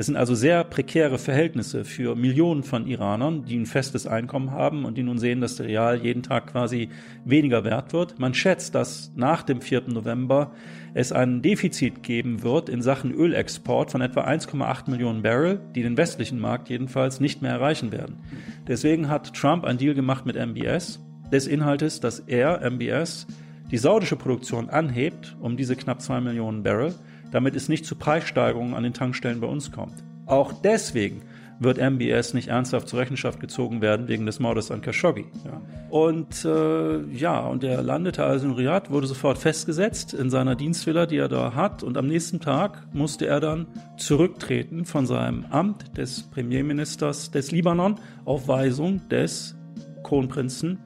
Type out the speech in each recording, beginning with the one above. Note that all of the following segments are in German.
Es sind also sehr prekäre Verhältnisse für Millionen von Iranern, die ein festes Einkommen haben und die nun sehen, dass der Real jeden Tag quasi weniger wert wird. Man schätzt, dass nach dem 4. November es ein Defizit geben wird in Sachen Ölexport von etwa 1,8 Millionen Barrel, die den westlichen Markt jedenfalls nicht mehr erreichen werden. Deswegen hat Trump einen Deal gemacht mit MBS, des Inhaltes, dass er, MBS, die saudische Produktion anhebt um diese knapp zwei Millionen Barrel, damit es nicht zu Preissteigerungen an den Tankstellen bei uns kommt. Auch deswegen wird MBS nicht ernsthaft zur Rechenschaft gezogen werden wegen des Mordes an Khashoggi. Ja. Und äh, ja, und er landete also in Riyadh, wurde sofort festgesetzt in seiner Dienstvilla, die er da hat. Und am nächsten Tag musste er dann zurücktreten von seinem Amt des Premierministers des Libanon auf Weisung des Kronprinzen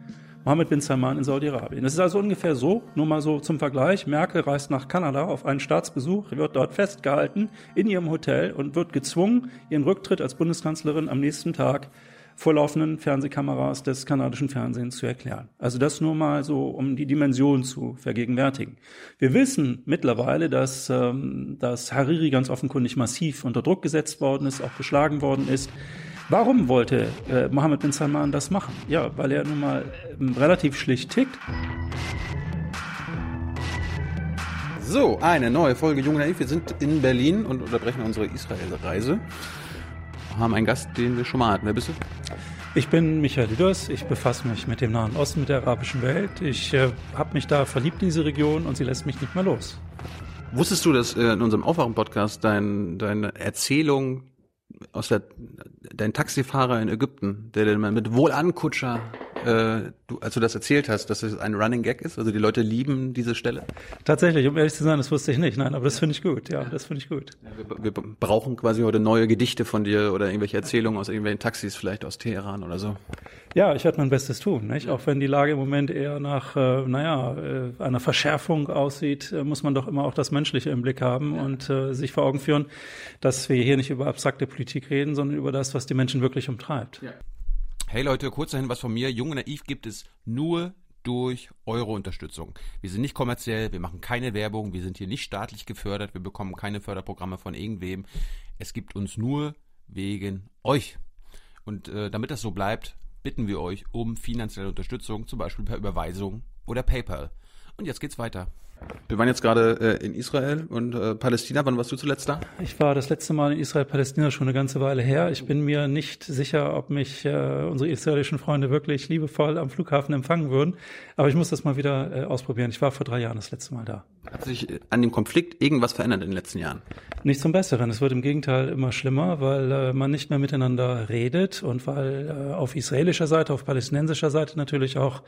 Mohammed bin Salman in Saudi-Arabien. Es ist also ungefähr so, nur mal so zum Vergleich, Merkel reist nach Kanada auf einen Staatsbesuch, wird dort festgehalten in ihrem Hotel und wird gezwungen, ihren Rücktritt als Bundeskanzlerin am nächsten Tag vor laufenden Fernsehkameras des kanadischen Fernsehens zu erklären. Also das nur mal so, um die Dimension zu vergegenwärtigen. Wir wissen mittlerweile, dass, ähm, dass Hariri ganz offenkundig massiv unter Druck gesetzt worden ist, auch geschlagen worden ist. Warum wollte äh, Mohammed bin Salman das machen? Ja, weil er nun mal äh, relativ schlicht tickt. So, eine neue Folge Junge Naiv. Wir sind in Berlin und unterbrechen unsere Israel-Reise. Haben einen Gast, den wir schon mal hatten. Wer bist du? Ich bin Michael Lüders. Ich befasse mich mit dem Nahen Osten, mit der arabischen Welt. Ich äh, habe mich da verliebt in diese Region und sie lässt mich nicht mehr los. Wusstest du, dass äh, in unserem Aufwachen-Podcast dein, deine Erzählung aus der, dein Taxifahrer in Ägypten, der dann mit Wohlankutscher, äh, du, als du das erzählt hast, dass es ein Running Gag ist, also die Leute lieben diese Stelle? Tatsächlich, um ehrlich zu sein, das wusste ich nicht, nein, aber das finde ich gut, ja, das finde ich gut. Ja, wir, wir, brauchen quasi heute neue Gedichte von dir oder irgendwelche Erzählungen aus irgendwelchen Taxis, vielleicht aus Teheran oder so. Ja, ich werde mein Bestes tun, nicht? Auch wenn die Lage im Moment eher nach, äh, naja, äh, einer Verschärfung aussieht, äh, muss man doch immer auch das Menschliche im Blick haben ja. und äh, sich vor Augen führen, dass wir hier nicht über abstrakte Politik reden, sondern über das, was die Menschen wirklich umtreibt. Ja. Hey Leute, kurz dahin was von mir. Jung und Naiv gibt es nur durch eure Unterstützung. Wir sind nicht kommerziell, wir machen keine Werbung, wir sind hier nicht staatlich gefördert, wir bekommen keine Förderprogramme von irgendwem. Es gibt uns nur wegen euch. Und äh, damit das so bleibt, bitten wir euch um finanzielle Unterstützung, zum Beispiel per Überweisung oder PayPal. Und jetzt geht's weiter. Wir waren jetzt gerade äh, in Israel und äh, Palästina. Wann warst du zuletzt da? Ich war das letzte Mal in Israel-Palästina schon eine ganze Weile her. Ich bin mir nicht sicher, ob mich äh, unsere israelischen Freunde wirklich liebevoll am Flughafen empfangen würden. Aber ich muss das mal wieder äh, ausprobieren. Ich war vor drei Jahren das letzte Mal da. Hat sich an dem Konflikt irgendwas verändert in den letzten Jahren? Nicht zum Besseren. Es wird im Gegenteil immer schlimmer, weil äh, man nicht mehr miteinander redet und weil äh, auf israelischer Seite, auf palästinensischer Seite natürlich auch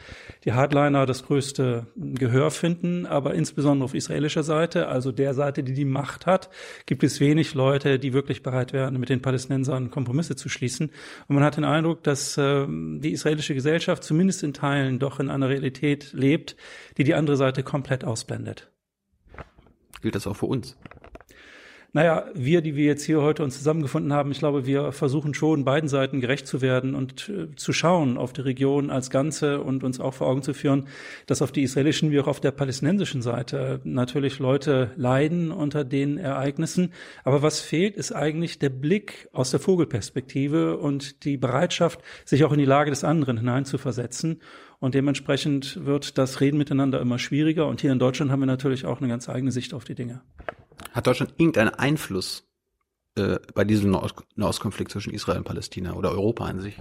die Hardliner das größte Gehör finden, aber insbesondere auf israelischer Seite, also der Seite, die die Macht hat, gibt es wenig Leute, die wirklich bereit wären, mit den Palästinensern Kompromisse zu schließen. Und man hat den Eindruck, dass äh, die israelische Gesellschaft zumindest in Teilen doch in einer Realität lebt, die die andere Seite komplett ausblendet. Gilt das auch für uns? Naja, wir, die wir jetzt hier heute uns zusammengefunden haben, ich glaube, wir versuchen schon beiden Seiten gerecht zu werden und äh, zu schauen auf die Region als Ganze und uns auch vor Augen zu führen, dass auf die israelischen wie auch auf der palästinensischen Seite natürlich Leute leiden unter den Ereignissen. Aber was fehlt, ist eigentlich der Blick aus der Vogelperspektive und die Bereitschaft, sich auch in die Lage des anderen hineinzuversetzen. Und dementsprechend wird das Reden miteinander immer schwieriger. Und hier in Deutschland haben wir natürlich auch eine ganz eigene Sicht auf die Dinge. Hat Deutschland irgendeinen Einfluss äh, bei diesem Nahostkonflikt zwischen Israel und Palästina oder Europa an sich?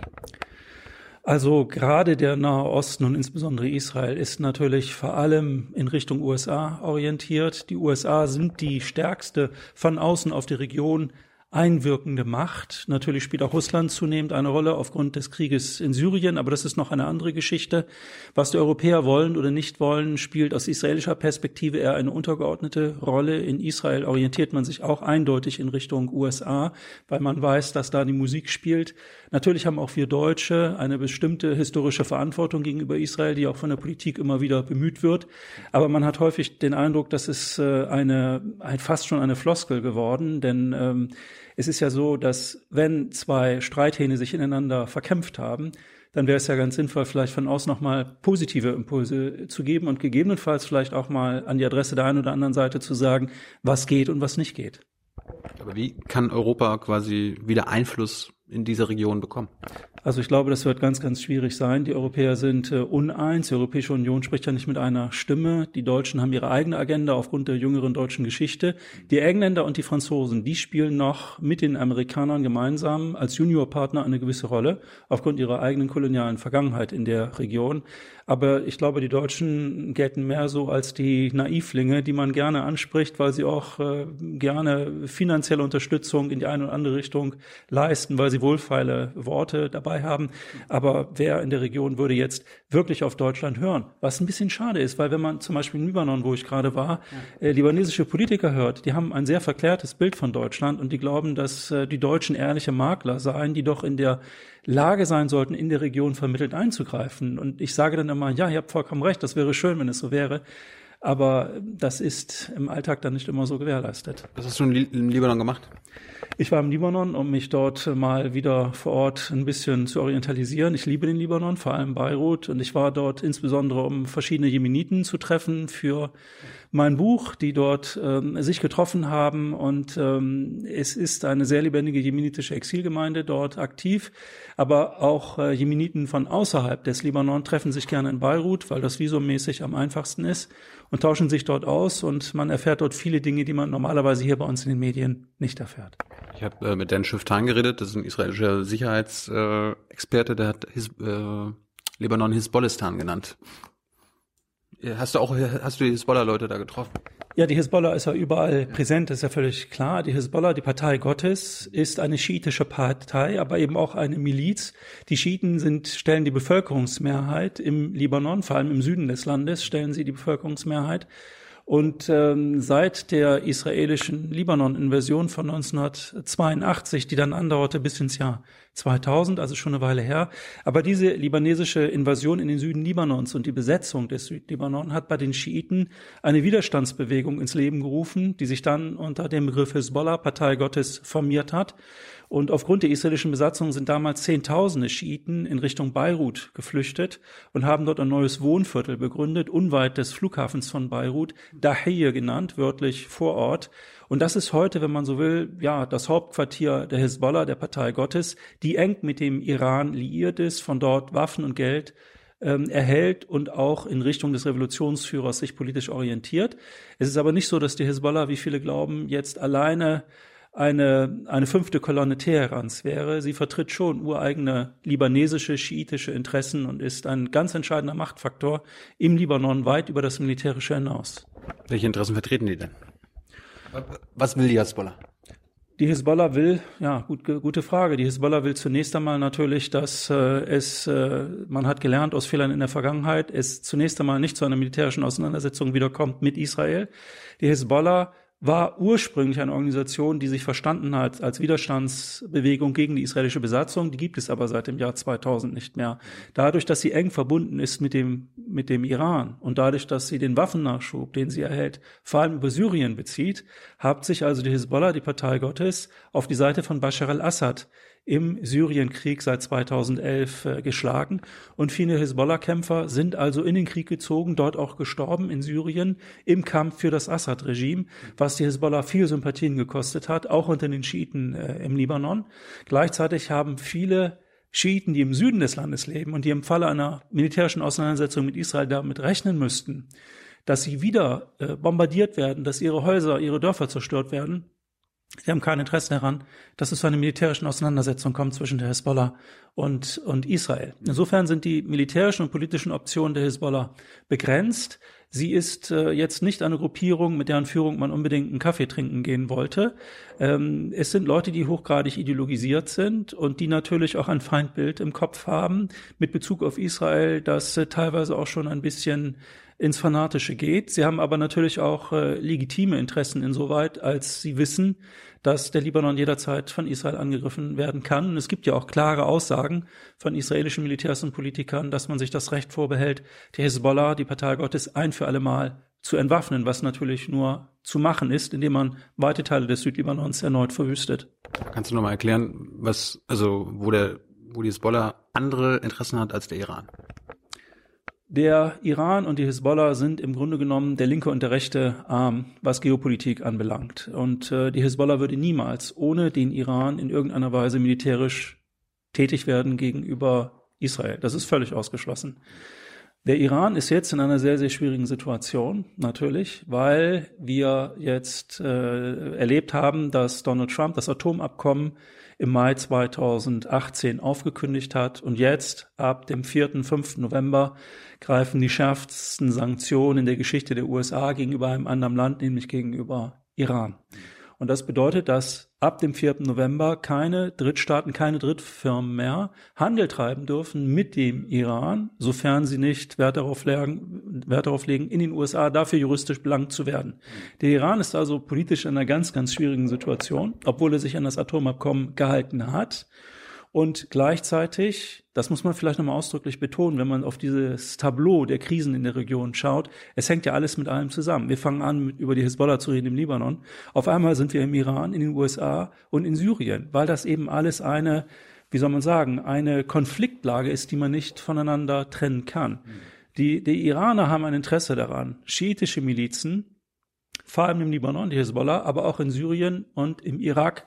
Also gerade der Nahe Osten und insbesondere Israel ist natürlich vor allem in Richtung USA orientiert. Die USA sind die stärkste von außen auf die Region einwirkende Macht. Natürlich spielt auch Russland zunehmend eine Rolle aufgrund des Krieges in Syrien, aber das ist noch eine andere Geschichte. Was die Europäer wollen oder nicht wollen, spielt aus israelischer Perspektive eher eine untergeordnete Rolle. In Israel orientiert man sich auch eindeutig in Richtung USA, weil man weiß, dass da die Musik spielt. Natürlich haben auch wir Deutsche eine bestimmte historische Verantwortung gegenüber Israel, die auch von der Politik immer wieder bemüht wird. Aber man hat häufig den Eindruck, dass es äh, eine, ein, fast schon eine Floskel geworden, denn ähm, es ist ja so, dass wenn zwei Streithähne sich ineinander verkämpft haben, dann wäre es ja ganz sinnvoll, vielleicht von außen nochmal positive Impulse zu geben und gegebenenfalls vielleicht auch mal an die Adresse der einen oder anderen Seite zu sagen, was geht und was nicht geht. Aber wie kann Europa quasi wieder Einfluss in diese Region bekommen? Also ich glaube, das wird ganz, ganz schwierig sein. Die Europäer sind äh, uneins. Die Europäische Union spricht ja nicht mit einer Stimme. Die Deutschen haben ihre eigene Agenda aufgrund der jüngeren deutschen Geschichte. Die Engländer und die Franzosen, die spielen noch mit den Amerikanern gemeinsam als Juniorpartner eine gewisse Rolle aufgrund ihrer eigenen kolonialen Vergangenheit in der Region. Aber ich glaube, die Deutschen gelten mehr so als die Naivlinge, die man gerne anspricht, weil sie auch äh, gerne finanzielle Unterstützung in die eine oder andere Richtung leisten, weil sie wohlfeile Worte dabei haben. Aber wer in der Region würde jetzt wirklich auf Deutschland hören? Was ein bisschen schade ist, weil wenn man zum Beispiel in Libanon, wo ich gerade war, äh, libanesische Politiker hört, die haben ein sehr verklärtes Bild von Deutschland und die glauben, dass äh, die Deutschen ehrliche Makler seien, die doch in der Lage sein sollten, in der Region vermittelt einzugreifen. Und ich sage dann immer, ja, ihr habt vollkommen recht, das wäre schön, wenn es so wäre. Aber das ist im Alltag dann nicht immer so gewährleistet. Was hast du im Libanon gemacht? Ich war im Libanon, um mich dort mal wieder vor Ort ein bisschen zu orientalisieren. Ich liebe den Libanon, vor allem Beirut. Und ich war dort insbesondere, um verschiedene Jemeniten zu treffen für mein Buch, die dort ähm, sich getroffen haben. Und ähm, es ist eine sehr lebendige jemenitische Exilgemeinde dort aktiv. Aber auch äh, Jemeniten von außerhalb des Libanon treffen sich gerne in Beirut, weil das visummäßig am einfachsten ist und tauschen sich dort aus. Und man erfährt dort viele Dinge, die man normalerweise hier bei uns in den Medien nicht erfährt. Ich habe äh, mit Dan Shiftan geredet, das ist ein israelischer Sicherheitsexperte, äh, der hat His, äh, Libanon Hisbollistan genannt. Hast du auch, hast du die Hisbollah-Leute da getroffen? Ja, die Hisbollah ist ja überall präsent, ist ja völlig klar. Die Hisbollah, die Partei Gottes, ist eine schiitische Partei, aber eben auch eine Miliz. Die Schiiten sind, stellen die Bevölkerungsmehrheit im Libanon, vor allem im Süden des Landes stellen sie die Bevölkerungsmehrheit. Und ähm, seit der israelischen Libanon-Invasion von 1982, die dann andauerte bis ins Jahr 2000, also schon eine Weile her, aber diese libanesische Invasion in den Süden Libanons und die Besetzung des Südlibanon hat bei den Schiiten eine Widerstandsbewegung ins Leben gerufen, die sich dann unter dem Begriff Hezbollah, Partei Gottes, formiert hat. Und aufgrund der israelischen Besatzung sind damals Zehntausende Schiiten in Richtung Beirut geflüchtet und haben dort ein neues Wohnviertel begründet, unweit des Flughafens von Beirut, Dahiyya genannt, wörtlich vor Ort. Und das ist heute, wenn man so will, ja, das Hauptquartier der Hisbollah, der Partei Gottes, die eng mit dem Iran liiert ist, von dort Waffen und Geld ähm, erhält und auch in Richtung des Revolutionsführers sich politisch orientiert. Es ist aber nicht so, dass die Hisbollah, wie viele glauben, jetzt alleine eine, eine fünfte Kolonne Teherans wäre. Sie vertritt schon ureigene libanesische, schiitische Interessen und ist ein ganz entscheidender Machtfaktor im Libanon weit über das Militärische hinaus. Welche Interessen vertreten die denn? Was will die Hezbollah? Die Hisbollah will, ja, gut, gute Frage. Die Hisbollah will zunächst einmal natürlich, dass äh, es, äh, man hat gelernt aus Fehlern in der Vergangenheit, es zunächst einmal nicht zu einer militärischen Auseinandersetzung wiederkommt mit Israel. Die Hisbollah war ursprünglich eine Organisation, die sich verstanden hat als Widerstandsbewegung gegen die israelische Besatzung. Die gibt es aber seit dem Jahr 2000 nicht mehr. Dadurch, dass sie eng verbunden ist mit dem, mit dem Iran und dadurch, dass sie den Waffennachschub, den sie erhält, vor allem über Syrien bezieht, hat sich also die Hisbollah, die Partei Gottes, auf die Seite von Bashar al-Assad im Syrienkrieg seit 2011 äh, geschlagen. Und viele Hisbollah-Kämpfer sind also in den Krieg gezogen, dort auch gestorben in Syrien im Kampf für das Assad-Regime, was die Hisbollah viel Sympathien gekostet hat, auch unter den Schiiten äh, im Libanon. Gleichzeitig haben viele Schiiten, die im Süden des Landes leben und die im Falle einer militärischen Auseinandersetzung mit Israel damit rechnen müssten, dass sie wieder äh, bombardiert werden, dass ihre Häuser, ihre Dörfer zerstört werden, Sie haben kein Interesse daran, dass es zu einer militärischen Auseinandersetzung kommt zwischen der Hisbollah und, und Israel. Insofern sind die militärischen und politischen Optionen der Hisbollah begrenzt. Sie ist äh, jetzt nicht eine Gruppierung, mit deren Führung man unbedingt einen Kaffee trinken gehen wollte. Ähm, es sind Leute, die hochgradig ideologisiert sind und die natürlich auch ein Feindbild im Kopf haben mit Bezug auf Israel, das äh, teilweise auch schon ein bisschen ins Fanatische geht. Sie haben aber natürlich auch äh, legitime Interessen insoweit, als sie wissen, dass der Libanon jederzeit von Israel angegriffen werden kann. Und es gibt ja auch klare Aussagen von israelischen Militärs und Politikern, dass man sich das Recht vorbehält, die Hezbollah, die Partei Gottes, ein für alle Mal zu entwaffnen, was natürlich nur zu machen ist, indem man weite Teile des Südlibanons erneut verwüstet. Kannst du nochmal erklären, was, also, wo der, wo die Hezbollah andere Interessen hat als der Iran? Der Iran und die Hisbollah sind im Grunde genommen der linke und der rechte Arm, was Geopolitik anbelangt. Und äh, die Hisbollah würde niemals ohne den Iran in irgendeiner Weise militärisch tätig werden gegenüber Israel. Das ist völlig ausgeschlossen. Der Iran ist jetzt in einer sehr, sehr schwierigen Situation, natürlich, weil wir jetzt äh, erlebt haben, dass Donald Trump das Atomabkommen im Mai 2018 aufgekündigt hat und jetzt ab dem 4., 5. November greifen die schärfsten Sanktionen in der Geschichte der USA gegenüber einem anderen Land, nämlich gegenüber Iran. Und das bedeutet, dass ab dem 4. November keine Drittstaaten, keine Drittfirmen mehr Handel treiben dürfen mit dem Iran, sofern sie nicht Wert darauf, legen, Wert darauf legen, in den USA dafür juristisch belangt zu werden. Der Iran ist also politisch in einer ganz, ganz schwierigen Situation, obwohl er sich an das Atomabkommen gehalten hat. Und gleichzeitig, das muss man vielleicht nochmal ausdrücklich betonen, wenn man auf dieses Tableau der Krisen in der Region schaut, es hängt ja alles mit allem zusammen. Wir fangen an, über die Hisbollah zu reden im Libanon. Auf einmal sind wir im Iran, in den USA und in Syrien, weil das eben alles eine, wie soll man sagen, eine Konfliktlage ist, die man nicht voneinander trennen kann. Die, die Iraner haben ein Interesse daran, schiitische Milizen, vor allem im Libanon, die Hisbollah, aber auch in Syrien und im Irak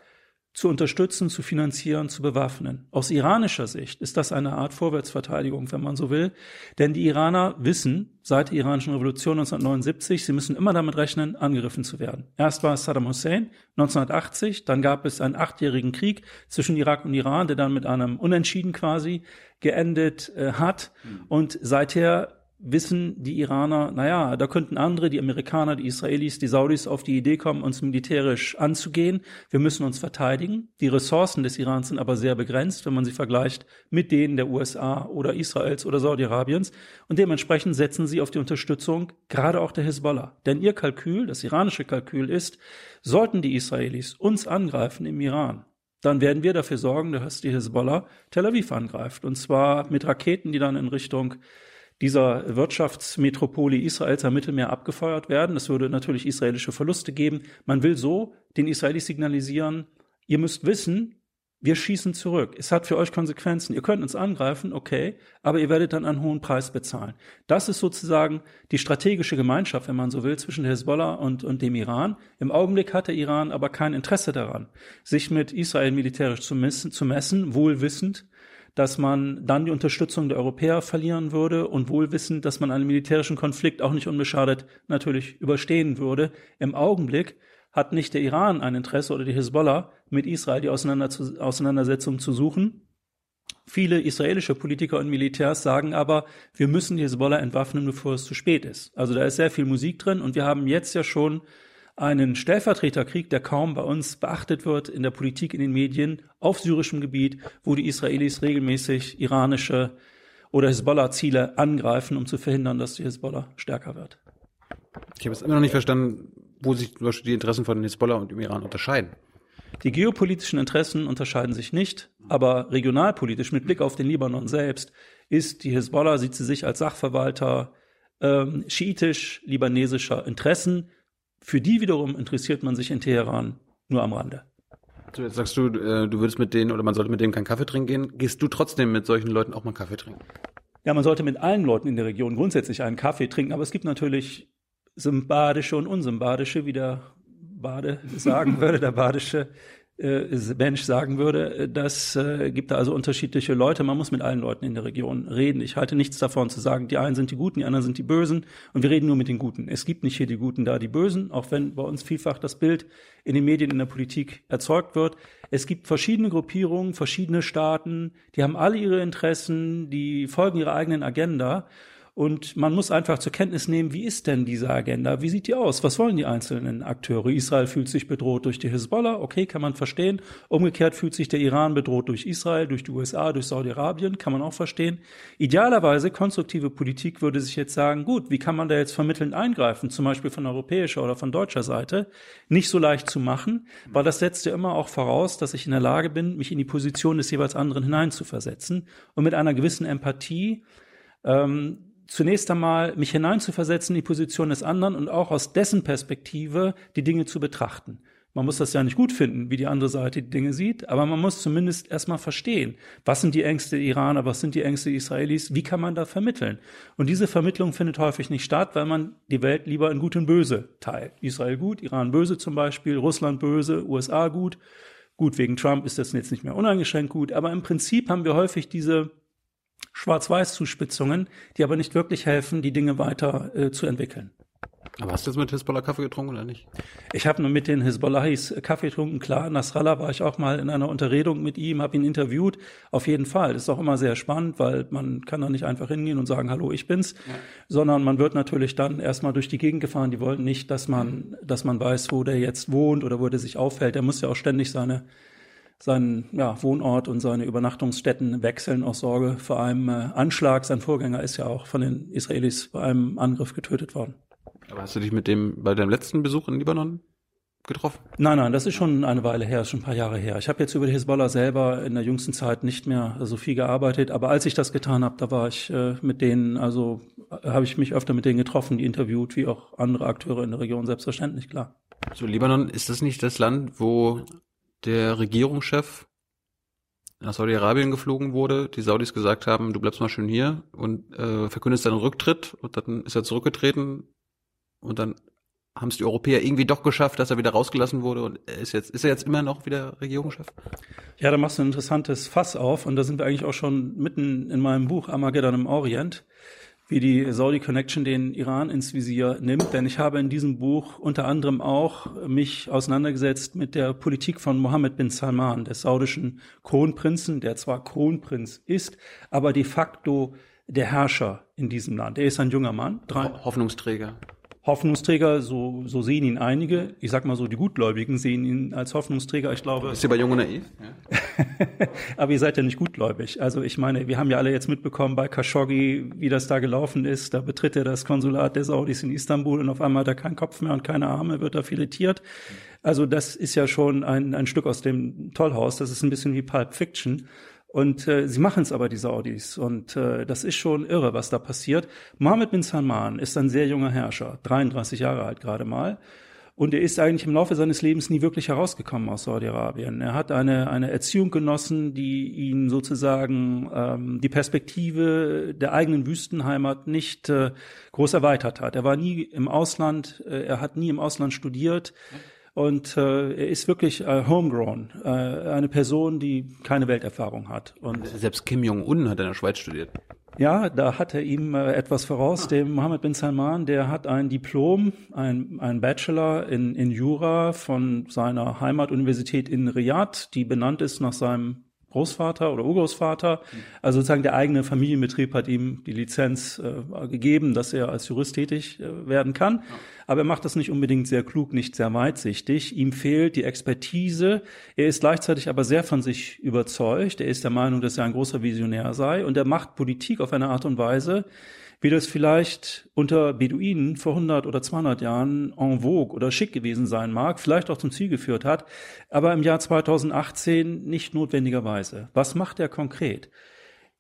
zu unterstützen, zu finanzieren, zu bewaffnen. Aus iranischer Sicht ist das eine Art Vorwärtsverteidigung, wenn man so will. Denn die Iraner wissen seit der iranischen Revolution 1979, sie müssen immer damit rechnen, angegriffen zu werden. Erst war es Saddam Hussein 1980, dann gab es einen achtjährigen Krieg zwischen Irak und Iran, der dann mit einem Unentschieden quasi geendet äh, hat. Mhm. Und seither wissen die Iraner, naja, da könnten andere, die Amerikaner, die Israelis, die Saudis auf die Idee kommen, uns militärisch anzugehen. Wir müssen uns verteidigen. Die Ressourcen des Irans sind aber sehr begrenzt, wenn man sie vergleicht mit denen der USA oder Israels oder Saudi-Arabiens. Und dementsprechend setzen sie auf die Unterstützung gerade auch der Hisbollah. Denn ihr Kalkül, das iranische Kalkül ist, sollten die Israelis uns angreifen im Iran, dann werden wir dafür sorgen, dass die Hisbollah Tel Aviv angreift. Und zwar mit Raketen, die dann in Richtung dieser Wirtschaftsmetropole Israels am Mittelmeer abgefeuert werden. Es würde natürlich israelische Verluste geben. Man will so den Israelis signalisieren, ihr müsst wissen, wir schießen zurück. Es hat für euch Konsequenzen. Ihr könnt uns angreifen, okay, aber ihr werdet dann einen hohen Preis bezahlen. Das ist sozusagen die strategische Gemeinschaft, wenn man so will, zwischen Hezbollah und, und dem Iran. Im Augenblick hat der Iran aber kein Interesse daran, sich mit Israel militärisch zu messen, zu messen wohl wissend, dass man dann die Unterstützung der Europäer verlieren würde und wohlwissend, dass man einen militärischen Konflikt auch nicht unbeschadet natürlich überstehen würde. Im Augenblick hat nicht der Iran ein Interesse oder die Hisbollah mit Israel die Auseinandersetzung zu suchen. Viele israelische Politiker und Militärs sagen aber, wir müssen die Hisbollah entwaffnen, bevor es zu spät ist. Also da ist sehr viel Musik drin und wir haben jetzt ja schon einen Stellvertreterkrieg, der kaum bei uns beachtet wird in der Politik, in den Medien, auf syrischem Gebiet, wo die Israelis regelmäßig iranische oder Hisbollah-Ziele angreifen, um zu verhindern, dass die Hisbollah stärker wird. Ich habe es immer noch nicht verstanden, wo sich die Interessen von Hisbollah und dem Iran unterscheiden. Die geopolitischen Interessen unterscheiden sich nicht, aber regionalpolitisch mit Blick auf den Libanon selbst ist die Hisbollah, sieht sie sich als Sachverwalter ähm, schiitisch-libanesischer Interessen, für die wiederum interessiert man sich in Teheran nur am Rande. So, jetzt sagst du, äh, du würdest mit denen oder man sollte mit denen keinen Kaffee trinken gehen. Gehst du trotzdem mit solchen Leuten auch mal Kaffee trinken? Ja, man sollte mit allen Leuten in der Region grundsätzlich einen Kaffee trinken, aber es gibt natürlich sympathische und unsympathische, wie der Bade sagen würde, der badische Mensch sagen würde, äh, das äh, gibt da also unterschiedliche Leute. Man muss mit allen Leuten in der Region reden. Ich halte nichts davon zu sagen, die einen sind die Guten, die anderen sind die Bösen und wir reden nur mit den Guten. Es gibt nicht hier die Guten, da die Bösen, auch wenn bei uns vielfach das Bild in den Medien, in der Politik erzeugt wird. Es gibt verschiedene Gruppierungen, verschiedene Staaten, die haben alle ihre Interessen, die folgen ihrer eigenen Agenda. Und man muss einfach zur Kenntnis nehmen, wie ist denn diese Agenda? Wie sieht die aus? Was wollen die einzelnen Akteure? Israel fühlt sich bedroht durch die Hisbollah, okay, kann man verstehen. Umgekehrt fühlt sich der Iran bedroht durch Israel, durch die USA, durch Saudi-Arabien, kann man auch verstehen. Idealerweise konstruktive Politik würde sich jetzt sagen, gut, wie kann man da jetzt vermittelnd eingreifen, zum Beispiel von europäischer oder von deutscher Seite? Nicht so leicht zu machen, weil das setzt ja immer auch voraus, dass ich in der Lage bin, mich in die Position des jeweils anderen hineinzuversetzen und mit einer gewissen Empathie ähm, zunächst einmal mich hineinzuversetzen in die Position des anderen und auch aus dessen Perspektive die Dinge zu betrachten. Man muss das ja nicht gut finden, wie die andere Seite die Dinge sieht, aber man muss zumindest erstmal verstehen, was sind die Ängste der Iraner, was sind die Ängste der Israelis, wie kann man da vermitteln? Und diese Vermittlung findet häufig nicht statt, weil man die Welt lieber in Gut und Böse teilt. Israel gut, Iran böse zum Beispiel, Russland böse, USA gut. Gut, wegen Trump ist das jetzt nicht mehr uneingeschränkt gut, aber im Prinzip haben wir häufig diese Schwarz-Weiß-Zuspitzungen, die aber nicht wirklich helfen, die Dinge weiter äh, zu entwickeln. Aber hast du jetzt mit Hisbollah Kaffee getrunken oder nicht? Ich habe nur mit den Hisbollahis Kaffee getrunken. Klar, Nasrallah war ich auch mal in einer Unterredung mit ihm, habe ihn interviewt. Auf jeden Fall. Das ist auch immer sehr spannend, weil man kann da nicht einfach hingehen und sagen, hallo, ich bin's, ja. sondern man wird natürlich dann erstmal durch die Gegend gefahren. Die wollten nicht, dass man, dass man weiß, wo der jetzt wohnt oder wo der sich aufhält. Der muss ja auch ständig seine seinen ja, Wohnort und seine Übernachtungsstätten wechseln aus Sorge vor einem äh, Anschlag. Sein Vorgänger ist ja auch von den Israelis bei einem Angriff getötet worden. Aber hast du dich mit dem bei deinem letzten Besuch in Libanon getroffen? Nein, nein, das ist schon eine Weile her, ist schon ein paar Jahre her. Ich habe jetzt über die Hisbollah selber in der jüngsten Zeit nicht mehr so viel gearbeitet, aber als ich das getan habe, da war ich äh, mit denen, also äh, habe ich mich öfter mit denen getroffen, die interviewt, wie auch andere Akteure in der Region, selbstverständlich, klar. So, Libanon, ist das nicht das Land, wo der Regierungschef nach Saudi-Arabien geflogen wurde, die Saudis gesagt haben, du bleibst mal schön hier und äh, verkündest deinen Rücktritt und dann ist er zurückgetreten und dann haben es die Europäer irgendwie doch geschafft, dass er wieder rausgelassen wurde und ist jetzt ist er jetzt immer noch wieder Regierungschef? Ja, da machst du ein interessantes Fass auf und da sind wir eigentlich auch schon mitten in meinem Buch Armageddon im Orient, wie die Saudi Connection den Iran ins Visier nimmt, denn ich habe in diesem Buch unter anderem auch mich auseinandergesetzt mit der Politik von Mohammed bin Salman, des saudischen Kronprinzen, der zwar Kronprinz ist, aber de facto der Herrscher in diesem Land. Er ist ein junger Mann. Drei, Hoffnungsträger. Hoffnungsträger, so, so sehen ihn einige. Ich sag mal so, die Gutgläubigen sehen ihn als Hoffnungsträger. Ich glaube. Ist ihr bei Jung und Naiv? Ja. Aber ihr seid ja nicht gutgläubig. Also ich meine, wir haben ja alle jetzt mitbekommen bei Khashoggi, wie das da gelaufen ist. Da betritt er das Konsulat der Saudis in Istanbul und auf einmal hat er keinen Kopf mehr und keine Arme, wird da filetiert. Also das ist ja schon ein, ein Stück aus dem Tollhaus. Das ist ein bisschen wie Pulp Fiction. Und äh, sie machen es aber, die Saudis. Und äh, das ist schon irre, was da passiert. Mohammed bin Salman ist ein sehr junger Herrscher, 33 Jahre alt gerade mal. Und er ist eigentlich im Laufe seines Lebens nie wirklich herausgekommen aus Saudi-Arabien. Er hat eine, eine Erziehung genossen, die ihn sozusagen ähm, die Perspektive der eigenen Wüstenheimat nicht äh, groß erweitert hat. Er war nie im Ausland, äh, er hat nie im Ausland studiert. Und äh, er ist wirklich äh, homegrown, äh, eine Person, die keine Welterfahrung hat. Und selbst Kim Jong-un hat in der Schweiz studiert. Ja, da hat er ihm äh, etwas voraus. Dem Mohammed bin Salman, der hat ein Diplom, ein, ein Bachelor in, in Jura von seiner Heimatuniversität in Riyadh, die benannt ist nach seinem Großvater oder Urgroßvater. Also sozusagen der eigene Familienbetrieb hat ihm die Lizenz äh, gegeben, dass er als Jurist tätig äh, werden kann. Aber er macht das nicht unbedingt sehr klug, nicht sehr weitsichtig. Ihm fehlt die Expertise. Er ist gleichzeitig aber sehr von sich überzeugt. Er ist der Meinung, dass er ein großer Visionär sei. Und er macht Politik auf eine Art und Weise, wie das vielleicht unter Beduinen vor 100 oder 200 Jahren en vogue oder schick gewesen sein mag, vielleicht auch zum Ziel geführt hat, aber im Jahr 2018 nicht notwendigerweise. Was macht er konkret?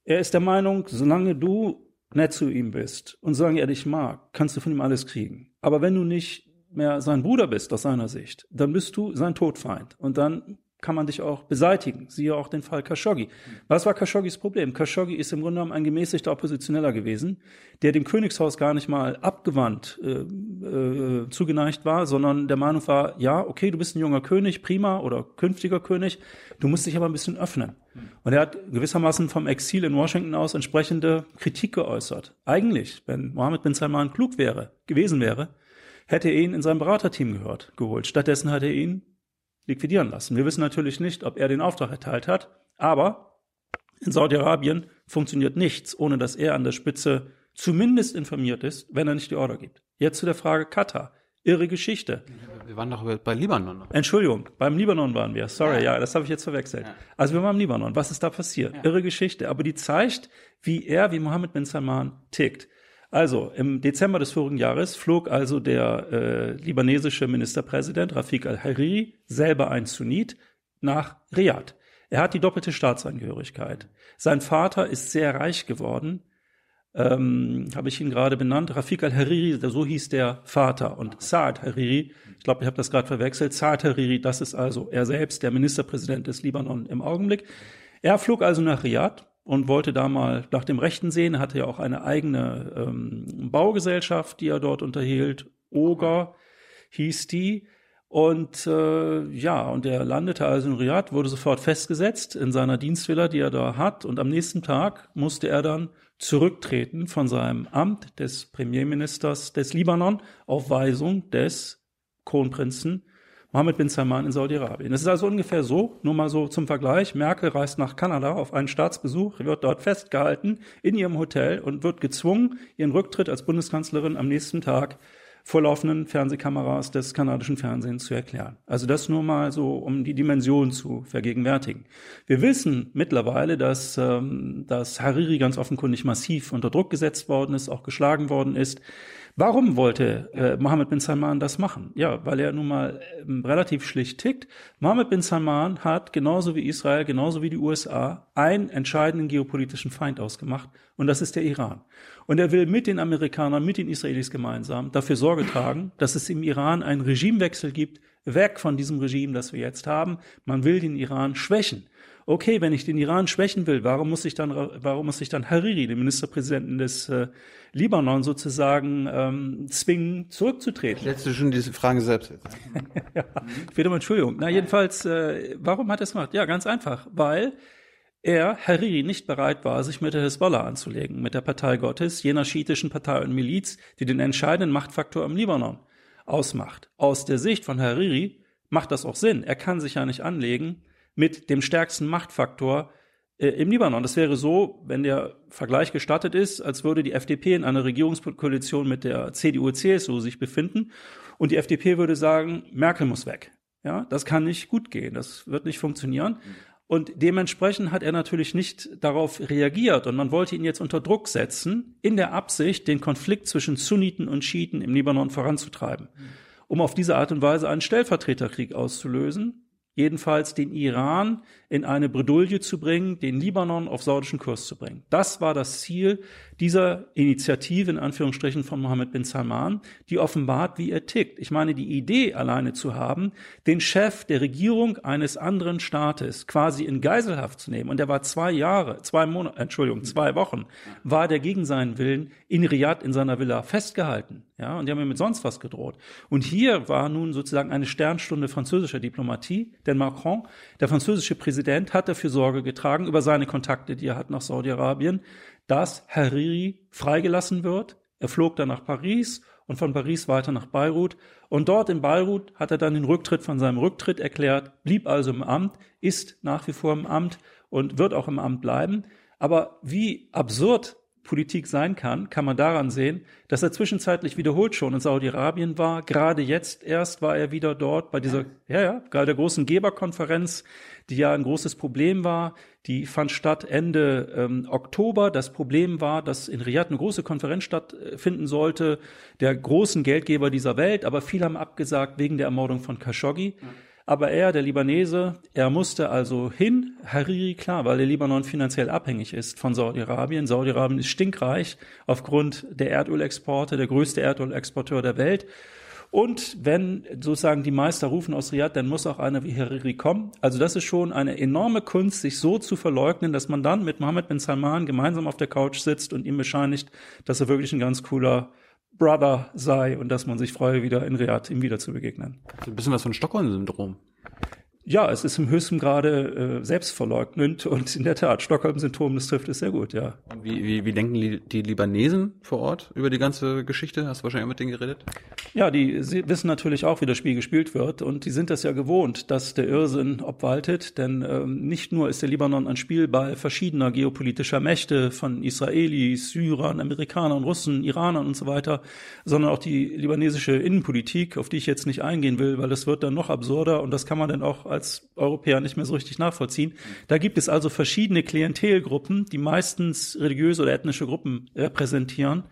Er ist der Meinung, solange du nett zu ihm bist und solange er dich mag, kannst du von ihm alles kriegen. Aber wenn du nicht mehr sein Bruder bist aus seiner Sicht, dann bist du sein Todfeind. Und dann kann man dich auch beseitigen. Siehe auch den Fall Khashoggi. Was war Khashoggis Problem? Khashoggi ist im Grunde genommen ein gemäßigter Oppositioneller gewesen, der dem Königshaus gar nicht mal abgewandt äh, äh, zugeneigt war, sondern der Meinung war, ja, okay, du bist ein junger König, prima, oder künftiger König, du musst dich aber ein bisschen öffnen. Und er hat gewissermaßen vom Exil in Washington aus entsprechende Kritik geäußert. Eigentlich, wenn Mohammed bin Salman klug wäre, gewesen wäre, hätte er ihn in sein Beraterteam gehört, geholt. Stattdessen hat er ihn liquidieren lassen. Wir wissen natürlich nicht, ob er den Auftrag erteilt hat, aber in Saudi-Arabien funktioniert nichts, ohne dass er an der Spitze zumindest informiert ist, wenn er nicht die Order gibt. Jetzt zu der Frage Katar. Irre Geschichte. Wir waren doch bei Libanon. Entschuldigung, beim Libanon waren wir. Sorry, ja, ja das habe ich jetzt verwechselt. Ja. Also wir waren im Libanon. Was ist da passiert? Ja. Irre Geschichte. Aber die zeigt, wie er, wie Mohammed bin Salman tickt. Also im Dezember des vorigen Jahres flog also der äh, libanesische Ministerpräsident Rafik al-Hariri, selber ein Sunnit, nach Riyadh. Er hat die doppelte Staatsangehörigkeit. Sein Vater ist sehr reich geworden ähm, habe ich ihn gerade benannt, Rafik al-Hariri, so hieß der Vater. Und Saad Hariri, ich glaube, ich habe das gerade verwechselt, Saad Hariri, das ist also er selbst, der Ministerpräsident des Libanon im Augenblick. Er flog also nach Riyadh und wollte da mal nach dem Rechten sehen. Er hatte ja auch eine eigene ähm, Baugesellschaft, die er dort unterhielt. Oger hieß die. Und äh, ja, und er landete also in Riyadh, wurde sofort festgesetzt in seiner Dienstvilla, die er da hat. Und am nächsten Tag musste er dann zurücktreten von seinem Amt des Premierministers des Libanon auf Weisung des Kronprinzen Mohammed bin Salman in Saudi-Arabien. Es ist also ungefähr so, nur mal so zum Vergleich, Merkel reist nach Kanada auf einen Staatsbesuch, wird dort festgehalten in ihrem Hotel und wird gezwungen, ihren Rücktritt als Bundeskanzlerin am nächsten Tag vor laufenden Fernsehkameras des kanadischen Fernsehens zu erklären. Also das nur mal so, um die Dimension zu vergegenwärtigen. Wir wissen mittlerweile, dass, ähm, dass Hariri ganz offenkundig massiv unter Druck gesetzt worden ist, auch geschlagen worden ist. Warum wollte äh, Mohammed bin Salman das machen? Ja, weil er nun mal ähm, relativ schlicht tickt. Mohammed bin Salman hat genauso wie Israel, genauso wie die USA einen entscheidenden geopolitischen Feind ausgemacht und das ist der Iran. Und er will mit den Amerikanern, mit den Israelis gemeinsam dafür Sorge tragen, dass es im Iran einen Regimewechsel gibt, weg von diesem Regime, das wir jetzt haben. Man will den Iran schwächen okay, wenn ich den Iran schwächen will, warum muss ich dann, warum muss ich dann Hariri, den Ministerpräsidenten des äh, Libanon, sozusagen ähm, zwingen, zurückzutreten? Stellst du schon diese Frage selbst ja, ich bitte um Entschuldigung. Na, jedenfalls, äh, warum hat er es gemacht? Ja, ganz einfach, weil er, Hariri, nicht bereit war, sich mit der Hezbollah anzulegen, mit der Partei Gottes, jener schiitischen Partei und Miliz, die den entscheidenden Machtfaktor im Libanon ausmacht. Aus der Sicht von Hariri macht das auch Sinn. Er kann sich ja nicht anlegen mit dem stärksten Machtfaktor äh, im Libanon. Das wäre so, wenn der Vergleich gestattet ist, als würde die FDP in einer Regierungskoalition mit der CDU, CSU sich befinden und die FDP würde sagen, Merkel muss weg. Ja, das kann nicht gut gehen. Das wird nicht funktionieren. Und dementsprechend hat er natürlich nicht darauf reagiert und man wollte ihn jetzt unter Druck setzen, in der Absicht, den Konflikt zwischen Sunniten und Schiiten im Libanon voranzutreiben, um auf diese Art und Weise einen Stellvertreterkrieg auszulösen, jedenfalls den Iran in eine Bredouille zu bringen, den Libanon auf saudischen Kurs zu bringen. Das war das Ziel dieser Initiative in Anführungsstrichen von Mohammed bin Salman, die offenbart, wie er tickt. Ich meine, die Idee alleine zu haben, den Chef der Regierung eines anderen Staates quasi in Geiselhaft zu nehmen, und er war zwei Jahre, zwei Monate, Entschuldigung, zwei Wochen, war der gegen seinen Willen in Riyadh in seiner Villa festgehalten. Ja, und die haben ihm mit sonst was gedroht. Und hier war nun sozusagen eine Sternstunde französischer Diplomatie, denn Macron, der französische Präsident, hat dafür Sorge getragen über seine Kontakte, die er hat nach Saudi-Arabien, dass Hariri freigelassen wird. Er flog dann nach Paris und von Paris weiter nach Beirut. Und dort in Beirut hat er dann den Rücktritt von seinem Rücktritt erklärt, blieb also im Amt, ist nach wie vor im Amt und wird auch im Amt bleiben. Aber wie absurd Politik sein kann, kann man daran sehen, dass er zwischenzeitlich wiederholt schon in Saudi-Arabien war. Gerade jetzt erst war er wieder dort bei dieser, ja, ja, gerade der großen Geberkonferenz, die ja ein großes Problem war. Die fand statt Ende ähm, Oktober. Das Problem war, dass in Riyadh eine große Konferenz stattfinden sollte, der großen Geldgeber dieser Welt, aber viele haben abgesagt wegen der Ermordung von Khashoggi. Ja. Aber er, der Libanese, er musste also hin, Hariri, klar, weil der Libanon finanziell abhängig ist von Saudi-Arabien. Saudi-Arabien ist stinkreich aufgrund der Erdölexporte, der größte Erdölexporteur der Welt. Und wenn sozusagen die Meister rufen aus Riyadh, dann muss auch einer wie Hariri kommen. Also das ist schon eine enorme Kunst, sich so zu verleugnen, dass man dann mit Mohammed bin Salman gemeinsam auf der Couch sitzt und ihm bescheinigt, dass er wirklich ein ganz cooler Brother sei und dass man sich freue, wieder in Riyadh ihm wieder zu begegnen. ein bisschen was von Stockholm-Syndrom. Ja, es ist im höchsten Grade äh, selbstverleugnend und in der Tat, Stockholm-Symptom, das trifft es sehr gut, ja. Und wie, wie, wie denken die, die Libanesen vor Ort über die ganze Geschichte? Hast du wahrscheinlich auch mit denen geredet? Ja, die sie wissen natürlich auch, wie das Spiel gespielt wird und die sind das ja gewohnt, dass der Irrsinn obwaltet, denn ähm, nicht nur ist der Libanon ein Spielball verschiedener geopolitischer Mächte von Israelis, Syrern, Amerikanern, Russen, Iranern und so weiter, sondern auch die libanesische Innenpolitik, auf die ich jetzt nicht eingehen will, weil das wird dann noch absurder und das kann man dann auch als Europäer nicht mehr so richtig nachvollziehen. Da gibt es also verschiedene Klientelgruppen, die meistens religiöse oder ethnische Gruppen repräsentieren.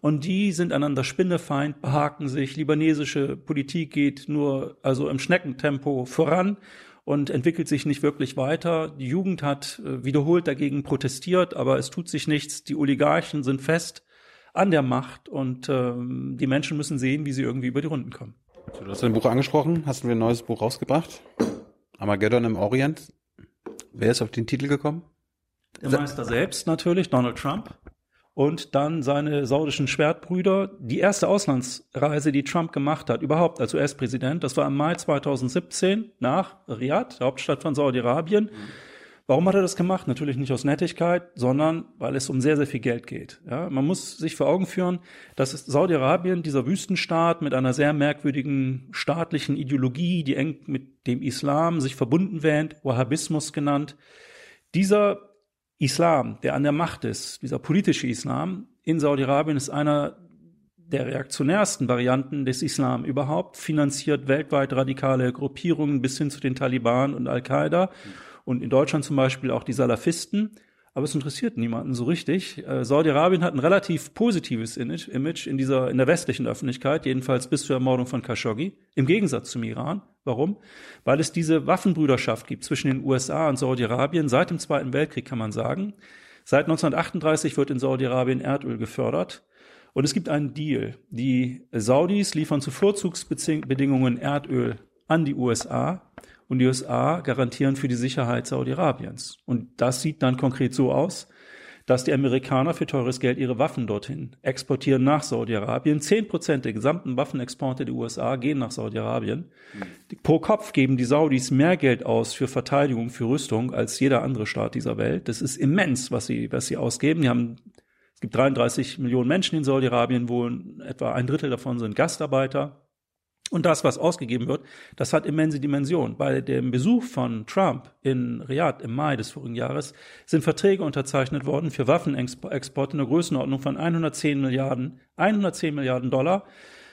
Und die sind einander Spinnefeind, behaken sich. Libanesische Politik geht nur also im Schneckentempo voran. und entwickelt sich nicht wirklich weiter. Die Jugend hat äh, wiederholt dagegen protestiert, aber es tut sich nichts. Die Oligarchen sind fest an der Macht und ähm, die Menschen müssen sehen, wie sie irgendwie über die Runden kommen. Du hast dein Buch angesprochen, hast du ein neues Buch rausgebracht? Armageddon im Orient. Wer ist auf den Titel gekommen? Der Meister selbst natürlich, Donald Trump. Und dann seine saudischen Schwertbrüder. Die erste Auslandsreise, die Trump gemacht hat, überhaupt als US-Präsident, das war im Mai 2017 nach Riyadh, der Hauptstadt von Saudi-Arabien. Mhm Warum hat er das gemacht? Natürlich nicht aus Nettigkeit, sondern weil es um sehr, sehr viel Geld geht. Ja, man muss sich vor Augen führen, dass Saudi-Arabien, dieser Wüstenstaat mit einer sehr merkwürdigen staatlichen Ideologie, die eng mit dem Islam sich verbunden wähnt, Wahhabismus genannt, dieser Islam, der an der Macht ist, dieser politische Islam in Saudi-Arabien ist einer der reaktionärsten Varianten des Islam überhaupt, finanziert weltweit radikale Gruppierungen bis hin zu den Taliban und Al-Qaida. Mhm und in Deutschland zum Beispiel auch die Salafisten. Aber es interessiert niemanden so richtig. Äh, Saudi-Arabien hat ein relativ positives Image in dieser, in der westlichen Öffentlichkeit, jedenfalls bis zur Ermordung von Khashoggi, im Gegensatz zum Iran. Warum? Weil es diese Waffenbrüderschaft gibt zwischen den USA und Saudi-Arabien seit dem Zweiten Weltkrieg, kann man sagen. Seit 1938 wird in Saudi-Arabien Erdöl gefördert. Und es gibt einen Deal. Die Saudis liefern zu Vorzugsbedingungen Erdöl an die USA und die USA garantieren für die Sicherheit Saudi-Arabiens. Und das sieht dann konkret so aus, dass die Amerikaner für teures Geld ihre Waffen dorthin exportieren nach Saudi-Arabien. Zehn Prozent der gesamten Waffenexporte der USA gehen nach Saudi-Arabien. Pro Kopf geben die Saudis mehr Geld aus für Verteidigung, für Rüstung als jeder andere Staat dieser Welt. Das ist immens, was sie, was sie ausgeben. Die haben, es gibt 33 Millionen Menschen in Saudi-Arabien wohnen, etwa ein Drittel davon sind Gastarbeiter. Und das, was ausgegeben wird, das hat immense Dimension. Bei dem Besuch von Trump in Riyadh im Mai des vorigen Jahres sind Verträge unterzeichnet worden für Waffenexporte in der Größenordnung von 110 Milliarden, 110 Milliarden Dollar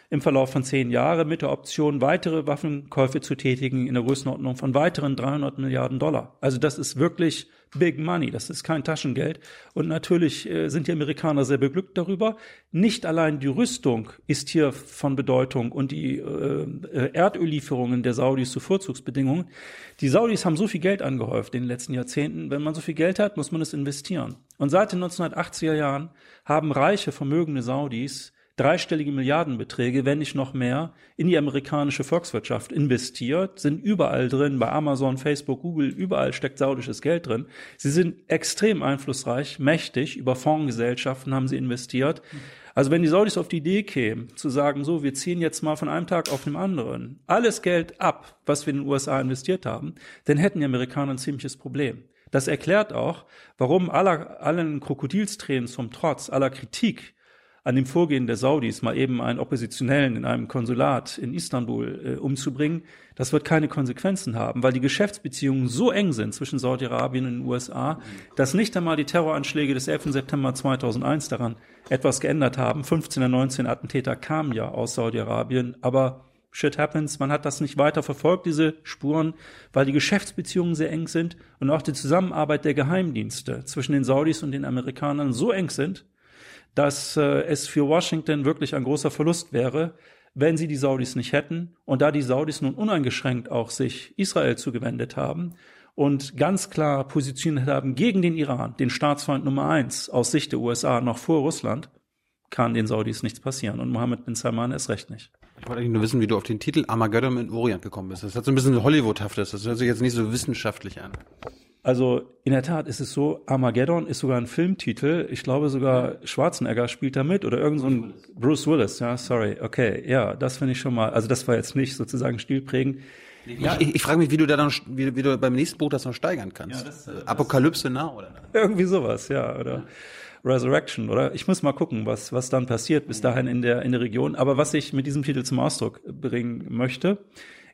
im Verlauf von zehn Jahren mit der Option, weitere Waffenkäufe zu tätigen in der Größenordnung von weiteren 300 Milliarden Dollar. Also das ist wirklich Big Money, das ist kein Taschengeld. Und natürlich äh, sind die Amerikaner sehr beglückt darüber. Nicht allein die Rüstung ist hier von Bedeutung und die äh, äh, Erdöllieferungen der Saudis zu Vorzugsbedingungen. Die Saudis haben so viel Geld angehäuft in den letzten Jahrzehnten. Wenn man so viel Geld hat, muss man es investieren. Und seit den 1980er Jahren haben reiche, vermögende Saudis dreistellige Milliardenbeträge, wenn nicht noch mehr, in die amerikanische Volkswirtschaft investiert, sind überall drin, bei Amazon, Facebook, Google, überall steckt saudisches Geld drin. Sie sind extrem einflussreich, mächtig, über Fondsgesellschaften haben sie investiert. Also wenn die Saudis auf die Idee kämen, zu sagen, so, wir ziehen jetzt mal von einem Tag auf den anderen alles Geld ab, was wir in den USA investiert haben, dann hätten die Amerikaner ein ziemliches Problem. Das erklärt auch, warum aller, allen Krokodilstränen zum Trotz, aller Kritik an dem Vorgehen der Saudis, mal eben einen Oppositionellen in einem Konsulat in Istanbul äh, umzubringen, das wird keine Konsequenzen haben, weil die Geschäftsbeziehungen so eng sind zwischen Saudi-Arabien und den USA, dass nicht einmal die Terroranschläge des 11. September 2001 daran etwas geändert haben. 15 der 19 Attentäter kamen ja aus Saudi-Arabien, aber Shit happens, man hat das nicht weiter verfolgt, diese Spuren, weil die Geschäftsbeziehungen sehr eng sind und auch die Zusammenarbeit der Geheimdienste zwischen den Saudis und den Amerikanern so eng sind, dass äh, es für Washington wirklich ein großer Verlust wäre, wenn sie die Saudis nicht hätten. Und da die Saudis nun uneingeschränkt auch sich Israel zugewendet haben und ganz klar positioniert haben gegen den Iran, den Staatsfeind Nummer eins aus Sicht der USA noch vor Russland, kann den Saudis nichts passieren. Und Mohammed bin Salman erst recht nicht. Ich wollte eigentlich nur wissen, wie du auf den Titel Armageddon in Orient gekommen bist. Das hat so ein bisschen Hollywoodhaftes. Das hört sich jetzt nicht so wissenschaftlich an. Also in der Tat ist es so, Armageddon ist sogar ein Filmtitel. Ich glaube sogar Schwarzenegger spielt da mit oder irgend so ein Bruce Willis. Ja, sorry. Okay, ja, das finde ich schon mal. Also das war jetzt nicht sozusagen stilprägend. Ja, ich, ich frage mich, wie du da dann, wie, wie, du beim nächsten Buch das noch steigern kannst. Ja, das, äh, Apokalypse nah oder? Irgendwie sowas, ja, oder Resurrection, oder? Ich muss mal gucken, was was dann passiert bis dahin in der in der Region. Aber was ich mit diesem Titel zum Ausdruck bringen möchte,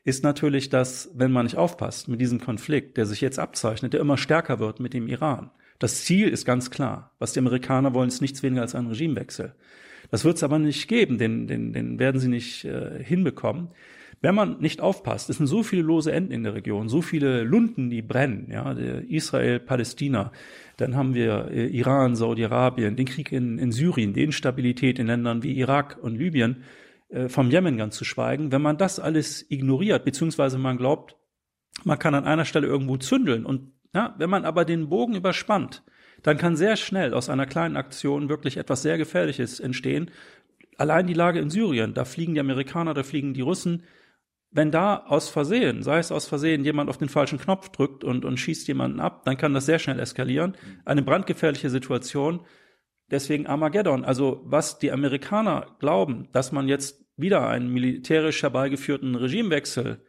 ist natürlich, dass, wenn man nicht aufpasst mit diesem Konflikt, der sich jetzt abzeichnet, der immer stärker wird mit dem Iran. Das Ziel ist ganz klar. Was die Amerikaner wollen, ist nichts weniger als ein Regimewechsel. Das wird es aber nicht geben, den, den, den werden sie nicht äh, hinbekommen. Wenn man nicht aufpasst, es sind so viele lose Enden in der Region, so viele Lunden, die brennen, ja, Israel, Palästina, dann haben wir äh, Iran, Saudi-Arabien, den Krieg in, in Syrien, die Instabilität in Ländern wie Irak und Libyen. Äh, vom Jemen ganz zu schweigen, wenn man das alles ignoriert, beziehungsweise man glaubt, man kann an einer Stelle irgendwo zündeln. Und ja, wenn man aber den Bogen überspannt, dann kann sehr schnell aus einer kleinen Aktion wirklich etwas sehr Gefährliches entstehen. Allein die Lage in Syrien, da fliegen die Amerikaner, da fliegen die Russen. Wenn da aus Versehen, sei es aus Versehen, jemand auf den falschen Knopf drückt und, und schießt jemanden ab, dann kann das sehr schnell eskalieren. Eine brandgefährliche Situation. Deswegen Armageddon. Also was die Amerikaner glauben, dass man jetzt wieder einen militärisch herbeigeführten Regimewechsel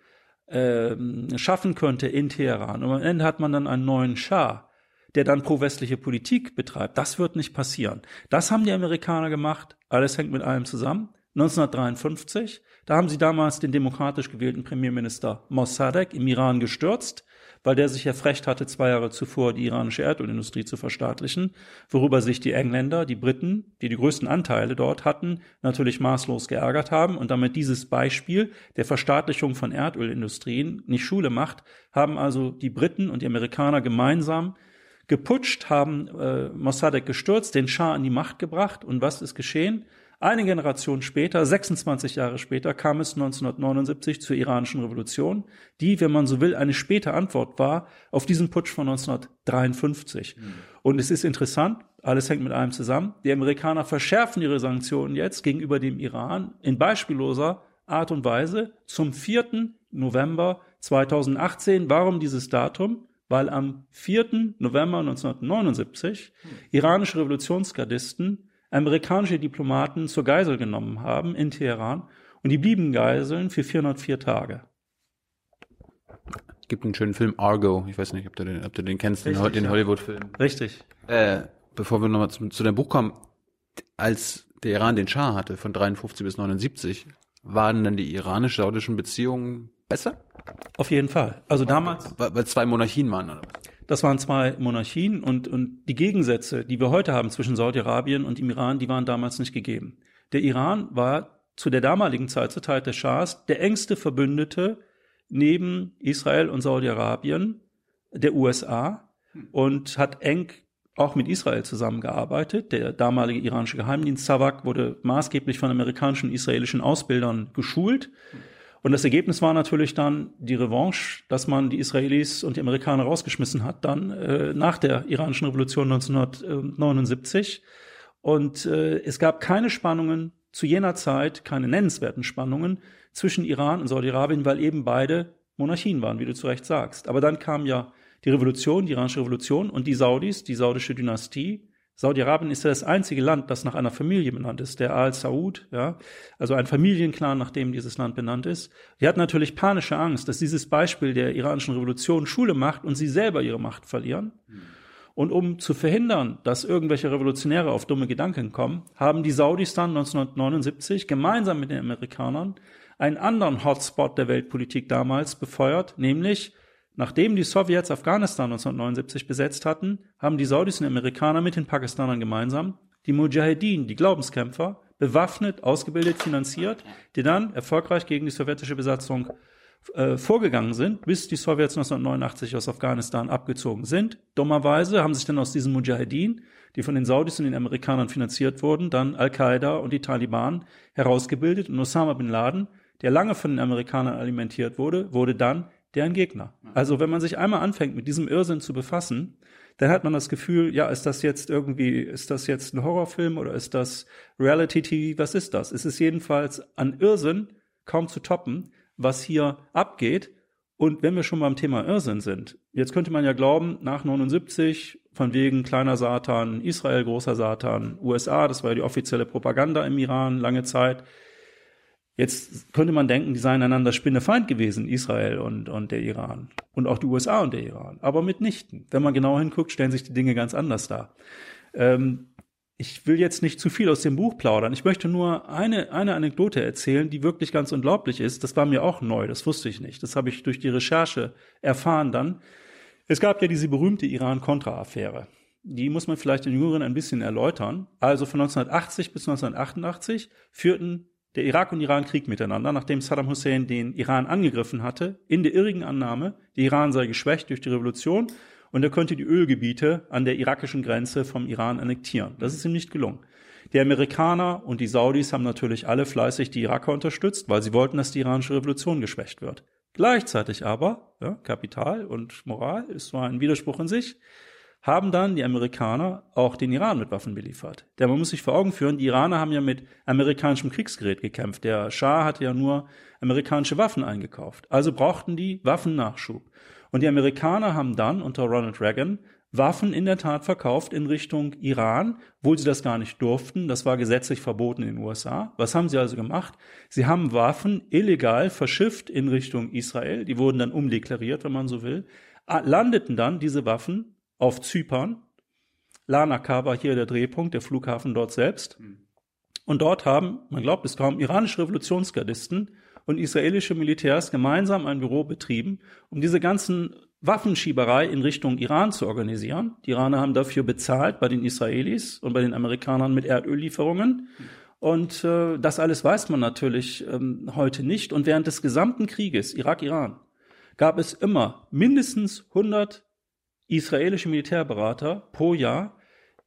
äh, schaffen könnte in Teheran. Und am Ende hat man dann einen neuen Schah, der dann pro-westliche Politik betreibt. Das wird nicht passieren. Das haben die Amerikaner gemacht. Alles hängt mit allem zusammen. 1953, da haben sie damals den demokratisch gewählten Premierminister Mossadegh im Iran gestürzt weil der sich erfrecht hatte, zwei Jahre zuvor die iranische Erdölindustrie zu verstaatlichen, worüber sich die Engländer, die Briten, die die größten Anteile dort hatten, natürlich maßlos geärgert haben und damit dieses Beispiel der Verstaatlichung von Erdölindustrien nicht Schule macht, haben also die Briten und die Amerikaner gemeinsam geputscht, haben äh, Mossadegh gestürzt, den Schah an die Macht gebracht und was ist geschehen? Eine Generation später, 26 Jahre später, kam es 1979 zur iranischen Revolution, die, wenn man so will, eine späte Antwort war auf diesen Putsch von 1953. Mhm. Und es ist interessant, alles hängt mit allem zusammen. Die Amerikaner verschärfen ihre Sanktionen jetzt gegenüber dem Iran in beispielloser Art und Weise zum 4. November 2018. Warum dieses Datum? Weil am 4. November 1979 mhm. iranische Revolutionsgardisten amerikanische Diplomaten zur Geisel genommen haben in Teheran und die blieben Geiseln für 404 Tage. Es gibt einen schönen Film Argo, ich weiß nicht, ob du den, ob du den kennst, Richtig, den, den Hollywood-Film. Richtig. Äh, bevor wir nochmal zu, zu dem Buch kommen, als der Iran den Schah hatte von 53 bis 79, waren dann die iranisch-saudischen Beziehungen besser? Auf jeden Fall. Also damals. Weil zwei Monarchien waren, oder was? Das waren zwei Monarchien und, und die Gegensätze, die wir heute haben zwischen Saudi-Arabien und dem Iran, die waren damals nicht gegeben. Der Iran war zu der damaligen Zeit, zur Zeit des Schahs, der engste Verbündete neben Israel und Saudi-Arabien der USA und hat eng auch mit Israel zusammengearbeitet. Der damalige iranische Geheimdienst Savak wurde maßgeblich von amerikanischen und israelischen Ausbildern geschult. Und das Ergebnis war natürlich dann die Revanche, dass man die Israelis und die Amerikaner rausgeschmissen hat, dann äh, nach der iranischen Revolution 1979. Und äh, es gab keine Spannungen zu jener Zeit, keine nennenswerten Spannungen zwischen Iran und Saudi-Arabien, weil eben beide Monarchien waren, wie du zu Recht sagst. Aber dann kam ja die Revolution, die iranische Revolution und die Saudis, die saudische Dynastie, Saudi-Arabien ist ja das einzige Land, das nach einer Familie benannt ist, der Al Saud, ja, also ein Familienclan, nach dem dieses Land benannt ist. Die hat natürlich panische Angst, dass dieses Beispiel der iranischen Revolution Schule macht und sie selber ihre Macht verlieren. Und um zu verhindern, dass irgendwelche Revolutionäre auf dumme Gedanken kommen, haben die Saudis dann 1979 gemeinsam mit den Amerikanern einen anderen Hotspot der Weltpolitik damals befeuert, nämlich Nachdem die Sowjets Afghanistan 1979 besetzt hatten, haben die Saudis und Amerikaner mit den Pakistanern gemeinsam die Mujahedin, die Glaubenskämpfer, bewaffnet, ausgebildet, finanziert, die dann erfolgreich gegen die sowjetische Besatzung äh, vorgegangen sind, bis die Sowjets 1989 aus Afghanistan abgezogen sind. Dummerweise haben sich dann aus diesen Mujahedin, die von den Saudis und den Amerikanern finanziert wurden, dann Al-Qaida und die Taliban herausgebildet und Osama bin Laden, der lange von den Amerikanern alimentiert wurde, wurde dann deren Gegner. Also wenn man sich einmal anfängt, mit diesem Irrsinn zu befassen, dann hat man das Gefühl, ja, ist das jetzt irgendwie, ist das jetzt ein Horrorfilm oder ist das Reality TV? Was ist das? Es ist jedenfalls an Irrsinn kaum zu toppen, was hier abgeht. Und wenn wir schon beim Thema Irrsinn sind, jetzt könnte man ja glauben, nach 79, von wegen kleiner Satan, Israel großer Satan, USA, das war ja die offizielle Propaganda im Iran lange Zeit, Jetzt könnte man denken, die seien einander Spinnefeind gewesen, Israel und, und der Iran. Und auch die USA und der Iran. Aber mitnichten. Wenn man genau hinguckt, stellen sich die Dinge ganz anders dar. Ähm, ich will jetzt nicht zu viel aus dem Buch plaudern. Ich möchte nur eine, eine Anekdote erzählen, die wirklich ganz unglaublich ist. Das war mir auch neu, das wusste ich nicht. Das habe ich durch die Recherche erfahren dann. Es gab ja diese berühmte Iran-Contra-Affäre. Die muss man vielleicht den Jüngeren ein bisschen erläutern. Also von 1980 bis 1988 führten der Irak und Iran Krieg miteinander, nachdem Saddam Hussein den Iran angegriffen hatte, in der irrigen Annahme, der Iran sei geschwächt durch die Revolution und er könnte die Ölgebiete an der irakischen Grenze vom Iran annektieren. Das ist ihm nicht gelungen. Die Amerikaner und die Saudis haben natürlich alle fleißig die Iraker unterstützt, weil sie wollten, dass die iranische Revolution geschwächt wird. Gleichzeitig aber, ja, Kapital und Moral ist zwar ein Widerspruch in sich, haben dann die Amerikaner auch den Iran mit Waffen beliefert. Denn man muss sich vor Augen führen, die Iraner haben ja mit amerikanischem Kriegsgerät gekämpft. Der Schah hatte ja nur amerikanische Waffen eingekauft. Also brauchten die Waffennachschub. Und die Amerikaner haben dann unter Ronald Reagan Waffen in der Tat verkauft in Richtung Iran, obwohl sie das gar nicht durften. Das war gesetzlich verboten in den USA. Was haben sie also gemacht? Sie haben Waffen illegal verschifft in Richtung Israel. Die wurden dann umdeklariert, wenn man so will. Landeten dann diese Waffen auf Zypern. Larnaca war hier der Drehpunkt, der Flughafen dort selbst. Und dort haben, man glaubt es kaum, iranische Revolutionsgardisten und israelische Militärs gemeinsam ein Büro betrieben, um diese ganzen Waffenschieberei in Richtung Iran zu organisieren. Die Iraner haben dafür bezahlt bei den Israelis und bei den Amerikanern mit Erdöllieferungen. Und äh, das alles weiß man natürlich ähm, heute nicht. Und während des gesamten Krieges Irak-Iran gab es immer mindestens 100 israelische Militärberater pro Jahr,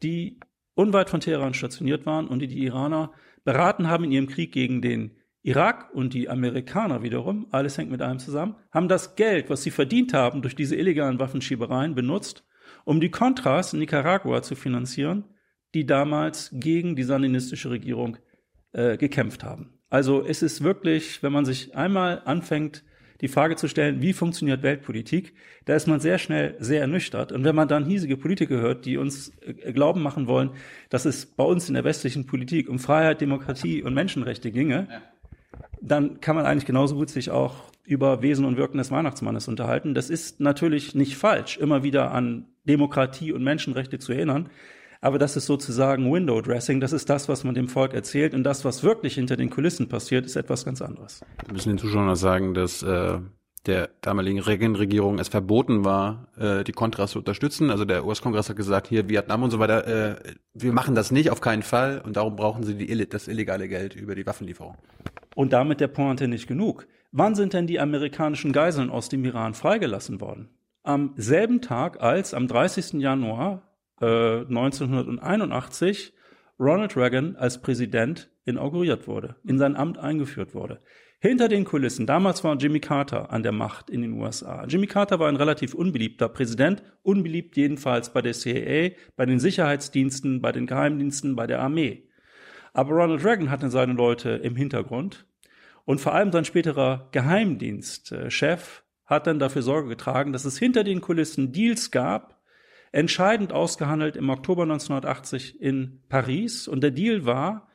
die unweit von Teheran stationiert waren und die die Iraner beraten haben in ihrem Krieg gegen den Irak und die Amerikaner wiederum, alles hängt mit allem zusammen, haben das Geld, was sie verdient haben durch diese illegalen Waffenschiebereien, benutzt, um die Contras in Nicaragua zu finanzieren, die damals gegen die sandinistische Regierung äh, gekämpft haben. Also es ist wirklich, wenn man sich einmal anfängt, die Frage zu stellen, wie funktioniert Weltpolitik, da ist man sehr schnell sehr ernüchtert. Und wenn man dann hiesige Politiker hört, die uns äh, glauben machen wollen, dass es bei uns in der westlichen Politik um Freiheit, Demokratie und Menschenrechte ginge, dann kann man eigentlich genauso gut sich auch über Wesen und Wirken des Weihnachtsmannes unterhalten. Das ist natürlich nicht falsch, immer wieder an Demokratie und Menschenrechte zu erinnern. Aber das ist sozusagen Window Dressing. Das ist das, was man dem Volk erzählt. Und das, was wirklich hinter den Kulissen passiert, ist etwas ganz anderes. Wir müssen den Zuschauern noch sagen, dass äh, der damaligen Reagan-Regierung es verboten war, äh, die Kontras zu unterstützen. Also der US-Kongress hat gesagt, hier Vietnam und so weiter, äh, wir machen das nicht, auf keinen Fall. Und darum brauchen sie die, das illegale Geld über die Waffenlieferung. Und damit der Pointe nicht genug. Wann sind denn die amerikanischen Geiseln aus dem Iran freigelassen worden? Am selben Tag, als am 30. Januar äh, 1981 Ronald Reagan als Präsident inauguriert wurde, in sein Amt eingeführt wurde. Hinter den Kulissen, damals war Jimmy Carter an der Macht in den USA. Jimmy Carter war ein relativ unbeliebter Präsident, unbeliebt jedenfalls bei der CIA, bei den Sicherheitsdiensten, bei den Geheimdiensten, bei der Armee. Aber Ronald Reagan hatte seine Leute im Hintergrund und vor allem sein späterer Geheimdienstchef hat dann dafür Sorge getragen, dass es hinter den Kulissen Deals gab, entscheidend ausgehandelt im Oktober 1980 in Paris. Und der Deal war,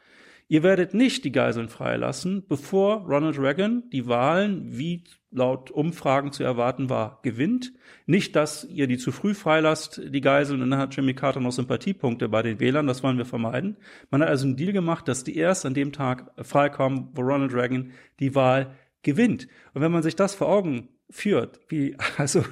Ihr werdet nicht die Geiseln freilassen, bevor Ronald Reagan die Wahlen, wie laut Umfragen zu erwarten war, gewinnt. Nicht, dass ihr die zu früh freilasst, die Geiseln, und dann hat Jimmy Carter noch Sympathiepunkte bei den Wählern, das wollen wir vermeiden. Man hat also einen Deal gemacht, dass die erst an dem Tag freikommen, wo Ronald Reagan die Wahl gewinnt. Und wenn man sich das vor Augen führt, wie, also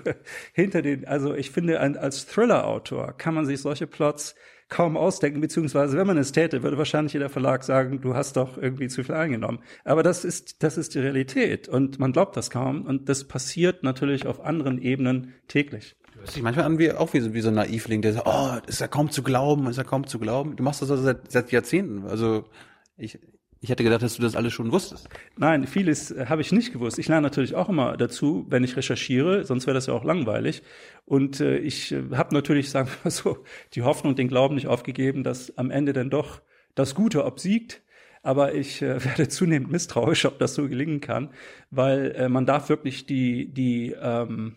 hinter den, also ich finde, als Thriller-Autor kann man sich solche Plots kaum ausdenken, beziehungsweise wenn man es täte, würde wahrscheinlich jeder Verlag sagen, du hast doch irgendwie zu viel eingenommen. Aber das ist, das ist die Realität und man glaubt das kaum und das passiert natürlich auf anderen Ebenen täglich. Du hörst dich manchmal an wie, auch wie so, wie so ein Naivling, der sagt, oh, ist ja kaum zu glauben, ist ja kaum zu glauben. Du machst das also seit, seit Jahrzehnten. Also ich, ich hätte gedacht, dass du das alles schon wusstest. Nein, vieles äh, habe ich nicht gewusst. Ich lerne natürlich auch immer dazu, wenn ich recherchiere, sonst wäre das ja auch langweilig. Und äh, ich äh, habe natürlich, sagen wir mal so, die Hoffnung und den Glauben nicht aufgegeben, dass am Ende dann doch das Gute obsiegt. Aber ich äh, werde zunehmend misstrauisch, ob das so gelingen kann, weil äh, man darf wirklich die, die, ähm,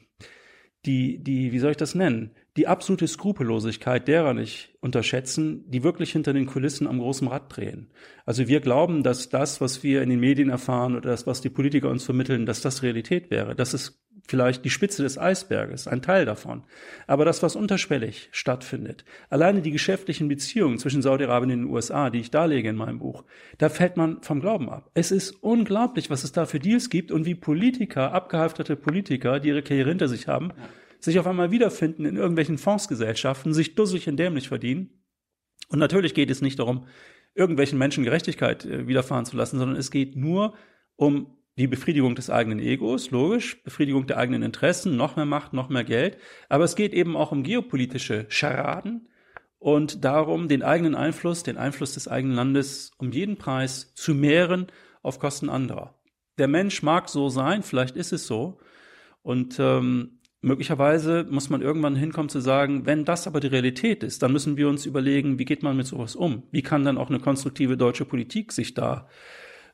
die, die, wie soll ich das nennen? Die absolute Skrupellosigkeit derer nicht unterschätzen, die wirklich hinter den Kulissen am großen Rad drehen. Also wir glauben, dass das, was wir in den Medien erfahren oder das, was die Politiker uns vermitteln, dass das Realität wäre. Das ist vielleicht die Spitze des Eisberges, ein Teil davon. Aber das, was unterschwellig stattfindet, alleine die geschäftlichen Beziehungen zwischen Saudi-Arabien und den USA, die ich darlege in meinem Buch, da fällt man vom Glauben ab. Es ist unglaublich, was es da für Deals gibt und wie Politiker, abgehalfterte Politiker, die ihre Karriere hinter sich haben, sich auf einmal wiederfinden in irgendwelchen Fondsgesellschaften, sich dusselig und dämlich verdienen. Und natürlich geht es nicht darum, irgendwelchen Menschen Gerechtigkeit äh, widerfahren zu lassen, sondern es geht nur um die Befriedigung des eigenen Egos, logisch, Befriedigung der eigenen Interessen, noch mehr Macht, noch mehr Geld. Aber es geht eben auch um geopolitische Scharaden und darum, den eigenen Einfluss, den Einfluss des eigenen Landes um jeden Preis zu mehren auf Kosten anderer. der Mensch mag so sein, vielleicht ist es so. Und ähm, möglicherweise muss man irgendwann hinkommen zu sagen, wenn das aber die Realität ist, dann müssen wir uns überlegen, wie geht man mit sowas um? Wie kann dann auch eine konstruktive deutsche Politik sich da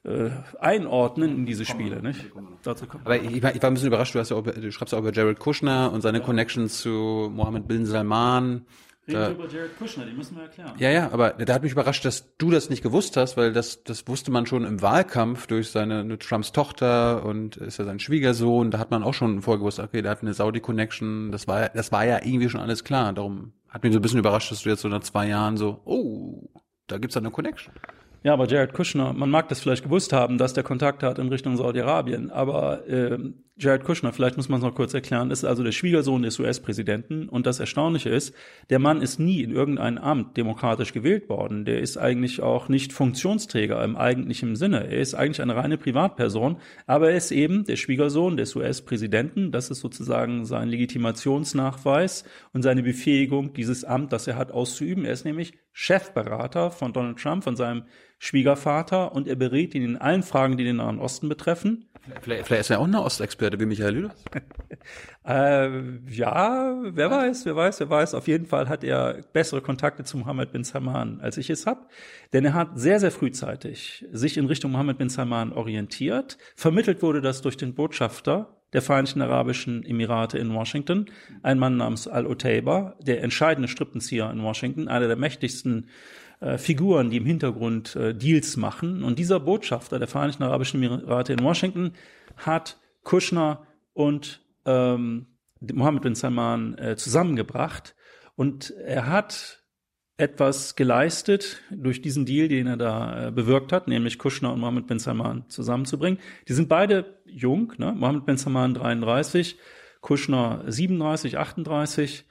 äh, einordnen in diese Spiele, nicht? Dazu kommt Aber ich war, ich war ein bisschen überrascht, du, hast ja auch, du schreibst ja auch über Jared Kushner und seine ja. Connections zu Mohammed bin Salman. Reden da, über Jared Kushner, die müssen wir erklären. Ja, ja, aber da hat mich überrascht, dass du das nicht gewusst hast, weil das, das wusste man schon im Wahlkampf durch seine Trumps Tochter und ist ja sein Schwiegersohn. Da hat man auch schon vorher gewusst, okay, der hat eine Saudi-Connection. Das war, das war ja irgendwie schon alles klar. Darum hat mich so ein bisschen überrascht, dass du jetzt so nach zwei Jahren so, oh, da gibt's da eine Connection. Ja, aber Jared Kushner, man mag das vielleicht gewusst haben, dass der Kontakt hat in Richtung Saudi-Arabien, aber äh, Jared Kushner, vielleicht muss man es noch kurz erklären, ist also der Schwiegersohn des US-Präsidenten und das Erstaunliche ist, der Mann ist nie in irgendein Amt demokratisch gewählt worden. Der ist eigentlich auch nicht Funktionsträger im eigentlichen Sinne. Er ist eigentlich eine reine Privatperson, aber er ist eben der Schwiegersohn des US-Präsidenten. Das ist sozusagen sein Legitimationsnachweis und seine Befähigung, dieses Amt, das er hat, auszuüben. Er ist nämlich Chefberater von Donald Trump, von seinem Schwiegervater und er berät ihn in allen Fragen, die den Nahen Osten betreffen. Vielleicht, vielleicht ist er auch eine Ostexperte wie Michael Lüders. äh, ja, wer weiß, wer weiß, wer weiß. Auf jeden Fall hat er bessere Kontakte zu Mohammed bin Salman, als ich es habe. Denn er hat sehr, sehr frühzeitig sich in Richtung Mohammed bin Salman orientiert. Vermittelt wurde das durch den Botschafter der Vereinigten Arabischen Emirate in Washington, ein Mann namens Al-Otaiba, der entscheidende Strippenzieher in Washington, einer der mächtigsten äh, Figuren, die im Hintergrund äh, Deals machen. Und dieser Botschafter der Vereinigten Arabischen Emirate in Washington hat Kushner und ähm, Mohammed bin Salman äh, zusammengebracht. Und er hat etwas geleistet durch diesen Deal, den er da äh, bewirkt hat, nämlich Kushner und Mohammed bin Salman zusammenzubringen. Die sind beide jung, ne? Mohammed bin Salman 33, Kushner 37, 38.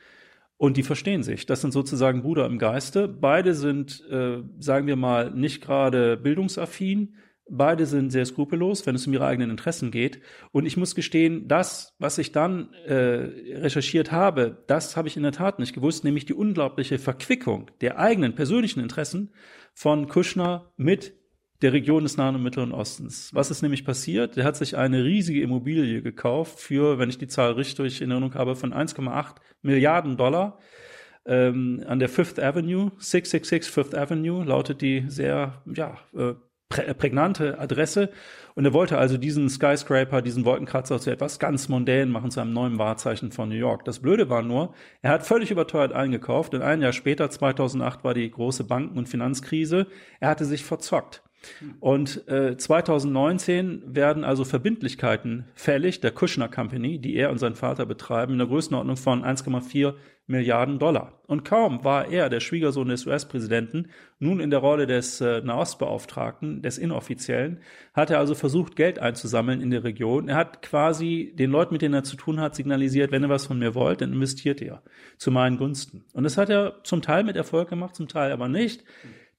Und die verstehen sich. Das sind sozusagen Bruder im Geiste. Beide sind, äh, sagen wir mal, nicht gerade bildungsaffin. Beide sind sehr skrupellos, wenn es um ihre eigenen Interessen geht. Und ich muss gestehen, das, was ich dann äh, recherchiert habe, das habe ich in der Tat nicht gewusst, nämlich die unglaubliche Verquickung der eigenen persönlichen Interessen von Kushner mit der Region des Nahen und Mittleren Ostens. Was ist nämlich passiert? Er hat sich eine riesige Immobilie gekauft für, wenn ich die Zahl richtig in Erinnerung habe, von 1,8 Milliarden Dollar ähm, an der Fifth Avenue, 666 Fifth Avenue, lautet die sehr ja, äh, prä prägnante Adresse. Und er wollte also diesen Skyscraper, diesen Wolkenkratzer zu etwas ganz mondän machen, zu einem neuen Wahrzeichen von New York. Das Blöde war nur, er hat völlig überteuert eingekauft. Und ein Jahr später, 2008, war die große Banken- und Finanzkrise. Er hatte sich verzockt. Und äh, 2019 werden also Verbindlichkeiten fällig der Kushner Company, die er und sein Vater betreiben, in der Größenordnung von 1,4 Milliarden Dollar. Und kaum war er, der Schwiegersohn des US-Präsidenten, nun in der Rolle des äh, Nahostbeauftragten, des Inoffiziellen, hat er also versucht, Geld einzusammeln in der Region. Er hat quasi den Leuten, mit denen er zu tun hat, signalisiert, wenn ihr was von mir wollt, dann investiert ihr zu meinen Gunsten. Und das hat er zum Teil mit Erfolg gemacht, zum Teil aber nicht.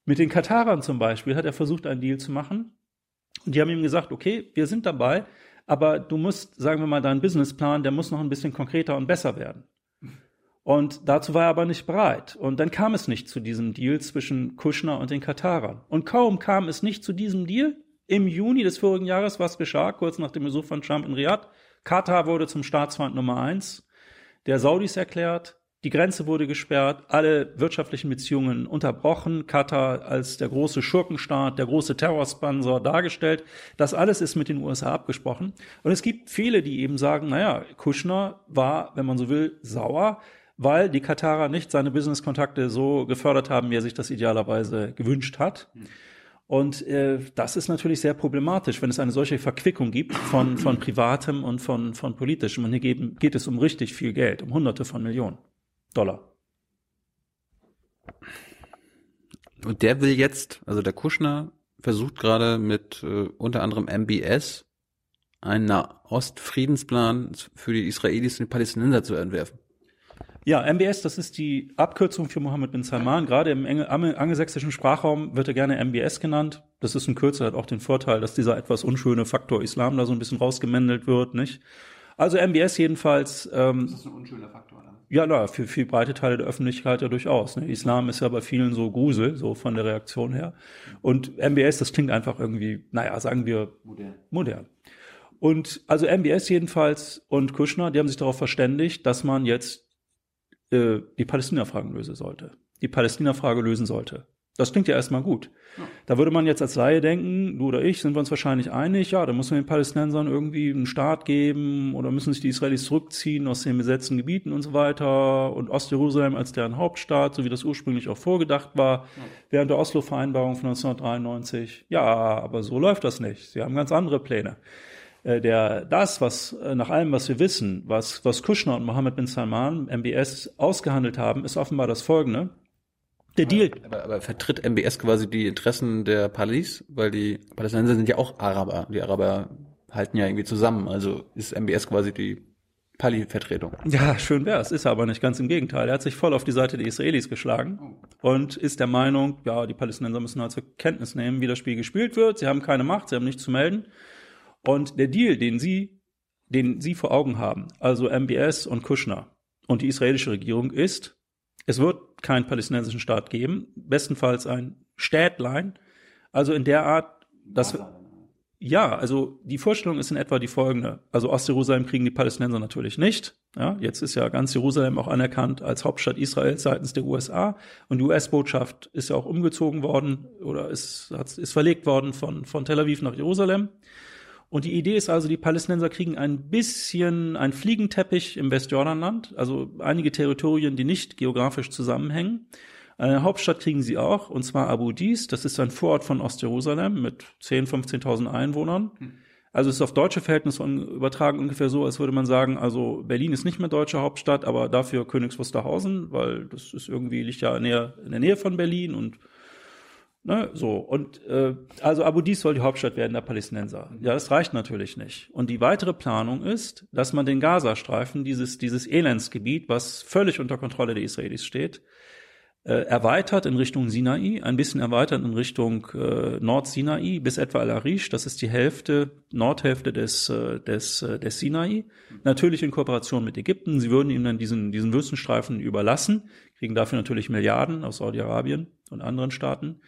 Mit den Katarern zum Beispiel hat er versucht, einen Deal zu machen. Und die haben ihm gesagt, okay, wir sind dabei, aber du musst, sagen wir mal, dein Businessplan, der muss noch ein bisschen konkreter und besser werden. Und dazu war er aber nicht bereit. Und dann kam es nicht zu diesem Deal zwischen Kushner und den Katarern. Und kaum kam es nicht zu diesem Deal, im Juni des vorigen Jahres, was geschah, kurz nach dem Besuch von Trump in Riyadh, Katar wurde zum Staatsfeind Nummer eins der Saudis erklärt, die Grenze wurde gesperrt, alle wirtschaftlichen Beziehungen unterbrochen, Katar als der große Schurkenstaat, der große Terrorsponsor dargestellt. Das alles ist mit den USA abgesprochen. Und es gibt viele, die eben sagen, naja, Kushner war, wenn man so will, sauer, weil die Katarer nicht seine Businesskontakte so gefördert haben, wie er sich das idealerweise gewünscht hat. Und äh, das ist natürlich sehr problematisch, wenn es eine solche Verquickung gibt von, von Privatem und von, von Politischem. Und hier geht, geht es um richtig viel Geld, um Hunderte von Millionen. Dollar. Und der will jetzt, also der Kuschner versucht gerade mit äh, unter anderem MBS einen Ostfriedensplan für die Israelis und die Palästinenser zu entwerfen. Ja, MBS, das ist die Abkürzung für Mohammed bin Salman. Gerade im angelsächsischen Sprachraum wird er gerne MBS genannt. Das ist ein Kürzel, hat auch den Vorteil, dass dieser etwas unschöne Faktor Islam da so ein bisschen rausgemändelt wird, nicht? Also MBS jedenfalls. Ähm, das ist ein unschöner Faktor, oder? Ja, na, für, für breite Teile der Öffentlichkeit ja durchaus. Ne? Islam ist ja bei vielen so Grusel, so von der Reaktion her. Und MBS, das klingt einfach irgendwie, naja, sagen wir modern. modern. Und also MBS jedenfalls und Kushner, die haben sich darauf verständigt, dass man jetzt äh, die Palästina-Fragen lösen sollte. Die Palästina-Frage lösen sollte. Das klingt ja erstmal gut. Ja. Da würde man jetzt als Laie denken, du oder ich, sind wir uns wahrscheinlich einig, ja, da muss man den Palästinensern irgendwie einen Staat geben oder müssen sich die Israelis zurückziehen aus den besetzten Gebieten und so weiter und Ostjerusalem als deren Hauptstaat, so wie das ursprünglich auch vorgedacht war, ja. während der Oslo-Vereinbarung von 1993. Ja, aber so läuft das nicht. Sie haben ganz andere Pläne. Äh, der, das, was äh, nach allem, was wir wissen, was, was Kushner und Mohammed bin Salman, MBS, ausgehandelt haben, ist offenbar das folgende. Der Deal. Aber, aber vertritt MBS quasi die Interessen der Palis? Weil die Palästinenser sind ja auch Araber. Die Araber halten ja irgendwie zusammen. Also ist MBS quasi die Pali-Vertretung. Ja, schön wär's. Ist aber nicht ganz im Gegenteil. Er hat sich voll auf die Seite der Israelis geschlagen und ist der Meinung, ja, die Palästinenser müssen halt zur Kenntnis nehmen, wie das Spiel gespielt wird. Sie haben keine Macht, sie haben nichts zu melden. Und der Deal, den sie, den sie vor Augen haben, also MBS und Kushner und die israelische Regierung ist, es wird keinen palästinensischen Staat geben, bestenfalls ein Städtlein. Also in der Art, dass ja, also die Vorstellung ist in etwa die folgende. Also Ostjerusalem kriegen die Palästinenser natürlich nicht. Ja, jetzt ist ja ganz Jerusalem auch anerkannt als Hauptstadt Israels seitens der USA und die US-Botschaft ist ja auch umgezogen worden oder ist, hat, ist verlegt worden von, von Tel Aviv nach Jerusalem. Und die Idee ist also, die Palästinenser kriegen ein bisschen ein Fliegenteppich im Westjordanland, also einige Territorien, die nicht geografisch zusammenhängen. Eine Hauptstadt kriegen sie auch, und zwar Abu Dis. Das ist ein Vorort von Ostjerusalem mit 10.000, 15.000 Einwohnern. Hm. Also ist auf deutsche Verhältnisse übertragen ungefähr so, als würde man sagen, also Berlin ist nicht mehr deutsche Hauptstadt, aber dafür Königs Wusterhausen, weil das ist irgendwie liegt ja näher in der Nähe von Berlin und Ne, so, und äh, also Abu Dis soll die Hauptstadt werden der Palästinenser. Ja, das reicht natürlich nicht. Und die weitere Planung ist, dass man den Gazastreifen, dieses, dieses Elendsgebiet, was völlig unter Kontrolle der Israelis steht, äh, erweitert in Richtung Sinai, ein bisschen erweitert in Richtung äh, Nord-Sinai bis etwa Al-Arish, das ist die Hälfte, Nordhälfte des, äh, des, äh, des Sinai. Natürlich in Kooperation mit Ägypten. Sie würden ihm dann diesen, diesen Wüstenstreifen überlassen, kriegen dafür natürlich Milliarden aus Saudi-Arabien und anderen Staaten.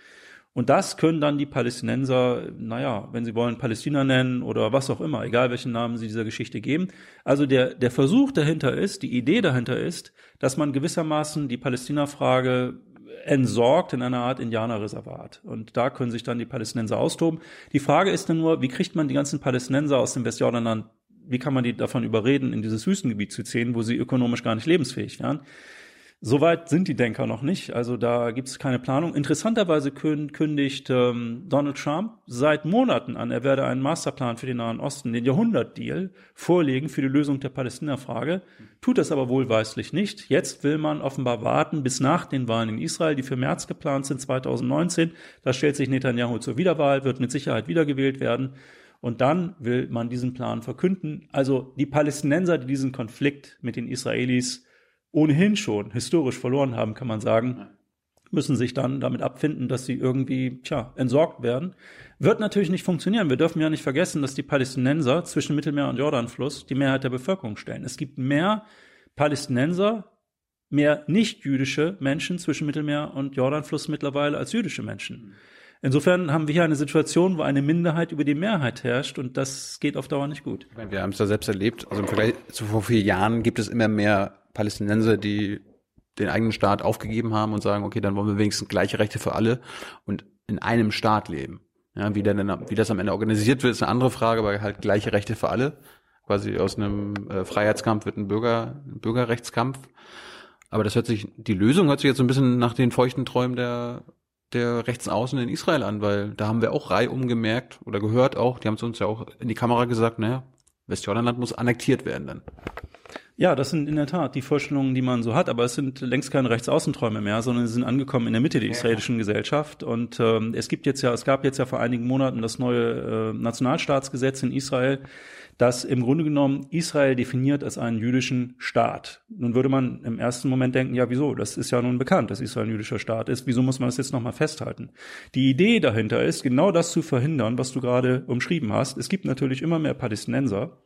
Und das können dann die Palästinenser, naja, wenn sie wollen, Palästina nennen oder was auch immer, egal welchen Namen sie dieser Geschichte geben. Also der, der Versuch dahinter ist, die Idee dahinter ist, dass man gewissermaßen die Palästina-Frage entsorgt in einer Art Indianerreservat. Und da können sich dann die Palästinenser austoben. Die Frage ist dann nur, wie kriegt man die ganzen Palästinenser aus dem Westjordanland, wie kann man die davon überreden, in dieses Wüstengebiet zu ziehen, wo sie ökonomisch gar nicht lebensfähig wären? Soweit sind die Denker noch nicht. Also da gibt es keine Planung. Interessanterweise kündigt ähm, Donald Trump seit Monaten an, er werde einen Masterplan für den Nahen Osten, den Jahrhundertdeal, vorlegen für die Lösung der Palästina-Frage. Tut das aber wohlweislich nicht. Jetzt will man offenbar warten bis nach den Wahlen in Israel, die für März geplant sind, 2019. Da stellt sich Netanyahu zur Wiederwahl, wird mit Sicherheit wiedergewählt werden. Und dann will man diesen Plan verkünden. Also die Palästinenser, die diesen Konflikt mit den Israelis ohnehin schon historisch verloren haben, kann man sagen, müssen sich dann damit abfinden, dass sie irgendwie, tja, entsorgt werden. Wird natürlich nicht funktionieren. Wir dürfen ja nicht vergessen, dass die Palästinenser zwischen Mittelmeer und Jordanfluss die Mehrheit der Bevölkerung stellen. Es gibt mehr Palästinenser, mehr nicht-jüdische Menschen zwischen Mittelmeer und Jordanfluss mittlerweile als jüdische Menschen. Insofern haben wir hier eine Situation, wo eine Minderheit über die Mehrheit herrscht und das geht auf Dauer nicht gut. Wir haben es ja selbst erlebt. Also im Vergleich zu vor vier Jahren gibt es immer mehr Palästinenser, die den eigenen Staat aufgegeben haben und sagen, okay, dann wollen wir wenigstens gleiche Rechte für alle und in einem Staat leben. Ja, wie, denn, wie das am Ende organisiert wird, ist eine andere Frage, aber halt gleiche Rechte für alle. Quasi aus einem äh, Freiheitskampf wird ein, Bürger, ein Bürgerrechtskampf. Aber das hört sich, die Lösung hört sich jetzt so ein bisschen nach den feuchten Träumen der, der Rechtsaußen in Israel an, weil da haben wir auch reihum gemerkt oder gehört auch, die haben es uns ja auch in die Kamera gesagt, naja, Westjordanland muss annektiert werden dann. Ja, das sind in der Tat die Vorstellungen, die man so hat, aber es sind längst keine Rechtsaußenträume mehr, sondern sie sind angekommen in der Mitte der israelischen Gesellschaft. Und ähm, es gibt jetzt ja, es gab jetzt ja vor einigen Monaten das neue äh, Nationalstaatsgesetz in Israel, das im Grunde genommen Israel definiert als einen jüdischen Staat. Nun würde man im ersten Moment denken, ja, wieso? Das ist ja nun bekannt, dass Israel ein jüdischer Staat ist. Wieso muss man das jetzt nochmal festhalten? Die Idee dahinter ist, genau das zu verhindern, was du gerade umschrieben hast. Es gibt natürlich immer mehr Palästinenser,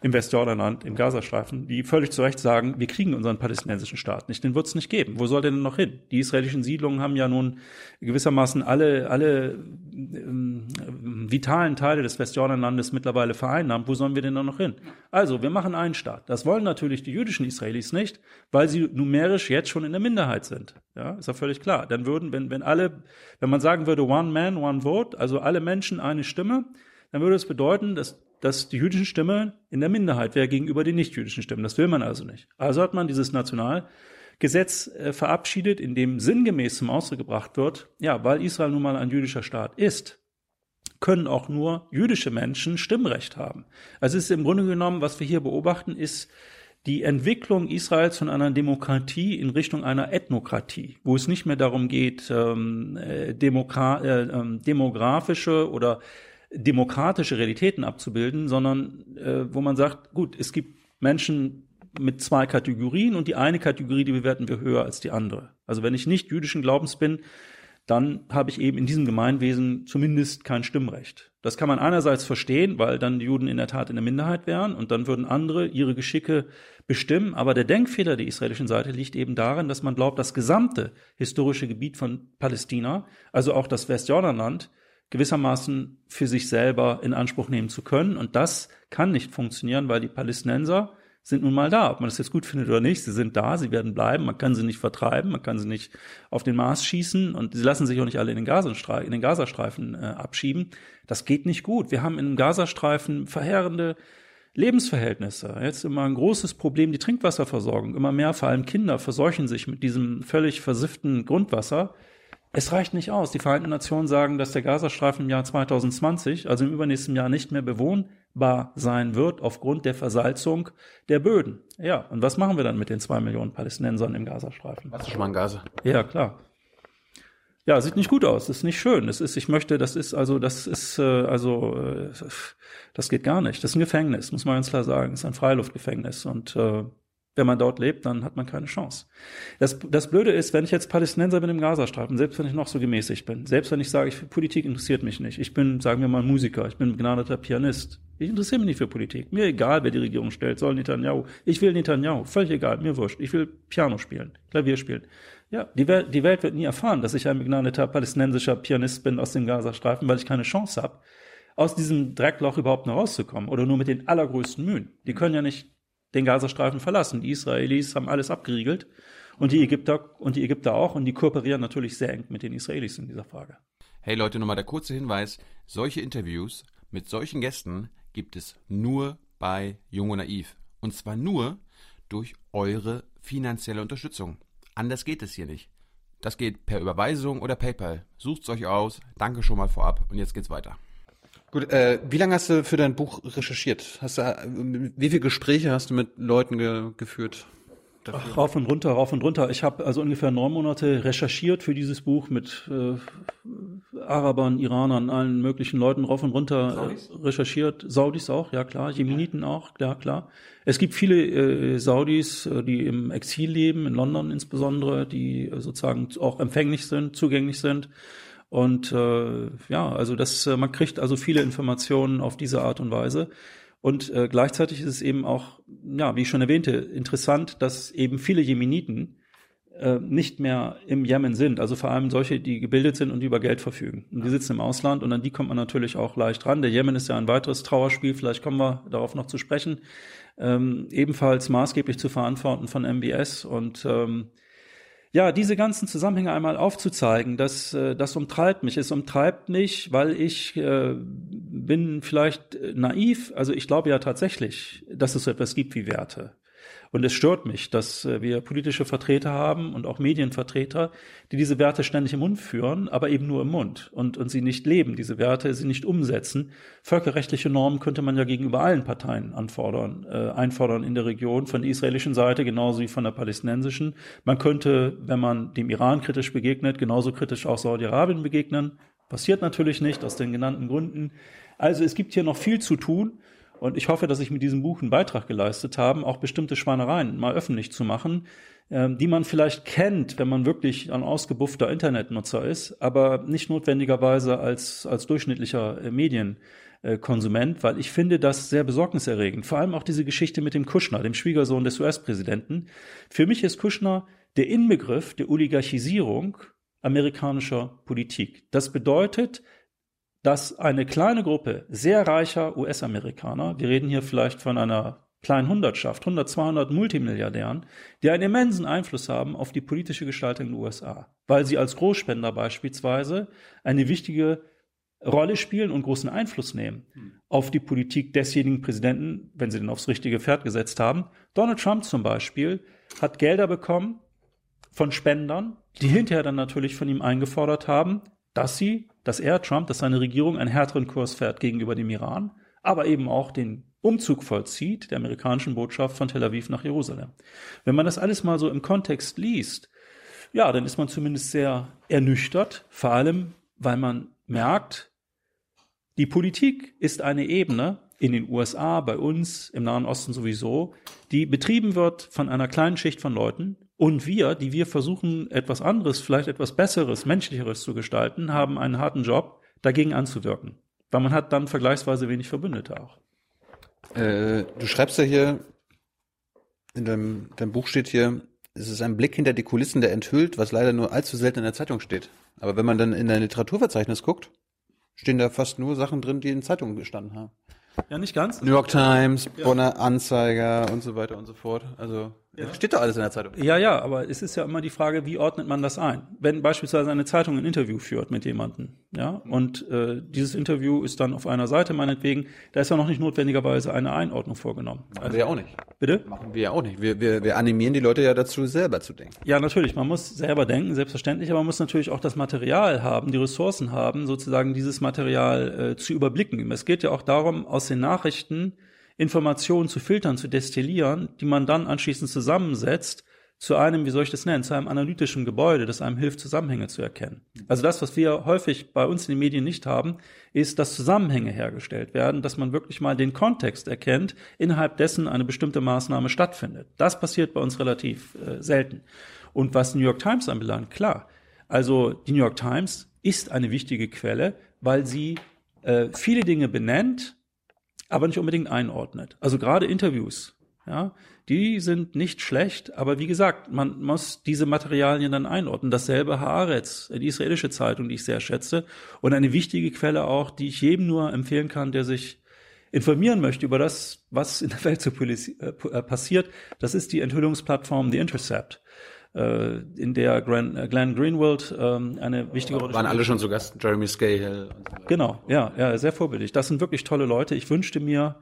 im Westjordanland, im Gazastreifen, die völlig zu Recht sagen, wir kriegen unseren palästinensischen Staat nicht, den wird es nicht geben. Wo soll der denn noch hin? Die israelischen Siedlungen haben ja nun gewissermaßen alle, alle ähm, vitalen Teile des Westjordanlandes mittlerweile vereinnahmt. Wo sollen wir denn dann noch hin? Also, wir machen einen Staat. Das wollen natürlich die jüdischen Israelis nicht, weil sie numerisch jetzt schon in der Minderheit sind. Ja, ist ja völlig klar. Dann würden, wenn, wenn alle, wenn man sagen würde, one man, one vote, also alle Menschen eine Stimme, dann würde es bedeuten, dass dass die jüdische Stimme in der Minderheit wäre gegenüber den nicht-jüdischen Stimmen. Das will man also nicht. Also hat man dieses Nationalgesetz äh, verabschiedet, in dem sinngemäß zum Ausdruck gebracht wird, ja, weil Israel nun mal ein jüdischer Staat ist, können auch nur jüdische Menschen Stimmrecht haben. Also es ist im Grunde genommen, was wir hier beobachten, ist die Entwicklung Israels von einer Demokratie in Richtung einer Ethnokratie, wo es nicht mehr darum geht, ähm, äh, äh, ähm, demografische oder demokratische Realitäten abzubilden, sondern äh, wo man sagt, gut, es gibt Menschen mit zwei Kategorien und die eine Kategorie, die bewerten wir höher als die andere. Also wenn ich nicht jüdischen Glaubens bin, dann habe ich eben in diesem Gemeinwesen zumindest kein Stimmrecht. Das kann man einerseits verstehen, weil dann die Juden in der Tat in der Minderheit wären und dann würden andere ihre Geschicke bestimmen. Aber der Denkfehler der israelischen Seite liegt eben darin, dass man glaubt, das gesamte historische Gebiet von Palästina, also auch das Westjordanland, gewissermaßen für sich selber in Anspruch nehmen zu können. Und das kann nicht funktionieren, weil die Palästinenser sind nun mal da. Ob man das jetzt gut findet oder nicht, sie sind da, sie werden bleiben, man kann sie nicht vertreiben, man kann sie nicht auf den Mars schießen und sie lassen sich auch nicht alle in den, Gazastreifen, in den Gazastreifen äh, abschieben. Das geht nicht gut. Wir haben in Gazastreifen verheerende Lebensverhältnisse. Jetzt immer ein großes Problem, die Trinkwasserversorgung. Immer mehr, vor allem Kinder, verseuchen sich mit diesem völlig versifften Grundwasser. Es reicht nicht aus. Die Vereinten Nationen sagen, dass der Gazastreifen im Jahr 2020, also im übernächsten Jahr, nicht mehr bewohnbar sein wird aufgrund der Versalzung der Böden. Ja, und was machen wir dann mit den zwei Millionen Palästinensern im Gazastreifen? Warst du schon mal in Gaza? Ja, klar. Ja, sieht nicht gut aus. Das ist nicht schön. Es ist, ich möchte, das ist also, das ist äh, also, äh, das geht gar nicht. Das ist ein Gefängnis, muss man ganz klar sagen. Das ist ein Freiluftgefängnis und äh, wenn man dort lebt, dann hat man keine Chance. Das, das Blöde ist, wenn ich jetzt Palästinenser bin im Gazastreifen, selbst wenn ich noch so gemäßigt bin, selbst wenn ich sage, ich, Politik interessiert mich nicht, ich bin, sagen wir mal, Musiker, ich bin begnadeter Pianist, ich interessiere mich nicht für Politik. Mir egal, wer die Regierung stellt, soll Netanyahu. Ich will Netanyahu, völlig egal, mir wurscht. Ich will Piano spielen, Klavier spielen. Ja, die Welt, die Welt wird nie erfahren, dass ich ein begnadeter palästinensischer Pianist bin aus dem Gazastreifen, weil ich keine Chance habe, aus diesem Dreckloch überhaupt noch rauszukommen oder nur mit den allergrößten Mühen. Die können ja nicht den Gazastreifen verlassen. Die Israelis haben alles abgeriegelt und die Ägypter und die Ägypter auch und die kooperieren natürlich sehr eng mit den Israelis in dieser Frage. Hey Leute, nochmal der kurze Hinweis, solche Interviews mit solchen Gästen gibt es nur bei Jung und Naiv und zwar nur durch eure finanzielle Unterstützung. Anders geht es hier nicht. Das geht per Überweisung oder PayPal. Sucht's euch aus. Danke schon mal vorab und jetzt geht's weiter. Gut, äh, wie lange hast du für dein Buch recherchiert? Hast du, äh, wie viele Gespräche hast du mit Leuten ge geführt? Ach, rauf und runter, rauf und runter. Ich habe also ungefähr neun Monate recherchiert für dieses Buch mit äh, Arabern, Iranern, allen möglichen Leuten rauf und runter Saudis? recherchiert. Saudis auch, ja klar. Jemeniten auch, ja klar. Es gibt viele äh, Saudis, äh, die im Exil leben, in London insbesondere, die äh, sozusagen auch empfänglich sind, zugänglich sind. Und äh, ja, also das, äh, man kriegt also viele Informationen auf diese Art und Weise. Und äh, gleichzeitig ist es eben auch, ja, wie ich schon erwähnte, interessant, dass eben viele Jemeniten äh, nicht mehr im Jemen sind. Also vor allem solche, die gebildet sind und über Geld verfügen. Und die sitzen im Ausland und an die kommt man natürlich auch leicht ran. Der Jemen ist ja ein weiteres Trauerspiel, vielleicht kommen wir darauf noch zu sprechen. Ähm, ebenfalls maßgeblich zu verantworten von MBS und ähm, ja, diese ganzen Zusammenhänge einmal aufzuzeigen, das, äh, das umtreibt mich. Es umtreibt mich, weil ich äh, bin vielleicht naiv. Also ich glaube ja tatsächlich, dass es so etwas gibt wie Werte. Und es stört mich, dass äh, wir politische Vertreter haben und auch Medienvertreter, die diese Werte ständig im Mund führen, aber eben nur im Mund und, und sie nicht leben, diese Werte, sie nicht umsetzen. Völkerrechtliche Normen könnte man ja gegenüber allen Parteien anfordern, äh, einfordern in der Region, von der israelischen Seite genauso wie von der palästinensischen. Man könnte, wenn man dem Iran kritisch begegnet, genauso kritisch auch Saudi-Arabien begegnen. Passiert natürlich nicht, aus den genannten Gründen. Also es gibt hier noch viel zu tun. Und ich hoffe, dass ich mit diesem Buch einen Beitrag geleistet habe, auch bestimmte Schweinereien mal öffentlich zu machen, ähm, die man vielleicht kennt, wenn man wirklich ein ausgebuffter Internetnutzer ist, aber nicht notwendigerweise als, als durchschnittlicher äh, Medienabonnent. äh, Konsument, weil ich finde das sehr besorgniserregend. Vor allem auch diese Geschichte mit dem Kushner, dem Schwiegersohn des US-Präsidenten. Für mich ist Kushner der Inbegriff der Oligarchisierung amerikanischer Politik. Das bedeutet, dass eine kleine Gruppe sehr reicher US-Amerikaner, wir reden hier vielleicht von einer kleinen Hundertschaft, 100, 200 Multimilliardären, die einen immensen Einfluss haben auf die politische Gestaltung in den USA, weil sie als Großspender beispielsweise eine wichtige Rolle spielen und großen Einfluss nehmen auf die Politik desjenigen Präsidenten, wenn sie den aufs richtige Pferd gesetzt haben. Donald Trump zum Beispiel hat Gelder bekommen von Spendern, die hinterher dann natürlich von ihm eingefordert haben, dass sie, dass er, Trump, dass seine Regierung einen härteren Kurs fährt gegenüber dem Iran, aber eben auch den Umzug vollzieht, der amerikanischen Botschaft von Tel Aviv nach Jerusalem. Wenn man das alles mal so im Kontext liest, ja, dann ist man zumindest sehr ernüchtert, vor allem, weil man merkt, die Politik ist eine Ebene in den USA, bei uns, im Nahen Osten sowieso, die betrieben wird von einer kleinen Schicht von Leuten. Und wir, die wir versuchen, etwas anderes, vielleicht etwas Besseres, Menschlicheres zu gestalten, haben einen harten Job, dagegen anzuwirken. Weil man hat dann vergleichsweise wenig Verbündete auch. Äh, du schreibst ja hier, in deinem, deinem Buch steht hier, es ist ein Blick hinter die Kulissen, der enthüllt, was leider nur allzu selten in der Zeitung steht. Aber wenn man dann in dein Literaturverzeichnis guckt, stehen da fast nur Sachen drin, die in Zeitungen gestanden haben. Ja, nicht ganz. New York Times, Bonner Anzeiger und so weiter und so fort. Also ja. Steht doch alles in der Zeitung. Ja, ja, aber es ist ja immer die Frage, wie ordnet man das ein? Wenn beispielsweise eine Zeitung ein Interview führt mit jemandem, ja, und äh, dieses Interview ist dann auf einer Seite meinetwegen, da ist ja noch nicht notwendigerweise eine Einordnung vorgenommen. Machen also, wir ja auch nicht. Bitte? Machen wir ja auch nicht. Wir, wir, wir animieren die Leute ja dazu, selber zu denken. Ja, natürlich. Man muss selber denken, selbstverständlich, aber man muss natürlich auch das Material haben, die Ressourcen haben, sozusagen dieses Material äh, zu überblicken. Es geht ja auch darum, aus den Nachrichten Informationen zu filtern, zu destillieren, die man dann anschließend zusammensetzt zu einem, wie soll ich das nennen, zu einem analytischen Gebäude, das einem hilft, Zusammenhänge zu erkennen. Also das, was wir häufig bei uns in den Medien nicht haben, ist, dass Zusammenhänge hergestellt werden, dass man wirklich mal den Kontext erkennt, innerhalb dessen eine bestimmte Maßnahme stattfindet. Das passiert bei uns relativ äh, selten. Und was New York Times anbelangt, klar. Also die New York Times ist eine wichtige Quelle, weil sie äh, viele Dinge benennt, aber nicht unbedingt einordnet. Also gerade Interviews, ja, die sind nicht schlecht, aber wie gesagt, man muss diese Materialien dann einordnen. Dasselbe Haaretz, die israelische Zeitung, die ich sehr schätze und eine wichtige Quelle auch, die ich jedem nur empfehlen kann, der sich informieren möchte über das, was in der Welt so äh, passiert. Das ist die Enthüllungsplattform The Intercept äh, in der Glenn, äh, Glenn Greenwald ähm, eine wichtige Rolle Waren alle schon zu Gast, Jeremy Scahill. Und so genau, ja, ja, sehr vorbildlich. Das sind wirklich tolle Leute. Ich wünschte mir,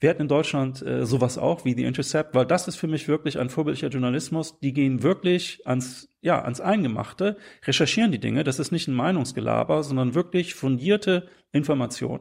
wir hätten in Deutschland äh, sowas auch wie The Intercept, weil das ist für mich wirklich ein vorbildlicher Journalismus. Die gehen wirklich ans, ja, ans Eingemachte, recherchieren die Dinge. Das ist nicht ein Meinungsgelaber, sondern wirklich fundierte Information,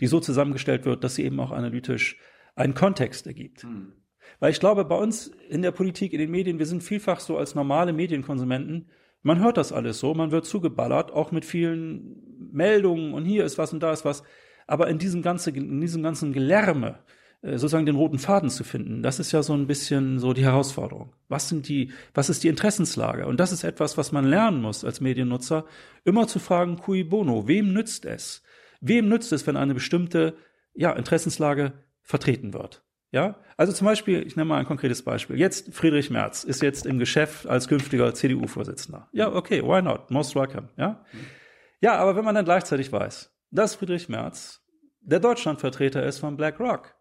die so zusammengestellt wird, dass sie eben auch analytisch einen Kontext ergibt. Hm. Weil ich glaube, bei uns in der Politik, in den Medien, wir sind vielfach so als normale Medienkonsumenten, man hört das alles so, man wird zugeballert, auch mit vielen Meldungen und hier ist was und da ist was. Aber in diesem ganzen, in diesem ganzen Gelärme, äh, sozusagen den roten Faden zu finden, das ist ja so ein bisschen so die Herausforderung. Was sind die, was ist die Interessenslage? Und das ist etwas, was man lernen muss als Mediennutzer, immer zu fragen, cui bono, wem nützt es? Wem nützt es, wenn eine bestimmte, ja, Interessenslage vertreten wird? Ja, also zum Beispiel, ich nenne mal ein konkretes Beispiel. Jetzt Friedrich Merz ist jetzt im Geschäft als künftiger CDU-Vorsitzender. Ja, okay, why not? Most welcome. Ja, ja, aber wenn man dann gleichzeitig weiß, dass Friedrich Merz der Deutschlandvertreter ist von BlackRock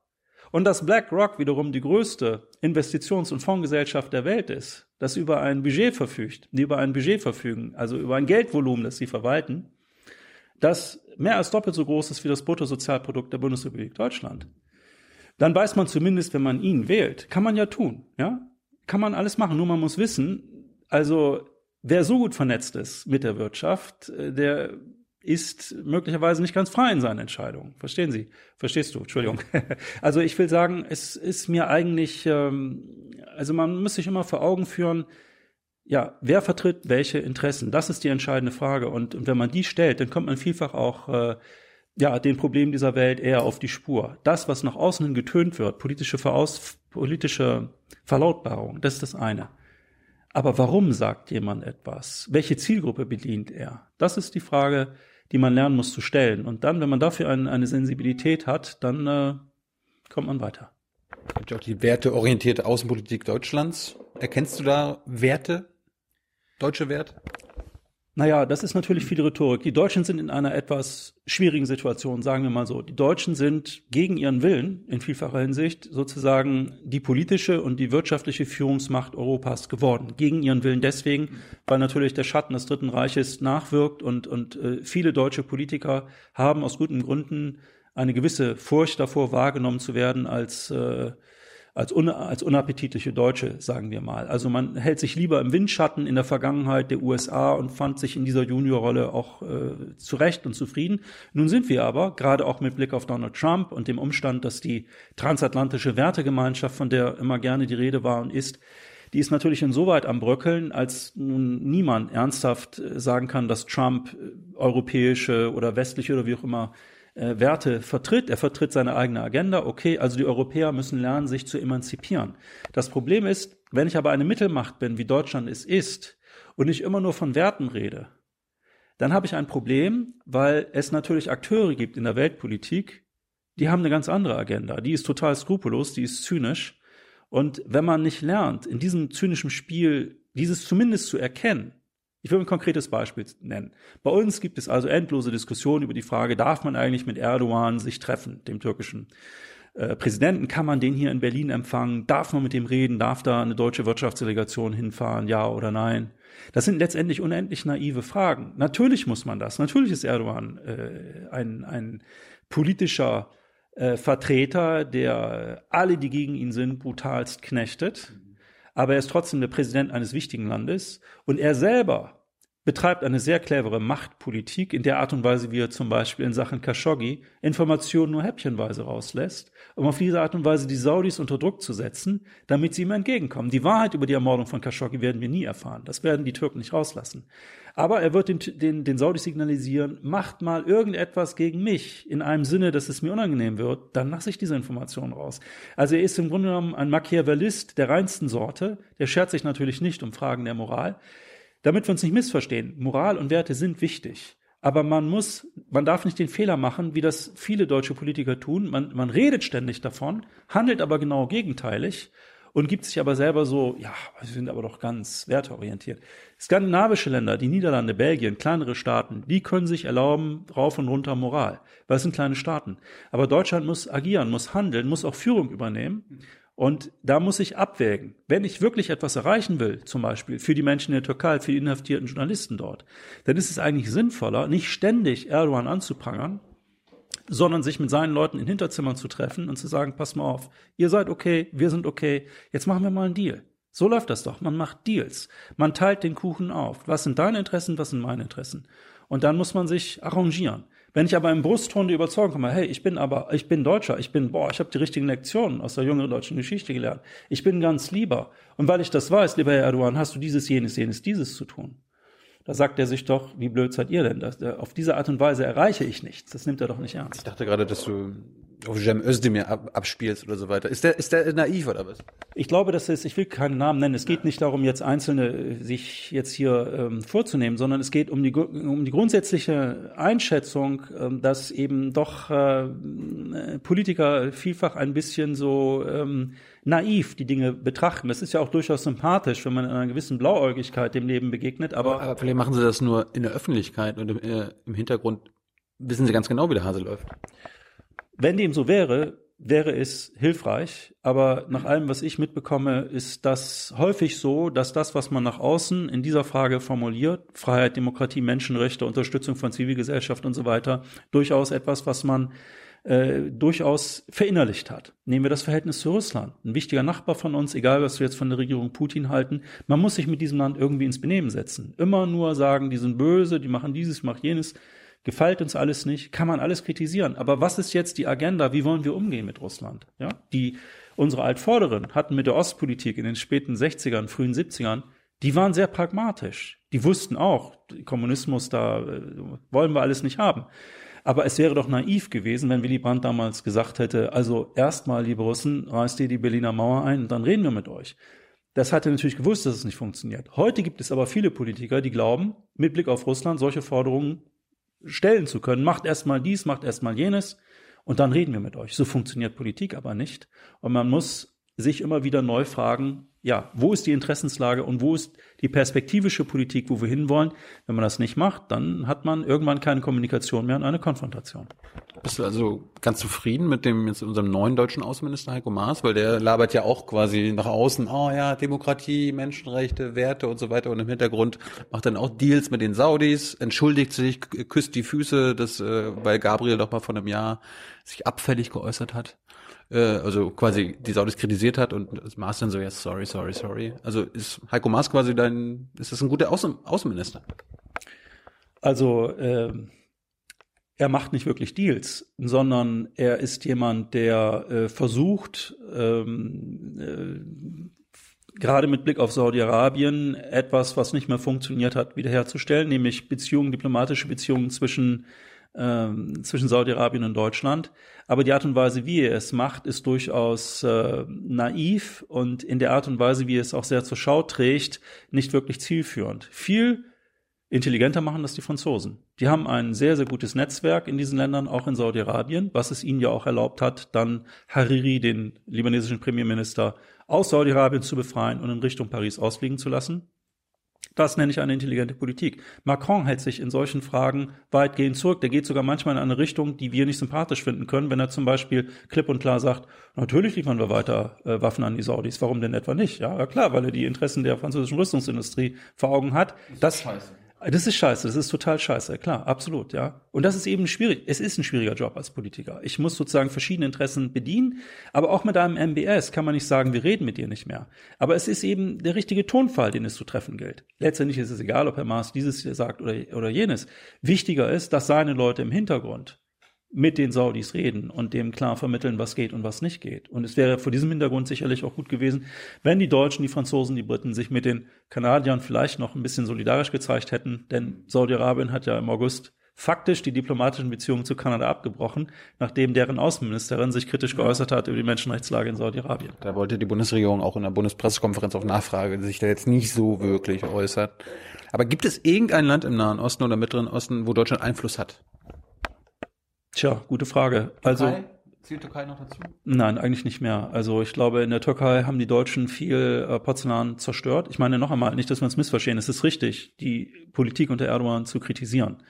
und dass BlackRock wiederum die größte Investitions- und Fondsgesellschaft der Welt ist, das über ein Budget verfügt, die über ein Budget verfügen, also über ein Geldvolumen, das sie verwalten, das mehr als doppelt so groß ist wie das Bruttosozialprodukt der Bundesrepublik Deutschland dann weiß man zumindest, wenn man ihn wählt, kann man ja tun, ja? Kann man alles machen, nur man muss wissen, also wer so gut vernetzt ist mit der Wirtschaft, äh, der ist möglicherweise nicht ganz frei in seinen Entscheidungen. Verstehen Sie? Verstehst du? Entschuldigung. Also ich will sagen, es ist mir eigentlich, ähm, also man muss sich immer vor Augen führen, ja, wer vertritt welche Interessen? Das ist die entscheidende Frage. Und, und wenn man die stellt, dann kommt man vielfach auch äh, ja, den Problemen dieser Welt eher auf die Spur. Das, was nach außen hin getönt wird, politische, Veraus politische Verlautbarung, das ist das eine. Aber warum sagt jemand etwas? Welche Zielgruppe bedient er? Das ist die Frage, die man lernen muss zu stellen. Und dann, wenn man dafür ein, eine Sensibilität hat, dann äh, kommt man weiter. Es ja auch die werteorientierte Außenpolitik Deutschlands. Erkennst du da Werte? Deutsche Werte? Naja, das ist natürlich viel Rhetorik. Die Deutschen sind in einer etwas schwierigen Situation, sagen wir mal so. Die Deutschen sind gegen ihren Willen in vielfacher Hinsicht sozusagen die politische und die wirtschaftliche Führungsmacht Europas geworden. Gegen ihren Willen deswegen, weil natürlich der Schatten des Dritten Reiches nachwirkt und, und äh, viele deutsche Politiker haben aus guten Gründen eine gewisse Furcht davor wahrgenommen zu werden als äh, als, un, als unappetitliche Deutsche, sagen wir mal. Also man hält sich lieber im Windschatten in der Vergangenheit der USA und fand sich in dieser Juniorrolle auch äh, zurecht und zufrieden. Nun sind wir aber, gerade auch mit Blick auf Donald Trump und dem Umstand, dass die transatlantische Wertegemeinschaft, von der immer gerne die Rede war und ist, die ist natürlich insoweit am Bröckeln, als nun niemand ernsthaft äh, sagen kann, dass Trump äh, europäische oder westliche oder wie auch immer äh, Werte vertritt. Er vertritt seine eigene Agenda. Okay, also die Europäer müssen lernen, sich zu emanzipieren. Das Problem ist, wenn ich aber eine Mittelmacht bin, wie Deutschland es ist, und ich immer nur von Werten rede, dann habe ich ein Problem, weil es natürlich Akteure gibt in der Weltpolitik, die haben eine ganz andere Agenda. Die ist total skrupellos, die ist zynisch. Und wenn man nicht lernt, in diesem zynischen Spiel dieses zumindest zu erkennen, ich will ein konkretes Beispiel nennen. Bei uns gibt es also endlose Diskussionen über die Frage, darf man eigentlich mit Erdogan sich treffen, dem türkischen äh, Präsidenten? Kann man den hier in Berlin empfangen? Darf man mit dem reden? Darf da eine deutsche Wirtschaftsdelegation hinfahren? Ja oder nein? Das sind letztendlich unendlich naive Fragen. Natürlich muss man das. Natürlich ist Erdogan äh, ein, ein politischer äh, Vertreter, der alle, die gegen ihn sind, brutalst knechtet aber er ist trotzdem der Präsident eines wichtigen Landes. Und er selber betreibt eine sehr clevere Machtpolitik in der Art und Weise, wie er zum Beispiel in Sachen Khashoggi Informationen nur häppchenweise rauslässt, um auf diese Art und Weise die Saudis unter Druck zu setzen, damit sie ihm entgegenkommen. Die Wahrheit über die Ermordung von Khashoggi werden wir nie erfahren. Das werden die Türken nicht rauslassen. Aber er wird den, den, den Saudis signalisieren, macht mal irgendetwas gegen mich in einem Sinne, dass es mir unangenehm wird, dann lasse ich diese Informationen raus. Also er ist im Grunde genommen ein Machiavellist der reinsten Sorte. Der schert sich natürlich nicht um Fragen der Moral. Damit wir uns nicht missverstehen, Moral und Werte sind wichtig. Aber man muss, man darf nicht den Fehler machen, wie das viele deutsche Politiker tun. Man, man redet ständig davon, handelt aber genau gegenteilig und gibt sich aber selber so, ja, wir sind aber doch ganz werteorientiert. Skandinavische Länder, die Niederlande, Belgien, kleinere Staaten, die können sich erlauben, rauf und runter Moral, weil es sind kleine Staaten. Aber Deutschland muss agieren, muss handeln, muss auch Führung übernehmen. Und da muss ich abwägen. Wenn ich wirklich etwas erreichen will, zum Beispiel für die Menschen in der Türkei, für die inhaftierten Journalisten dort, dann ist es eigentlich sinnvoller, nicht ständig Erdogan anzuprangern, sondern sich mit seinen Leuten in Hinterzimmern zu treffen und zu sagen, pass mal auf, ihr seid okay, wir sind okay, jetzt machen wir mal einen Deal. So läuft das doch. Man macht Deals. Man teilt den Kuchen auf. Was sind deine Interessen, was sind meine Interessen? Und dann muss man sich arrangieren. Wenn ich aber im Brustton die Überzeugung komme, hey, ich bin aber, ich bin Deutscher, ich bin, boah, ich habe die richtigen Lektionen aus der jüngeren deutschen Geschichte gelernt. Ich bin ganz lieber. Und weil ich das weiß, lieber Herr Erdogan, hast du dieses, jenes, jenes, dieses zu tun. Da sagt er sich doch, wie blöd seid ihr denn? Das, auf diese Art und Weise erreiche ich nichts. Das nimmt er doch nicht ernst. Ich dachte gerade, dass du auf Cem Özdemir ab, abspielst oder so weiter. Ist der, ist der naiv oder was? Ich glaube, dass es, ich will keinen Namen nennen, es geht nicht darum, jetzt Einzelne äh, sich jetzt hier ähm, vorzunehmen, sondern es geht um die, um die grundsätzliche Einschätzung, ähm, dass eben doch äh, Politiker vielfach ein bisschen so ähm, naiv die Dinge betrachten. Das ist ja auch durchaus sympathisch, wenn man in einer gewissen Blauäugigkeit dem Leben begegnet. Aber, aber vielleicht machen sie das nur in der Öffentlichkeit und im, äh, im Hintergrund wissen sie ganz genau, wie der Hase läuft. Wenn dem so wäre, wäre es hilfreich. Aber nach allem, was ich mitbekomme, ist das häufig so, dass das, was man nach außen in dieser Frage formuliert, Freiheit, Demokratie, Menschenrechte, Unterstützung von Zivilgesellschaft und so weiter, durchaus etwas, was man äh, durchaus verinnerlicht hat. Nehmen wir das Verhältnis zu Russland. Ein wichtiger Nachbar von uns, egal was wir jetzt von der Regierung Putin halten, man muss sich mit diesem Land irgendwie ins Benehmen setzen. Immer nur sagen, die sind böse, die machen dieses, machen jenes gefällt uns alles nicht, kann man alles kritisieren. Aber was ist jetzt die Agenda? Wie wollen wir umgehen mit Russland? Ja, die, unsere Altvorderen hatten mit der Ostpolitik in den späten 60ern, frühen 70ern, die waren sehr pragmatisch. Die wussten auch, Kommunismus, da äh, wollen wir alles nicht haben. Aber es wäre doch naiv gewesen, wenn Willy Brandt damals gesagt hätte, also erstmal, liebe Russen, reißt ihr die Berliner Mauer ein und dann reden wir mit euch. Das hat er natürlich gewusst, dass es nicht funktioniert. Heute gibt es aber viele Politiker, die glauben, mit Blick auf Russland solche Forderungen stellen zu können. Macht erstmal dies, macht erstmal jenes und dann reden wir mit euch. So funktioniert Politik aber nicht. Und man muss sich immer wieder neu fragen, ja, wo ist die Interessenslage und wo ist die perspektivische Politik, wo wir hinwollen? Wenn man das nicht macht, dann hat man irgendwann keine Kommunikation mehr und eine Konfrontation. Bist du also ganz zufrieden mit dem jetzt unserem neuen deutschen Außenminister Heiko Maas, weil der labert ja auch quasi nach außen, oh ja, Demokratie, Menschenrechte, Werte und so weiter und im Hintergrund macht dann auch Deals mit den Saudis, entschuldigt sich, küsst die Füße, das äh, weil Gabriel doch mal vor einem Jahr sich abfällig geäußert hat äh, also quasi die Saudis kritisiert hat und Maas dann so, ja, sorry, sorry, sorry. Also ist Heiko Maas quasi dein, ist das ein guter Außen Außenminister? Also äh, er macht nicht wirklich Deals, sondern er ist jemand, der äh, versucht, ähm, äh, gerade mit Blick auf Saudi-Arabien etwas, was nicht mehr funktioniert hat, wiederherzustellen, nämlich Beziehungen, diplomatische Beziehungen zwischen ähm, zwischen Saudi-Arabien und Deutschland. Aber die Art und Weise, wie er es macht, ist durchaus äh, naiv und in der Art und Weise, wie er es auch sehr zur Schau trägt, nicht wirklich zielführend. Viel intelligenter machen das die Franzosen. Die haben ein sehr, sehr gutes Netzwerk in diesen Ländern, auch in Saudi-Arabien, was es ihnen ja auch erlaubt hat, dann Hariri, den libanesischen Premierminister, aus Saudi-Arabien zu befreien und in Richtung Paris ausfliegen zu lassen. Das nenne ich eine intelligente Politik. Macron hält sich in solchen Fragen weitgehend zurück. Der geht sogar manchmal in eine Richtung, die wir nicht sympathisch finden können, wenn er zum Beispiel klipp und klar sagt, natürlich liefern wir weiter äh, Waffen an die Saudis. Warum denn etwa nicht? Ja, klar, weil er die Interessen der französischen Rüstungsindustrie vor Augen hat. Das, das das ist scheiße, das ist total scheiße, klar, absolut, ja. Und das ist eben schwierig. Es ist ein schwieriger Job als Politiker. Ich muss sozusagen verschiedene Interessen bedienen, aber auch mit einem MBS kann man nicht sagen, wir reden mit dir nicht mehr. Aber es ist eben der richtige Tonfall, den es zu treffen gilt. Letztendlich ist es egal, ob Herr Maas dieses sagt oder, oder jenes. Wichtiger ist, dass seine Leute im Hintergrund mit den Saudis reden und dem klar vermitteln, was geht und was nicht geht. Und es wäre vor diesem Hintergrund sicherlich auch gut gewesen, wenn die Deutschen, die Franzosen, die Briten sich mit den Kanadiern vielleicht noch ein bisschen solidarisch gezeigt hätten, denn Saudi-Arabien hat ja im August faktisch die diplomatischen Beziehungen zu Kanada abgebrochen, nachdem deren Außenministerin sich kritisch geäußert hat über die Menschenrechtslage in Saudi-Arabien. Da wollte die Bundesregierung auch in der Bundespressekonferenz auf Nachfrage sich da jetzt nicht so wirklich äußert. Aber gibt es irgendein Land im Nahen Osten oder Mittleren Osten, wo Deutschland Einfluss hat? Tja, gute Frage. Also Türkei? Zählt Türkei noch dazu? Nein, eigentlich nicht mehr. Also ich glaube, in der Türkei haben die Deutschen viel äh, Porzellan zerstört. Ich meine noch einmal, nicht, dass wir uns missverstehen, es ist richtig, die Politik unter Erdogan zu kritisieren.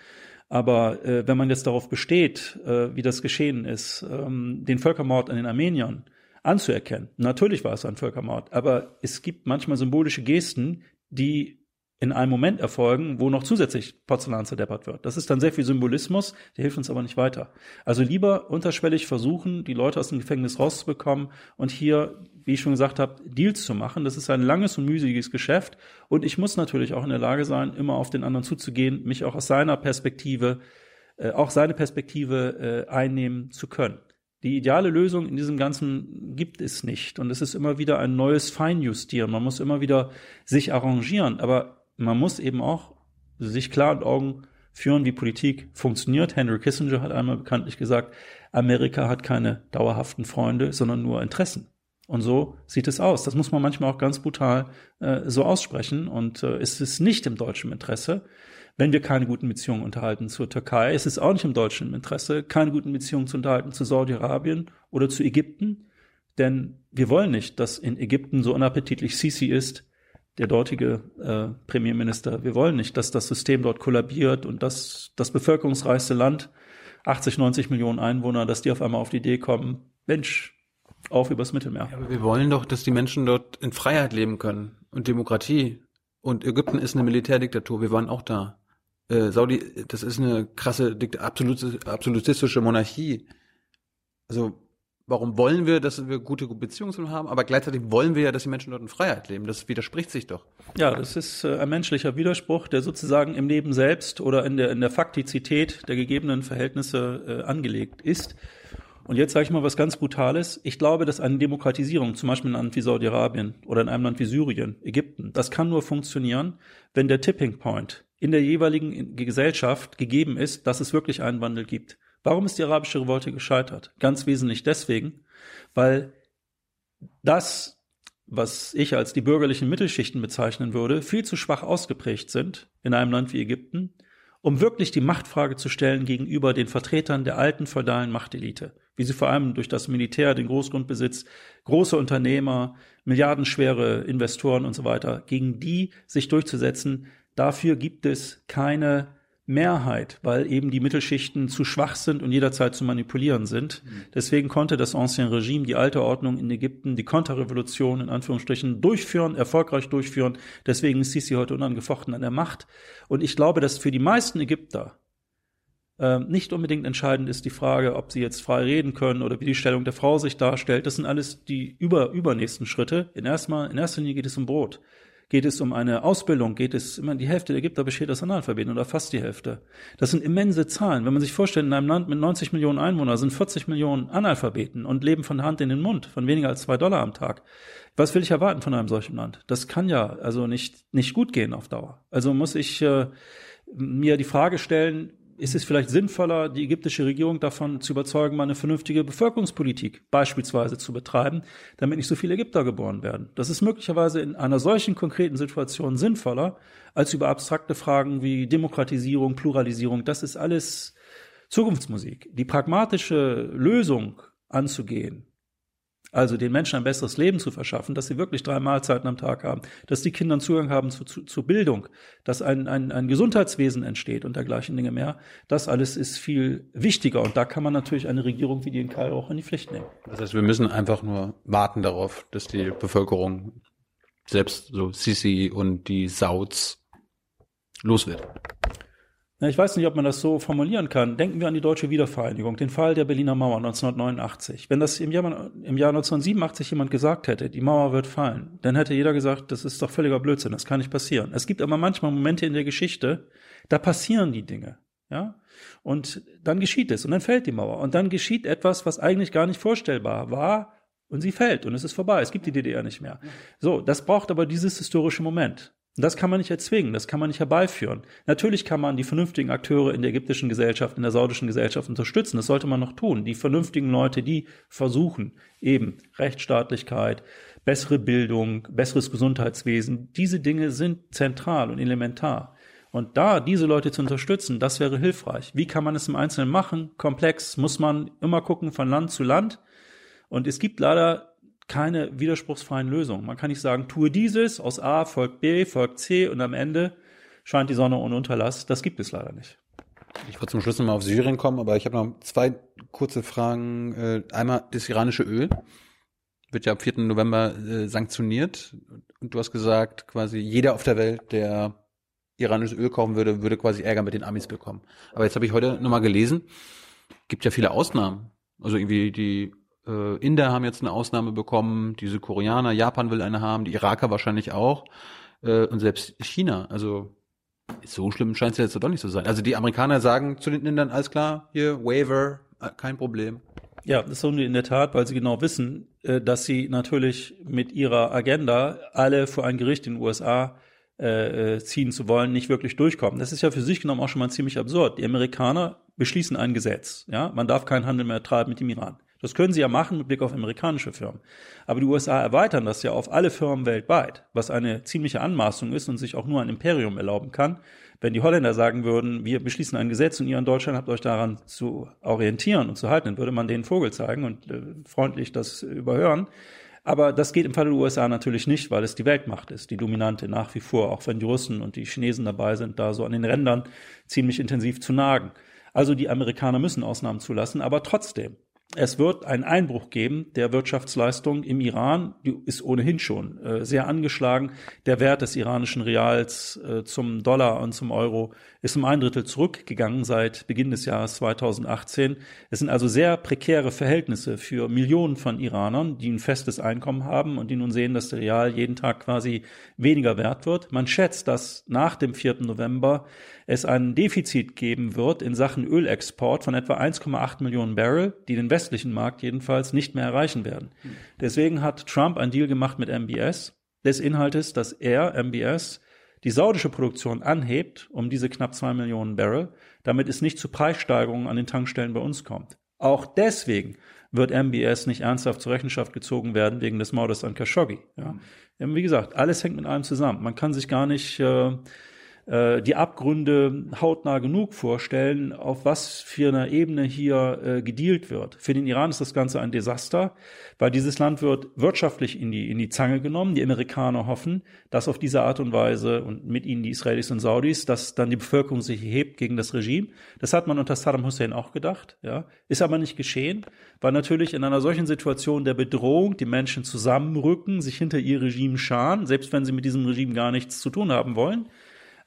Aber äh, wenn man jetzt darauf besteht, äh, wie das geschehen ist, ähm, den Völkermord an den Armeniern anzuerkennen, natürlich war es ein Völkermord, aber es gibt manchmal symbolische Gesten, die in einem Moment erfolgen, wo noch zusätzlich Porzellan zerdeppert wird. Das ist dann sehr viel Symbolismus, der hilft uns aber nicht weiter. Also lieber unterschwellig versuchen, die Leute aus dem Gefängnis rauszubekommen und hier, wie ich schon gesagt habe, Deals zu machen. Das ist ein langes und mühseliges Geschäft und ich muss natürlich auch in der Lage sein, immer auf den anderen zuzugehen, mich auch aus seiner Perspektive, äh, auch seine Perspektive äh, einnehmen zu können. Die ideale Lösung in diesem Ganzen gibt es nicht. Und es ist immer wieder ein neues Feinjustieren. Man muss immer wieder sich arrangieren. Aber man muss eben auch sich klar und Augen führen, wie Politik funktioniert. Henry Kissinger hat einmal bekanntlich gesagt, Amerika hat keine dauerhaften Freunde, sondern nur Interessen. Und so sieht es aus. Das muss man manchmal auch ganz brutal äh, so aussprechen. Und äh, es ist nicht im deutschen Interesse, wenn wir keine guten Beziehungen unterhalten zur Türkei. Es ist auch nicht im deutschen Interesse, keine guten Beziehungen zu unterhalten zu Saudi-Arabien oder zu Ägypten. Denn wir wollen nicht, dass in Ägypten so unappetitlich Sisi ist, der dortige äh, Premierminister, wir wollen nicht, dass das System dort kollabiert und dass das bevölkerungsreichste Land, 80, 90 Millionen Einwohner, dass die auf einmal auf die Idee kommen, Mensch, auf übers Mittelmeer. Ja, aber wir wollen doch, dass die Menschen dort in Freiheit leben können und Demokratie. Und Ägypten ist eine Militärdiktatur, wir waren auch da. Äh, Saudi, das ist eine krasse, absolutistische Monarchie. Also warum wollen wir, dass wir gute Beziehungen haben, aber gleichzeitig wollen wir ja, dass die Menschen dort in Freiheit leben. Das widerspricht sich doch. Ja, das ist äh, ein menschlicher Widerspruch, der sozusagen im Leben selbst oder in der, in der Faktizität der gegebenen Verhältnisse äh, angelegt ist. Und jetzt sage ich mal was ganz Brutales. Ich glaube, dass eine Demokratisierung, zum Beispiel in einem Land wie Saudi-Arabien oder in einem Land wie Syrien, Ägypten, das kann nur funktionieren, wenn der Tipping Point in der jeweiligen Gesellschaft gegeben ist, dass es wirklich einen Wandel gibt. Warum ist die arabische Revolte gescheitert? Ganz wesentlich deswegen, weil das, was ich als die bürgerlichen Mittelschichten bezeichnen würde, viel zu schwach ausgeprägt sind in einem Land wie Ägypten um wirklich die Machtfrage zu stellen gegenüber den Vertretern der alten feudalen Machtelite, wie sie vor allem durch das Militär, den Großgrundbesitz, große Unternehmer, milliardenschwere Investoren und so weiter, gegen die sich durchzusetzen. Dafür gibt es keine Mehrheit, weil eben die Mittelschichten zu schwach sind und jederzeit zu manipulieren sind. Mhm. Deswegen konnte das Ancien Regime, die alte Ordnung in Ägypten, die Konterrevolution in Anführungsstrichen durchführen, erfolgreich durchführen. Deswegen ist Sisi heute unangefochten an der Macht. Und ich glaube, dass für die meisten Ägypter äh, nicht unbedingt entscheidend ist die Frage, ob sie jetzt frei reden können oder wie die Stellung der Frau sich darstellt. Das sind alles die über, übernächsten Schritte. In, erstmal, in erster Linie geht es um Brot. Geht es um eine Ausbildung? Geht es, immer die Hälfte der Ägypter besteht aus Analphabeten oder fast die Hälfte. Das sind immense Zahlen. Wenn man sich vorstellt, in einem Land mit 90 Millionen Einwohnern sind 40 Millionen Analphabeten und leben von Hand in den Mund, von weniger als zwei Dollar am Tag. Was will ich erwarten von einem solchen Land? Das kann ja also nicht, nicht gut gehen auf Dauer. Also muss ich äh, mir die Frage stellen, ist es vielleicht sinnvoller, die ägyptische Regierung davon zu überzeugen, mal eine vernünftige Bevölkerungspolitik beispielsweise zu betreiben, damit nicht so viele Ägypter geboren werden. Das ist möglicherweise in einer solchen konkreten Situation sinnvoller, als über abstrakte Fragen wie Demokratisierung, Pluralisierung. Das ist alles Zukunftsmusik. Die pragmatische Lösung anzugehen, also den Menschen ein besseres Leben zu verschaffen, dass sie wirklich drei Mahlzeiten am Tag haben, dass die Kinder Zugang haben zu, zu, zu Bildung, dass ein, ein, ein Gesundheitswesen entsteht und dergleichen Dinge mehr. Das alles ist viel wichtiger und da kann man natürlich eine Regierung wie die in Kairo auch in die Pflicht nehmen. Das heißt, wir müssen einfach nur warten darauf, dass die Bevölkerung selbst so Sisi und die Sauds los wird. Ich weiß nicht, ob man das so formulieren kann. Denken wir an die deutsche Wiedervereinigung, den Fall der Berliner Mauer 1989. Wenn das im Jahr, im Jahr 1987 jemand gesagt hätte, die Mauer wird fallen, dann hätte jeder gesagt, das ist doch völliger Blödsinn, das kann nicht passieren. Es gibt aber manchmal Momente in der Geschichte, da passieren die Dinge. Ja, und dann geschieht es und dann fällt die Mauer und dann geschieht etwas, was eigentlich gar nicht vorstellbar war und sie fällt und es ist vorbei. Es gibt die DDR nicht mehr. So, das braucht aber dieses historische Moment. Und das kann man nicht erzwingen, das kann man nicht herbeiführen. Natürlich kann man die vernünftigen Akteure in der ägyptischen Gesellschaft, in der saudischen Gesellschaft unterstützen. Das sollte man noch tun. Die vernünftigen Leute, die versuchen, eben Rechtsstaatlichkeit, bessere Bildung, besseres Gesundheitswesen, diese Dinge sind zentral und elementar. Und da diese Leute zu unterstützen, das wäre hilfreich. Wie kann man es im Einzelnen machen? Komplex muss man immer gucken von Land zu Land. Und es gibt leider keine widerspruchsfreien Lösungen. Man kann nicht sagen, tue dieses, aus A folgt B, folgt C und am Ende scheint die Sonne ohne Unterlass. Das gibt es leider nicht. Ich wollte zum Schluss nochmal auf Syrien kommen, aber ich habe noch zwei kurze Fragen. Äh, einmal das iranische Öl wird ja ab 4. November äh, sanktioniert. Und du hast gesagt, quasi jeder auf der Welt, der iranisches Öl kaufen würde, würde quasi Ärger mit den Amis bekommen. Aber jetzt habe ich heute nochmal gelesen, gibt ja viele Ausnahmen. Also irgendwie die äh, Inder haben jetzt eine Ausnahme bekommen, diese Koreaner, Japan will eine haben, die Iraker wahrscheinlich auch äh, und selbst China. Also so schlimm scheint es jetzt doch nicht zu sein. Also die Amerikaner sagen zu den Indern, alles klar, hier, Waiver, äh, kein Problem. Ja, das tun die in der Tat, weil sie genau wissen, äh, dass sie natürlich mit ihrer Agenda alle vor ein Gericht in den USA äh, ziehen zu wollen, nicht wirklich durchkommen. Das ist ja für sich genommen auch schon mal ziemlich absurd. Die Amerikaner beschließen ein Gesetz. Ja, man darf keinen Handel mehr treiben mit dem Iran. Das können sie ja machen mit Blick auf amerikanische Firmen. Aber die USA erweitern das ja auf alle Firmen weltweit, was eine ziemliche Anmaßung ist und sich auch nur ein Imperium erlauben kann. Wenn die Holländer sagen würden, wir beschließen ein Gesetz und ihr in Deutschland habt euch daran zu orientieren und zu halten, dann würde man denen Vogel zeigen und äh, freundlich das überhören. Aber das geht im Falle der USA natürlich nicht, weil es die Weltmacht ist, die dominante nach wie vor, auch wenn die Russen und die Chinesen dabei sind, da so an den Rändern ziemlich intensiv zu nagen. Also die Amerikaner müssen Ausnahmen zulassen, aber trotzdem, es wird einen Einbruch geben der Wirtschaftsleistung im Iran. Die ist ohnehin schon äh, sehr angeschlagen. Der Wert des iranischen Reals äh, zum Dollar und zum Euro ist um ein Drittel zurückgegangen seit Beginn des Jahres 2018. Es sind also sehr prekäre Verhältnisse für Millionen von Iranern, die ein festes Einkommen haben und die nun sehen, dass der Real jeden Tag quasi weniger wert wird. Man schätzt, dass nach dem 4. November es ein Defizit geben wird in Sachen Ölexport von etwa 1,8 Millionen Barrel, die den westlichen Markt jedenfalls nicht mehr erreichen werden. Deswegen hat Trump einen Deal gemacht mit MBS des Inhaltes, dass er, MBS, die saudische Produktion anhebt um diese knapp zwei Millionen Barrel, damit es nicht zu Preissteigerungen an den Tankstellen bei uns kommt. Auch deswegen wird MBS nicht ernsthaft zur Rechenschaft gezogen werden wegen des Mordes an Khashoggi. Ja. Wie gesagt, alles hängt mit allem zusammen. Man kann sich gar nicht äh, äh, die Abgründe hautnah genug vorstellen, auf was für einer Ebene hier äh, gedealt wird. Für den Iran ist das Ganze ein Desaster, weil dieses Land wird wirtschaftlich in die, in die Zange genommen. Die Amerikaner hoffen, dass auf diese Art und Weise und mit ihnen die Israelis und Saudis, dass dann die Bevölkerung sich hebt gegen das Regime. Das hat man unter Saddam Hussein auch gedacht, ja. Ist aber nicht geschehen, weil natürlich in einer solchen Situation der Bedrohung die Menschen zusammenrücken, sich hinter ihr Regime scharen, selbst wenn sie mit diesem Regime gar nichts zu tun haben wollen.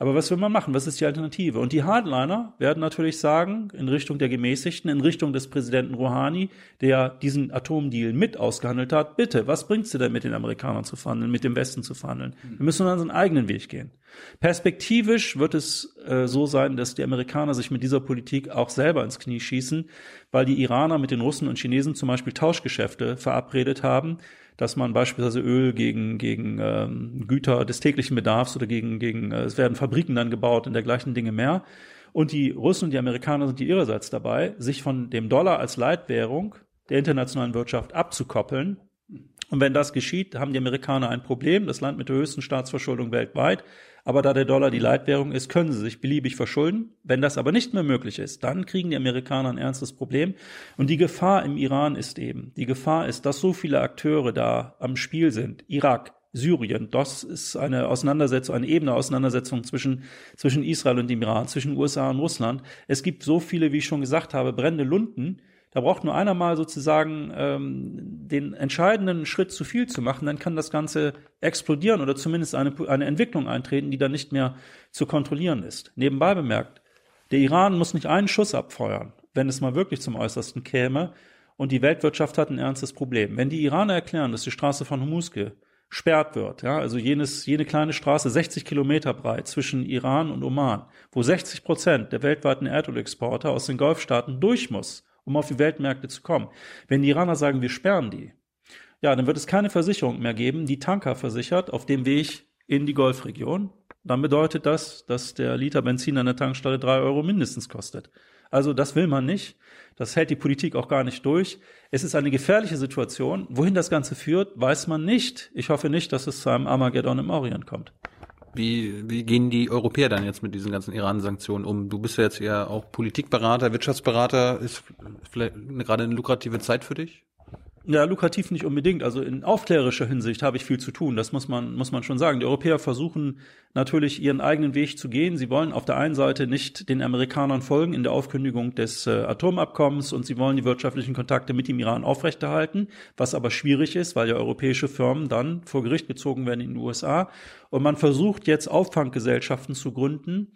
Aber was will man machen? Was ist die Alternative? Und die Hardliner werden natürlich sagen, in Richtung der Gemäßigten, in Richtung des Präsidenten Rouhani, der diesen Atomdeal mit ausgehandelt hat, bitte, was bringt sie denn mit den Amerikanern zu verhandeln, mit dem Westen zu verhandeln? Wir müssen unseren eigenen Weg gehen. Perspektivisch wird es äh, so sein, dass die Amerikaner sich mit dieser Politik auch selber ins Knie schießen, weil die Iraner mit den Russen und Chinesen zum Beispiel Tauschgeschäfte verabredet haben, dass man beispielsweise Öl gegen, gegen ähm, Güter des täglichen Bedarfs oder gegen, gegen äh, es werden Fabriken dann gebaut und dergleichen Dinge mehr. Und die Russen und die Amerikaner sind ihrerseits dabei, sich von dem Dollar als Leitwährung der internationalen Wirtschaft abzukoppeln. Und wenn das geschieht, haben die Amerikaner ein Problem, das Land mit der höchsten Staatsverschuldung weltweit. Aber da der Dollar die Leitwährung ist, können sie sich beliebig verschulden. Wenn das aber nicht mehr möglich ist, dann kriegen die Amerikaner ein ernstes Problem. Und die Gefahr im Iran ist eben, die Gefahr ist, dass so viele Akteure da am Spiel sind. Irak, Syrien. Das ist eine Auseinandersetzung, eine ebene Auseinandersetzung zwischen, zwischen Israel und dem Iran, zwischen USA und Russland. Es gibt so viele, wie ich schon gesagt habe, brennende Lunden, da braucht nur einer mal sozusagen ähm, den entscheidenden Schritt zu viel zu machen, dann kann das Ganze explodieren oder zumindest eine, eine Entwicklung eintreten, die dann nicht mehr zu kontrollieren ist. Nebenbei bemerkt, der Iran muss nicht einen Schuss abfeuern, wenn es mal wirklich zum Äußersten käme. Und die Weltwirtschaft hat ein ernstes Problem. Wenn die Iraner erklären, dass die Straße von Hormuzge sperrt wird, ja, also jenes, jene kleine Straße 60 Kilometer breit zwischen Iran und Oman, wo 60 Prozent der weltweiten Erdölexporte aus den Golfstaaten durch muss, um auf die Weltmärkte zu kommen. Wenn die Iraner sagen, wir sperren die, ja, dann wird es keine Versicherung mehr geben, die Tanker versichert auf dem Weg in die Golfregion. Dann bedeutet das, dass der Liter Benzin an der Tankstelle drei Euro mindestens kostet. Also das will man nicht. Das hält die Politik auch gar nicht durch. Es ist eine gefährliche Situation. Wohin das Ganze führt, weiß man nicht. Ich hoffe nicht, dass es zu einem Armageddon im Orient kommt. Wie, wie gehen die Europäer dann jetzt mit diesen ganzen Iran-Sanktionen um? Du bist ja jetzt eher auch Politikberater, Wirtschaftsberater. Ist vielleicht gerade eine lukrative Zeit für dich? Ja, lukrativ nicht unbedingt. Also in aufklärerischer Hinsicht habe ich viel zu tun. Das muss man, muss man schon sagen. Die Europäer versuchen natürlich ihren eigenen Weg zu gehen. Sie wollen auf der einen Seite nicht den Amerikanern folgen in der Aufkündigung des äh, Atomabkommens und sie wollen die wirtschaftlichen Kontakte mit dem Iran aufrechterhalten, was aber schwierig ist, weil ja europäische Firmen dann vor Gericht gezogen werden in den USA. Und man versucht jetzt Auffanggesellschaften zu gründen,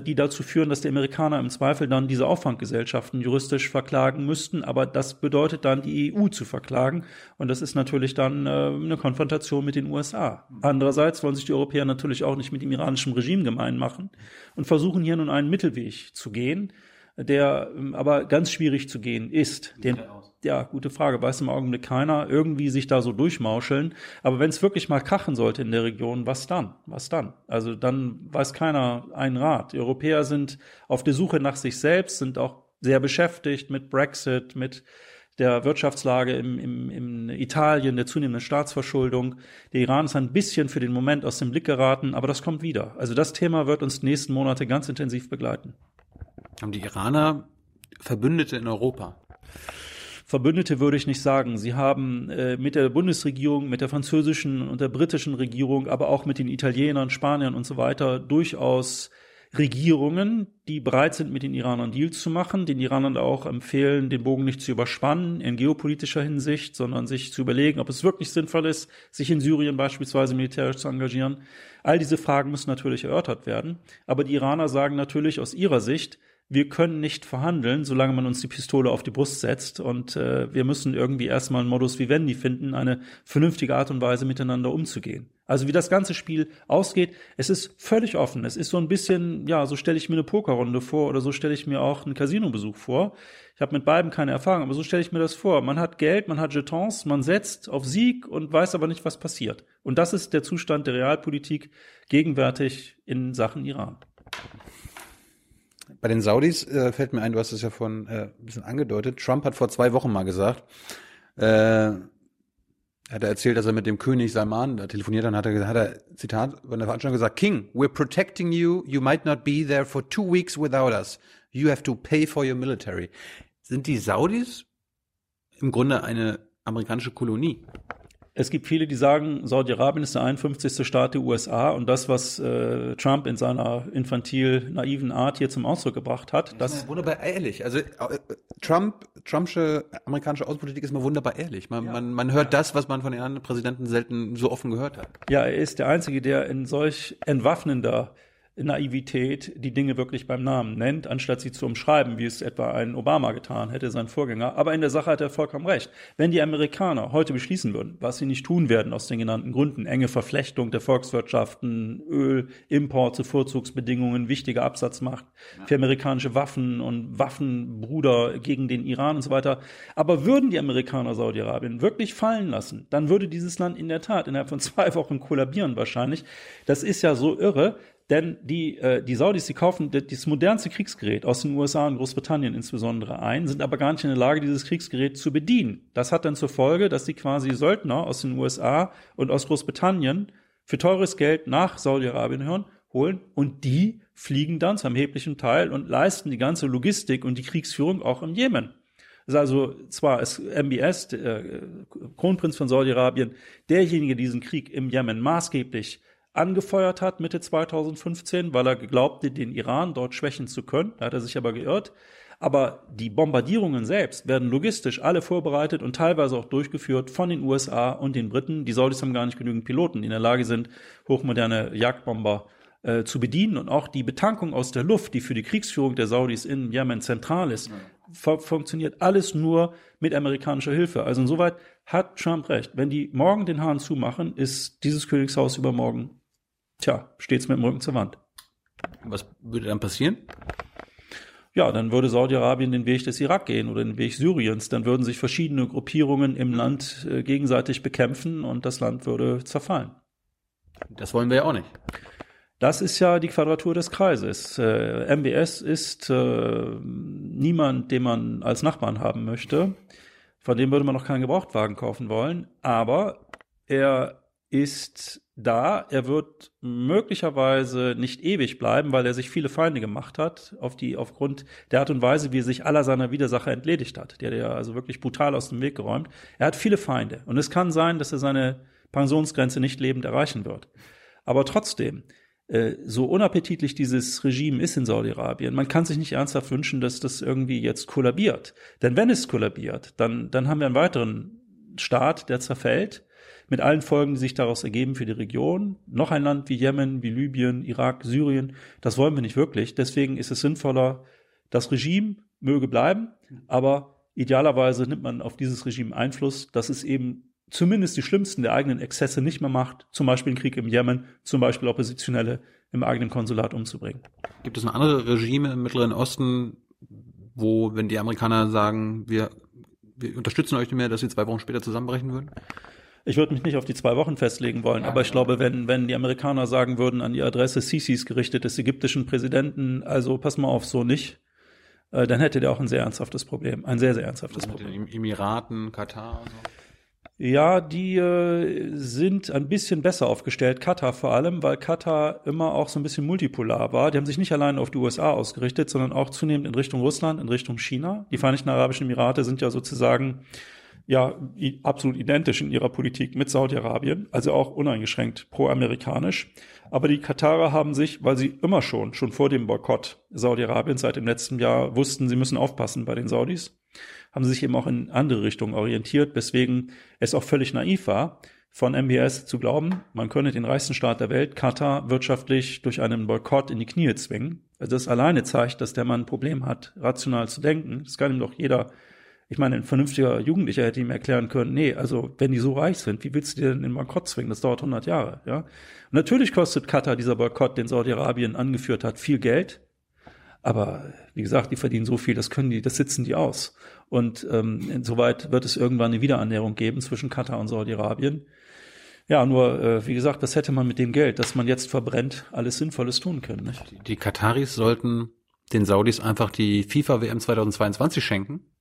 die dazu führen, dass die Amerikaner im Zweifel dann diese Auffanggesellschaften juristisch verklagen müssten. Aber das bedeutet dann, die EU zu verklagen. Und das ist natürlich dann äh, eine Konfrontation mit den USA. Andererseits wollen sich die Europäer natürlich auch nicht mit dem iranischen Regime gemein machen und versuchen hier nun einen Mittelweg zu gehen, der ähm, aber ganz schwierig zu gehen ist. Den, ja, gute Frage, weiß im Augenblick keiner, irgendwie sich da so durchmauscheln. Aber wenn es wirklich mal krachen sollte in der Region, was dann? Was dann? Also dann weiß keiner einen Rat. Die Europäer sind auf der Suche nach sich selbst, sind auch sehr beschäftigt mit Brexit, mit der Wirtschaftslage im, im, im Italien, der zunehmenden Staatsverschuldung. Der Iran ist ein bisschen für den Moment aus dem Blick geraten, aber das kommt wieder. Also das Thema wird uns die nächsten Monate ganz intensiv begleiten. Haben die Iraner Verbündete in Europa? Verbündete würde ich nicht sagen. Sie haben äh, mit der Bundesregierung, mit der französischen und der britischen Regierung, aber auch mit den Italienern, Spaniern und so weiter durchaus Regierungen, die bereit sind, mit den Iranern Deals zu machen, den Iranern auch empfehlen, den Bogen nicht zu überspannen in geopolitischer Hinsicht, sondern sich zu überlegen, ob es wirklich sinnvoll ist, sich in Syrien beispielsweise militärisch zu engagieren. All diese Fragen müssen natürlich erörtert werden. Aber die Iraner sagen natürlich aus ihrer Sicht, wir können nicht verhandeln, solange man uns die Pistole auf die Brust setzt. Und äh, wir müssen irgendwie erstmal einen Modus vivendi finden, eine vernünftige Art und Weise miteinander umzugehen. Also wie das ganze Spiel ausgeht, es ist völlig offen. Es ist so ein bisschen, ja, so stelle ich mir eine Pokerrunde vor oder so stelle ich mir auch einen Casinobesuch vor. Ich habe mit beiden keine Erfahrung, aber so stelle ich mir das vor. Man hat Geld, man hat Jetons, man setzt auf Sieg und weiß aber nicht, was passiert. Und das ist der Zustand der Realpolitik gegenwärtig in Sachen Iran. Bei den Saudis äh, fällt mir ein, du hast es ja von äh, ein bisschen angedeutet. Trump hat vor zwei Wochen mal gesagt, äh, er Er hat erzählt, dass er mit dem König Salman da telefoniert hat, hat er, hat er, Zitat, bei der Veranstaltung gesagt, King, we're protecting you, you might not be there for two weeks without us. You have to pay for your military. Sind die Saudis im Grunde eine amerikanische Kolonie? Es gibt viele, die sagen, Saudi-Arabien ist der 51. Staat der USA und das, was äh, Trump in seiner infantil naiven Art hier zum Ausdruck gebracht hat, das, das wunderbar ehrlich. Also äh, Trump, Trumpsche amerikanische Außenpolitik ist mal wunderbar ehrlich. Man, ja. man, man hört das, was man von den anderen Präsidenten selten so offen gehört hat. Ja, er ist der Einzige, der in solch entwaffnender Naivität die Dinge wirklich beim Namen nennt, anstatt sie zu umschreiben, wie es etwa ein Obama getan hätte, sein Vorgänger. Aber in der Sache hat er vollkommen recht. Wenn die Amerikaner heute beschließen würden, was sie nicht tun werden aus den genannten Gründen, enge Verflechtung der Volkswirtschaften, Öl, Import zu Vorzugsbedingungen, wichtige Absatzmacht für amerikanische Waffen und Waffenbruder gegen den Iran und so weiter. Aber würden die Amerikaner Saudi-Arabien wirklich fallen lassen, dann würde dieses Land in der Tat innerhalb von zwei Wochen kollabieren wahrscheinlich. Das ist ja so irre, denn die, äh, die Saudis, die kaufen das modernste Kriegsgerät aus den USA und Großbritannien insbesondere ein, sind aber gar nicht in der Lage, dieses Kriegsgerät zu bedienen. Das hat dann zur Folge, dass die quasi Söldner aus den USA und aus Großbritannien für teures Geld nach Saudi-Arabien hören, holen und die fliegen dann zu einem erheblichen Teil und leisten die ganze Logistik und die Kriegsführung auch im Jemen. Das ist also zwar ist MBS, der äh, Kronprinz von Saudi-Arabien, derjenige, der diesen Krieg im Jemen maßgeblich angefeuert hat Mitte 2015, weil er glaubte, den Iran dort schwächen zu können. Da hat er sich aber geirrt. Aber die Bombardierungen selbst werden logistisch alle vorbereitet und teilweise auch durchgeführt von den USA und den Briten. Die Saudis haben gar nicht genügend Piloten, die in der Lage sind, hochmoderne Jagdbomber äh, zu bedienen. Und auch die Betankung aus der Luft, die für die Kriegsführung der Saudis in Jemen zentral ist, fu funktioniert alles nur mit amerikanischer Hilfe. Also insoweit hat Trump recht. Wenn die morgen den Hahn zumachen, ist dieses Königshaus übermorgen tja, steht's mit dem Rücken zur Wand. Was würde dann passieren? Ja, dann würde Saudi-Arabien den Weg des Irak gehen oder den Weg Syriens. Dann würden sich verschiedene Gruppierungen im Land äh, gegenseitig bekämpfen und das Land würde zerfallen. Das wollen wir ja auch nicht. Das ist ja die Quadratur des Kreises. Äh, MBS ist äh, niemand, den man als Nachbarn haben möchte. Von dem würde man noch keinen Gebrauchtwagen kaufen wollen. Aber er ist da. Er wird möglicherweise nicht ewig bleiben, weil er sich viele Feinde gemacht hat, auf die, aufgrund der Art und Weise, wie er sich aller seiner Widersacher entledigt hat. Die hat er also wirklich brutal aus dem Weg geräumt. Er hat viele Feinde. Und es kann sein, dass er seine Pensionsgrenze nicht lebend erreichen wird. Aber trotzdem, äh, so unappetitlich dieses Regime ist in Saudi-Arabien, man kann sich nicht ernsthaft wünschen, dass das irgendwie jetzt kollabiert. Denn wenn es kollabiert, dann, dann haben wir einen weiteren Staat, der zerfällt, mit allen Folgen, die sich daraus ergeben für die Region. Noch ein Land wie Jemen, wie Libyen, Irak, Syrien, das wollen wir nicht wirklich. Deswegen ist es sinnvoller, das Regime möge bleiben, aber idealerweise nimmt man auf dieses Regime Einfluss, dass es eben zumindest die schlimmsten der eigenen Exzesse nicht mehr macht, zum Beispiel den Krieg im Jemen, zum Beispiel Oppositionelle im eigenen Konsulat umzubringen. Gibt es noch andere Regime im Mittleren Osten, wo, wenn die Amerikaner sagen, wir, wir unterstützen euch nicht mehr, dass sie zwei Wochen später zusammenbrechen würden? Ich würde mich nicht auf die zwei Wochen festlegen wollen, aber ich glaube, wenn, wenn die Amerikaner sagen würden an die Adresse Sisis gerichtet des ägyptischen Präsidenten, also pass mal auf, so nicht, äh, dann hätte der auch ein sehr ernsthaftes Problem. Ein sehr, sehr ernsthaftes Mit Problem. Den Emiraten, Katar und so. Ja, die äh, sind ein bisschen besser aufgestellt, Katar vor allem, weil Katar immer auch so ein bisschen multipolar war. Die haben sich nicht allein auf die USA ausgerichtet, sondern auch zunehmend in Richtung Russland, in Richtung China. Die Vereinigten Arabischen Emirate sind ja sozusagen ja absolut identisch in ihrer Politik mit Saudi-Arabien, also auch uneingeschränkt pro-amerikanisch. Aber die Katarer haben sich, weil sie immer schon, schon vor dem Boykott Saudi-Arabiens seit dem letzten Jahr wussten, sie müssen aufpassen bei den Saudis, haben sie sich eben auch in andere Richtungen orientiert, weswegen es auch völlig naiv war, von MBS zu glauben, man könne den reichsten Staat der Welt, Katar, wirtschaftlich durch einen Boykott in die Knie zwingen. Also das alleine zeigt, dass der Mann ein Problem hat, rational zu denken. Das kann ihm doch jeder ich meine, ein vernünftiger Jugendlicher hätte ihm erklären können, nee, also wenn die so reich sind, wie willst du die denn in Bankrott zwingen? Das dauert 100 Jahre, ja. Und natürlich kostet Katar dieser Boykott, den Saudi-Arabien angeführt hat, viel Geld. Aber wie gesagt, die verdienen so viel, das können die, das sitzen die aus. Und ähm, insoweit wird es irgendwann eine Wiederannäherung geben zwischen Katar und Saudi-Arabien. Ja, nur äh, wie gesagt, das hätte man mit dem Geld, das man jetzt verbrennt, alles Sinnvolles tun können. Nicht? Die, die Kataris sollten den Saudis einfach die FIFA WM 2022 schenken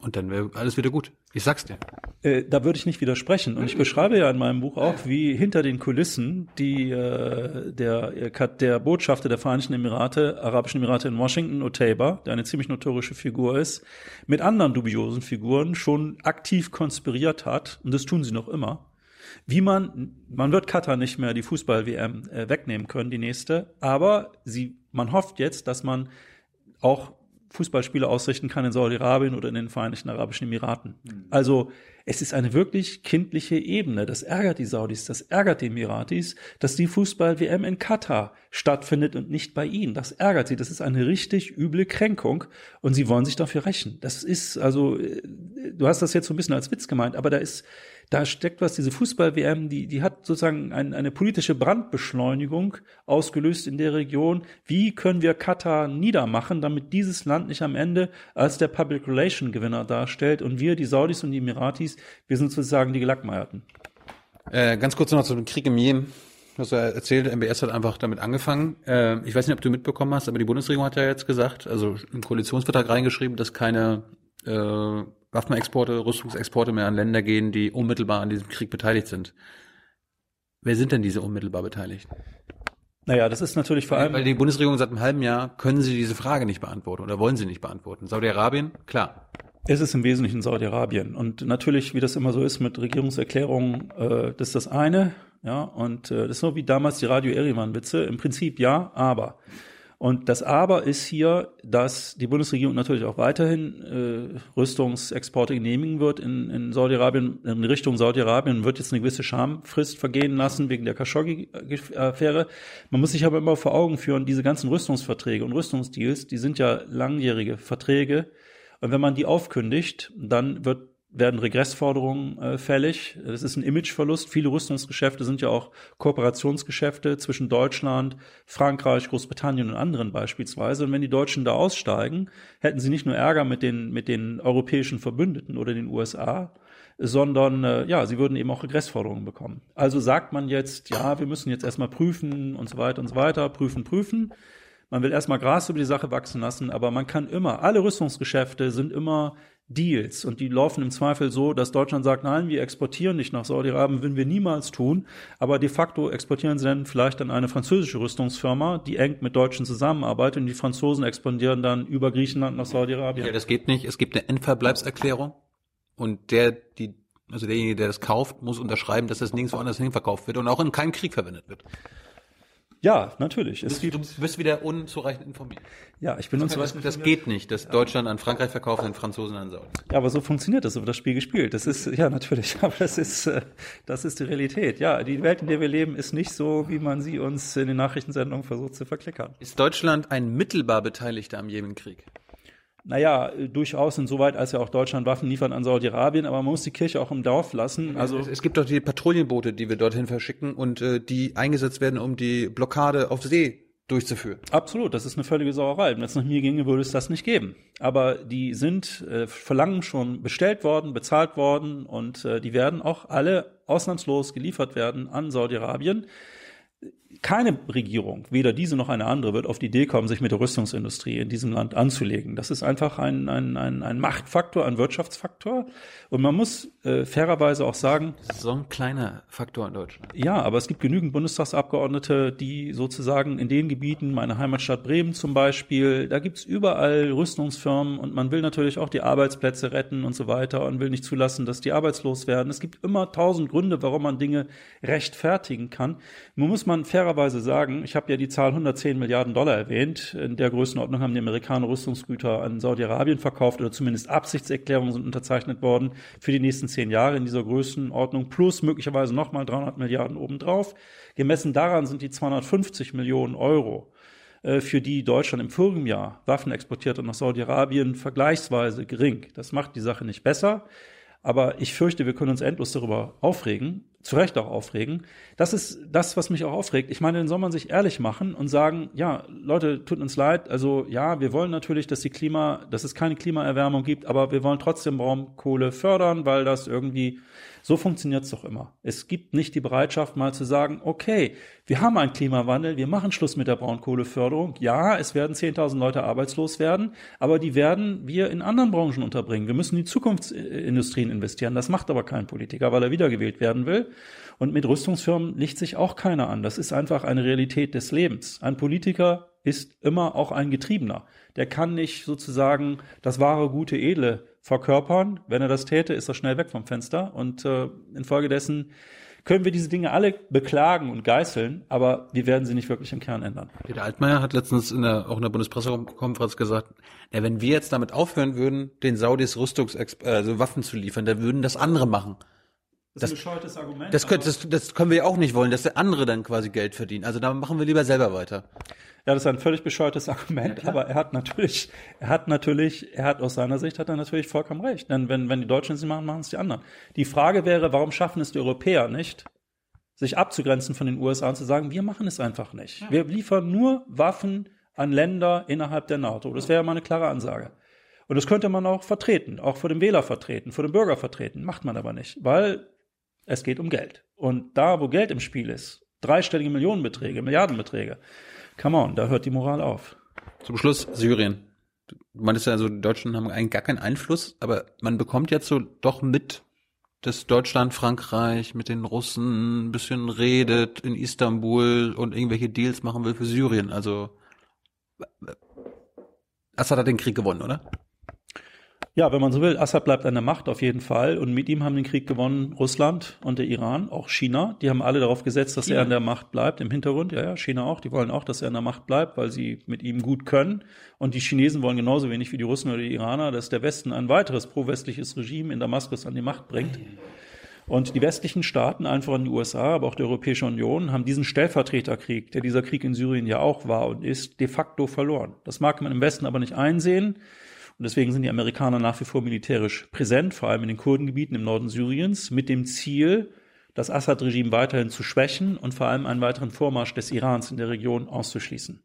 Und dann wäre alles wieder gut. Ich sag's dir. Äh, da würde ich nicht widersprechen. Und ich beschreibe ja in meinem Buch auch, wie hinter den Kulissen die äh, der äh, der Botschafter der Vereinigten Emirate, Arabischen Emirate in Washington, Otaiba, der eine ziemlich notorische Figur ist, mit anderen dubiosen Figuren schon aktiv konspiriert hat. Und das tun sie noch immer. Wie man, man wird Katar nicht mehr die Fußball-WM äh, wegnehmen können, die nächste, aber sie, man hofft jetzt, dass man auch Fußballspiele ausrichten kann in Saudi-Arabien oder in den Vereinigten Arabischen Emiraten. Mhm. Also es ist eine wirklich kindliche Ebene. Das ärgert die Saudis, das ärgert die Emiratis, dass die Fußball-WM in Katar stattfindet und nicht bei ihnen. Das ärgert sie. Das ist eine richtig üble Kränkung und sie wollen sich dafür rächen. Das ist also, äh, du hast das jetzt so ein bisschen als Witz gemeint, aber da ist da steckt was, diese Fußball-WM, die, die hat sozusagen ein, eine politische Brandbeschleunigung ausgelöst in der Region. Wie können wir Katar niedermachen, damit dieses Land nicht am Ende als der Public Relation Gewinner darstellt und wir, die Saudis und die Emiratis, wir sind sozusagen die Gelackmeierten. Äh, ganz kurz noch zum Krieg im Jemen. Was er erzählt, MBS hat einfach damit angefangen. Äh, ich weiß nicht, ob du mitbekommen hast, aber die Bundesregierung hat ja jetzt gesagt, also im Koalitionsvertrag reingeschrieben, dass keine äh, Waffenexporte, Rüstungsexporte mehr an Länder gehen, die unmittelbar an diesem Krieg beteiligt sind. Wer sind denn diese unmittelbar Beteiligten? Naja, das ist natürlich vor allem. Weil die Bundesregierung seit einem halben Jahr können sie diese Frage nicht beantworten oder wollen sie nicht beantworten. Saudi-Arabien, klar. Es ist im Wesentlichen Saudi-Arabien. Und natürlich, wie das immer so ist mit Regierungserklärungen, äh, das ist das eine. Ja, und äh, das ist so wie damals die Radio Eriman-Witze. Im Prinzip ja, aber. Und das Aber ist hier, dass die Bundesregierung natürlich auch weiterhin äh, Rüstungsexporte genehmigen wird in, in Saudi-Arabien, in Richtung Saudi-Arabien wird jetzt eine gewisse Schamfrist vergehen lassen wegen der Khashoggi-Affäre. Man muss sich aber immer vor Augen führen, diese ganzen Rüstungsverträge und Rüstungsdeals, die sind ja langjährige Verträge. Und wenn man die aufkündigt, dann wird werden Regressforderungen äh, fällig. Das ist ein Imageverlust. Viele Rüstungsgeschäfte sind ja auch Kooperationsgeschäfte zwischen Deutschland, Frankreich, Großbritannien und anderen beispielsweise. Und wenn die Deutschen da aussteigen, hätten sie nicht nur Ärger mit den, mit den europäischen Verbündeten oder den USA, sondern äh, ja, sie würden eben auch Regressforderungen bekommen. Also sagt man jetzt, ja, wir müssen jetzt erstmal prüfen und so weiter und so weiter, prüfen, prüfen. Man will erstmal Gras über die Sache wachsen lassen, aber man kann immer, alle Rüstungsgeschäfte sind immer Deals und die laufen im Zweifel so, dass Deutschland sagt, nein, wir exportieren nicht nach Saudi-Arabien, würden wir niemals tun, aber de facto exportieren sie dann vielleicht an eine französische Rüstungsfirma, die eng mit Deutschen zusammenarbeitet und die Franzosen expandieren dann über Griechenland nach Saudi-Arabien. Ja, das geht nicht. Es gibt eine Endverbleibserklärung und der, die, also derjenige, der das kauft, muss unterschreiben, dass das nirgendwo anders hin verkauft wird und auch in keinem Krieg verwendet wird. Ja, natürlich. Es du, gibt, du bist wieder unzureichend informiert. Ja, ich bin das unzureichend Das geht nicht, dass Deutschland an Frankreich verkauft und den Franzosen an Saudi. Ja, aber so funktioniert das, so wird das Spiel gespielt. Das ist, ja, natürlich, aber das ist, äh, das ist die Realität. Ja, die Welt, in der wir leben, ist nicht so, wie man sie uns in den Nachrichtensendungen versucht zu verklickern. Ist Deutschland ein mittelbar Beteiligter am Jemenkrieg? Naja, durchaus insoweit, als ja auch Deutschland Waffen liefert an Saudi-Arabien, aber man muss die Kirche auch im Dorf lassen. Also es, es gibt doch die Patrouillenboote, die wir dorthin verschicken und äh, die eingesetzt werden, um die Blockade auf See durchzuführen. Absolut, das ist eine völlige Sauerei. Wenn es nach mir ginge, würde es das nicht geben. Aber die sind äh, verlangen schon bestellt worden, bezahlt worden und äh, die werden auch alle ausnahmslos geliefert werden an Saudi-Arabien keine Regierung, weder diese noch eine andere, wird auf die Idee kommen, sich mit der Rüstungsindustrie in diesem Land anzulegen. Das ist einfach ein, ein, ein, ein Machtfaktor, ein Wirtschaftsfaktor. Und man muss äh, fairerweise auch sagen. Das ist so ein kleiner Faktor in Deutschland. Ja, aber es gibt genügend Bundestagsabgeordnete, die sozusagen in den Gebieten, meine Heimatstadt Bremen zum Beispiel, da gibt's überall Rüstungsfirmen und man will natürlich auch die Arbeitsplätze retten und so weiter und will nicht zulassen, dass die arbeitslos werden. Es gibt immer tausend Gründe, warum man Dinge rechtfertigen kann. Nun muss man fairerweise fairerweise sagen, ich habe ja die Zahl 110 Milliarden Dollar erwähnt. In der Größenordnung haben die Amerikaner Rüstungsgüter an Saudi-Arabien verkauft oder zumindest Absichtserklärungen sind unterzeichnet worden für die nächsten zehn Jahre in dieser Größenordnung plus möglicherweise nochmal 300 Milliarden obendrauf. Gemessen daran sind die 250 Millionen Euro äh, für die Deutschland im vorigen Jahr Waffen exportiert hat nach Saudi-Arabien vergleichsweise gering. Das macht die Sache nicht besser. Aber ich fürchte, wir können uns endlos darüber aufregen. Zu Recht auch aufregen. Das ist das, was mich auch aufregt. Ich meine, dann soll man sich ehrlich machen und sagen, ja, Leute, tut uns leid. Also ja, wir wollen natürlich, dass die Klima, dass es keine Klimaerwärmung gibt, aber wir wollen trotzdem Braunkohle fördern, weil das irgendwie so funktioniert's doch immer. Es gibt nicht die Bereitschaft, mal zu sagen, okay, wir haben einen Klimawandel, wir machen Schluss mit der Braunkohleförderung. Ja, es werden 10.000 Leute arbeitslos werden, aber die werden wir in anderen Branchen unterbringen. Wir müssen in die Zukunftsindustrien investieren. Das macht aber kein Politiker, weil er wiedergewählt werden will. Und mit Rüstungsfirmen liegt sich auch keiner an. Das ist einfach eine Realität des Lebens. Ein Politiker ist immer auch ein Getriebener. Der kann nicht sozusagen das wahre, gute, edle verkörpern. Wenn er das täte, ist er schnell weg vom Fenster. Und äh, infolgedessen können wir diese Dinge alle beklagen und geißeln, aber wir werden sie nicht wirklich im Kern ändern. Peter Altmaier hat letztens in der, auch in der Bundespressekonferenz gesagt, ja, wenn wir jetzt damit aufhören würden, den Saudis Rüstungs also Waffen zu liefern, dann würden das andere machen. Das, ist ein bescheuertes Argument. Das, können, das, das können wir ja auch nicht wollen, dass der andere dann quasi Geld verdient. Also da machen wir lieber selber weiter. Ja, das ist ein völlig bescheuertes Argument, ja, aber er hat natürlich, er hat natürlich, er hat aus seiner Sicht hat er natürlich vollkommen recht. Denn wenn, wenn die Deutschen es nicht machen, machen es die anderen. Die Frage wäre, warum schaffen es die Europäer nicht, sich abzugrenzen von den USA und zu sagen, wir machen es einfach nicht. Ja. Wir liefern nur Waffen an Länder innerhalb der NATO. Das wäre mal eine klare Ansage. Und das könnte man auch vertreten, auch vor dem Wähler vertreten, vor dem Bürger vertreten. Macht man aber nicht, weil es geht um Geld. Und da, wo Geld im Spiel ist, dreistellige Millionenbeträge, Milliardenbeträge, come on, da hört die Moral auf. Zum Schluss Syrien. Du meinst ja, also die Deutschen haben eigentlich gar keinen Einfluss, aber man bekommt jetzt so doch mit, dass Deutschland, Frankreich mit den Russen ein bisschen redet in Istanbul und irgendwelche Deals machen will für Syrien. Also Assad hat den Krieg gewonnen, oder? Ja, wenn man so will, Assad bleibt an der Macht auf jeden Fall. Und mit ihm haben den Krieg gewonnen Russland und der Iran, auch China. Die haben alle darauf gesetzt, dass China. er an der Macht bleibt. Im Hintergrund, ja, ja, China auch. Die wollen auch, dass er an der Macht bleibt, weil sie mit ihm gut können. Und die Chinesen wollen genauso wenig wie die Russen oder die Iraner, dass der Westen ein weiteres pro-westliches Regime in Damaskus an die Macht bringt. Und die westlichen Staaten, einfach in die USA, aber auch die Europäische Union, haben diesen Stellvertreterkrieg, der dieser Krieg in Syrien ja auch war und ist, de facto verloren. Das mag man im Westen aber nicht einsehen. Und deswegen sind die Amerikaner nach wie vor militärisch präsent, vor allem in den Kurdengebieten im Norden Syriens, mit dem Ziel, das Assad-Regime weiterhin zu schwächen und vor allem einen weiteren Vormarsch des Irans in der Region auszuschließen.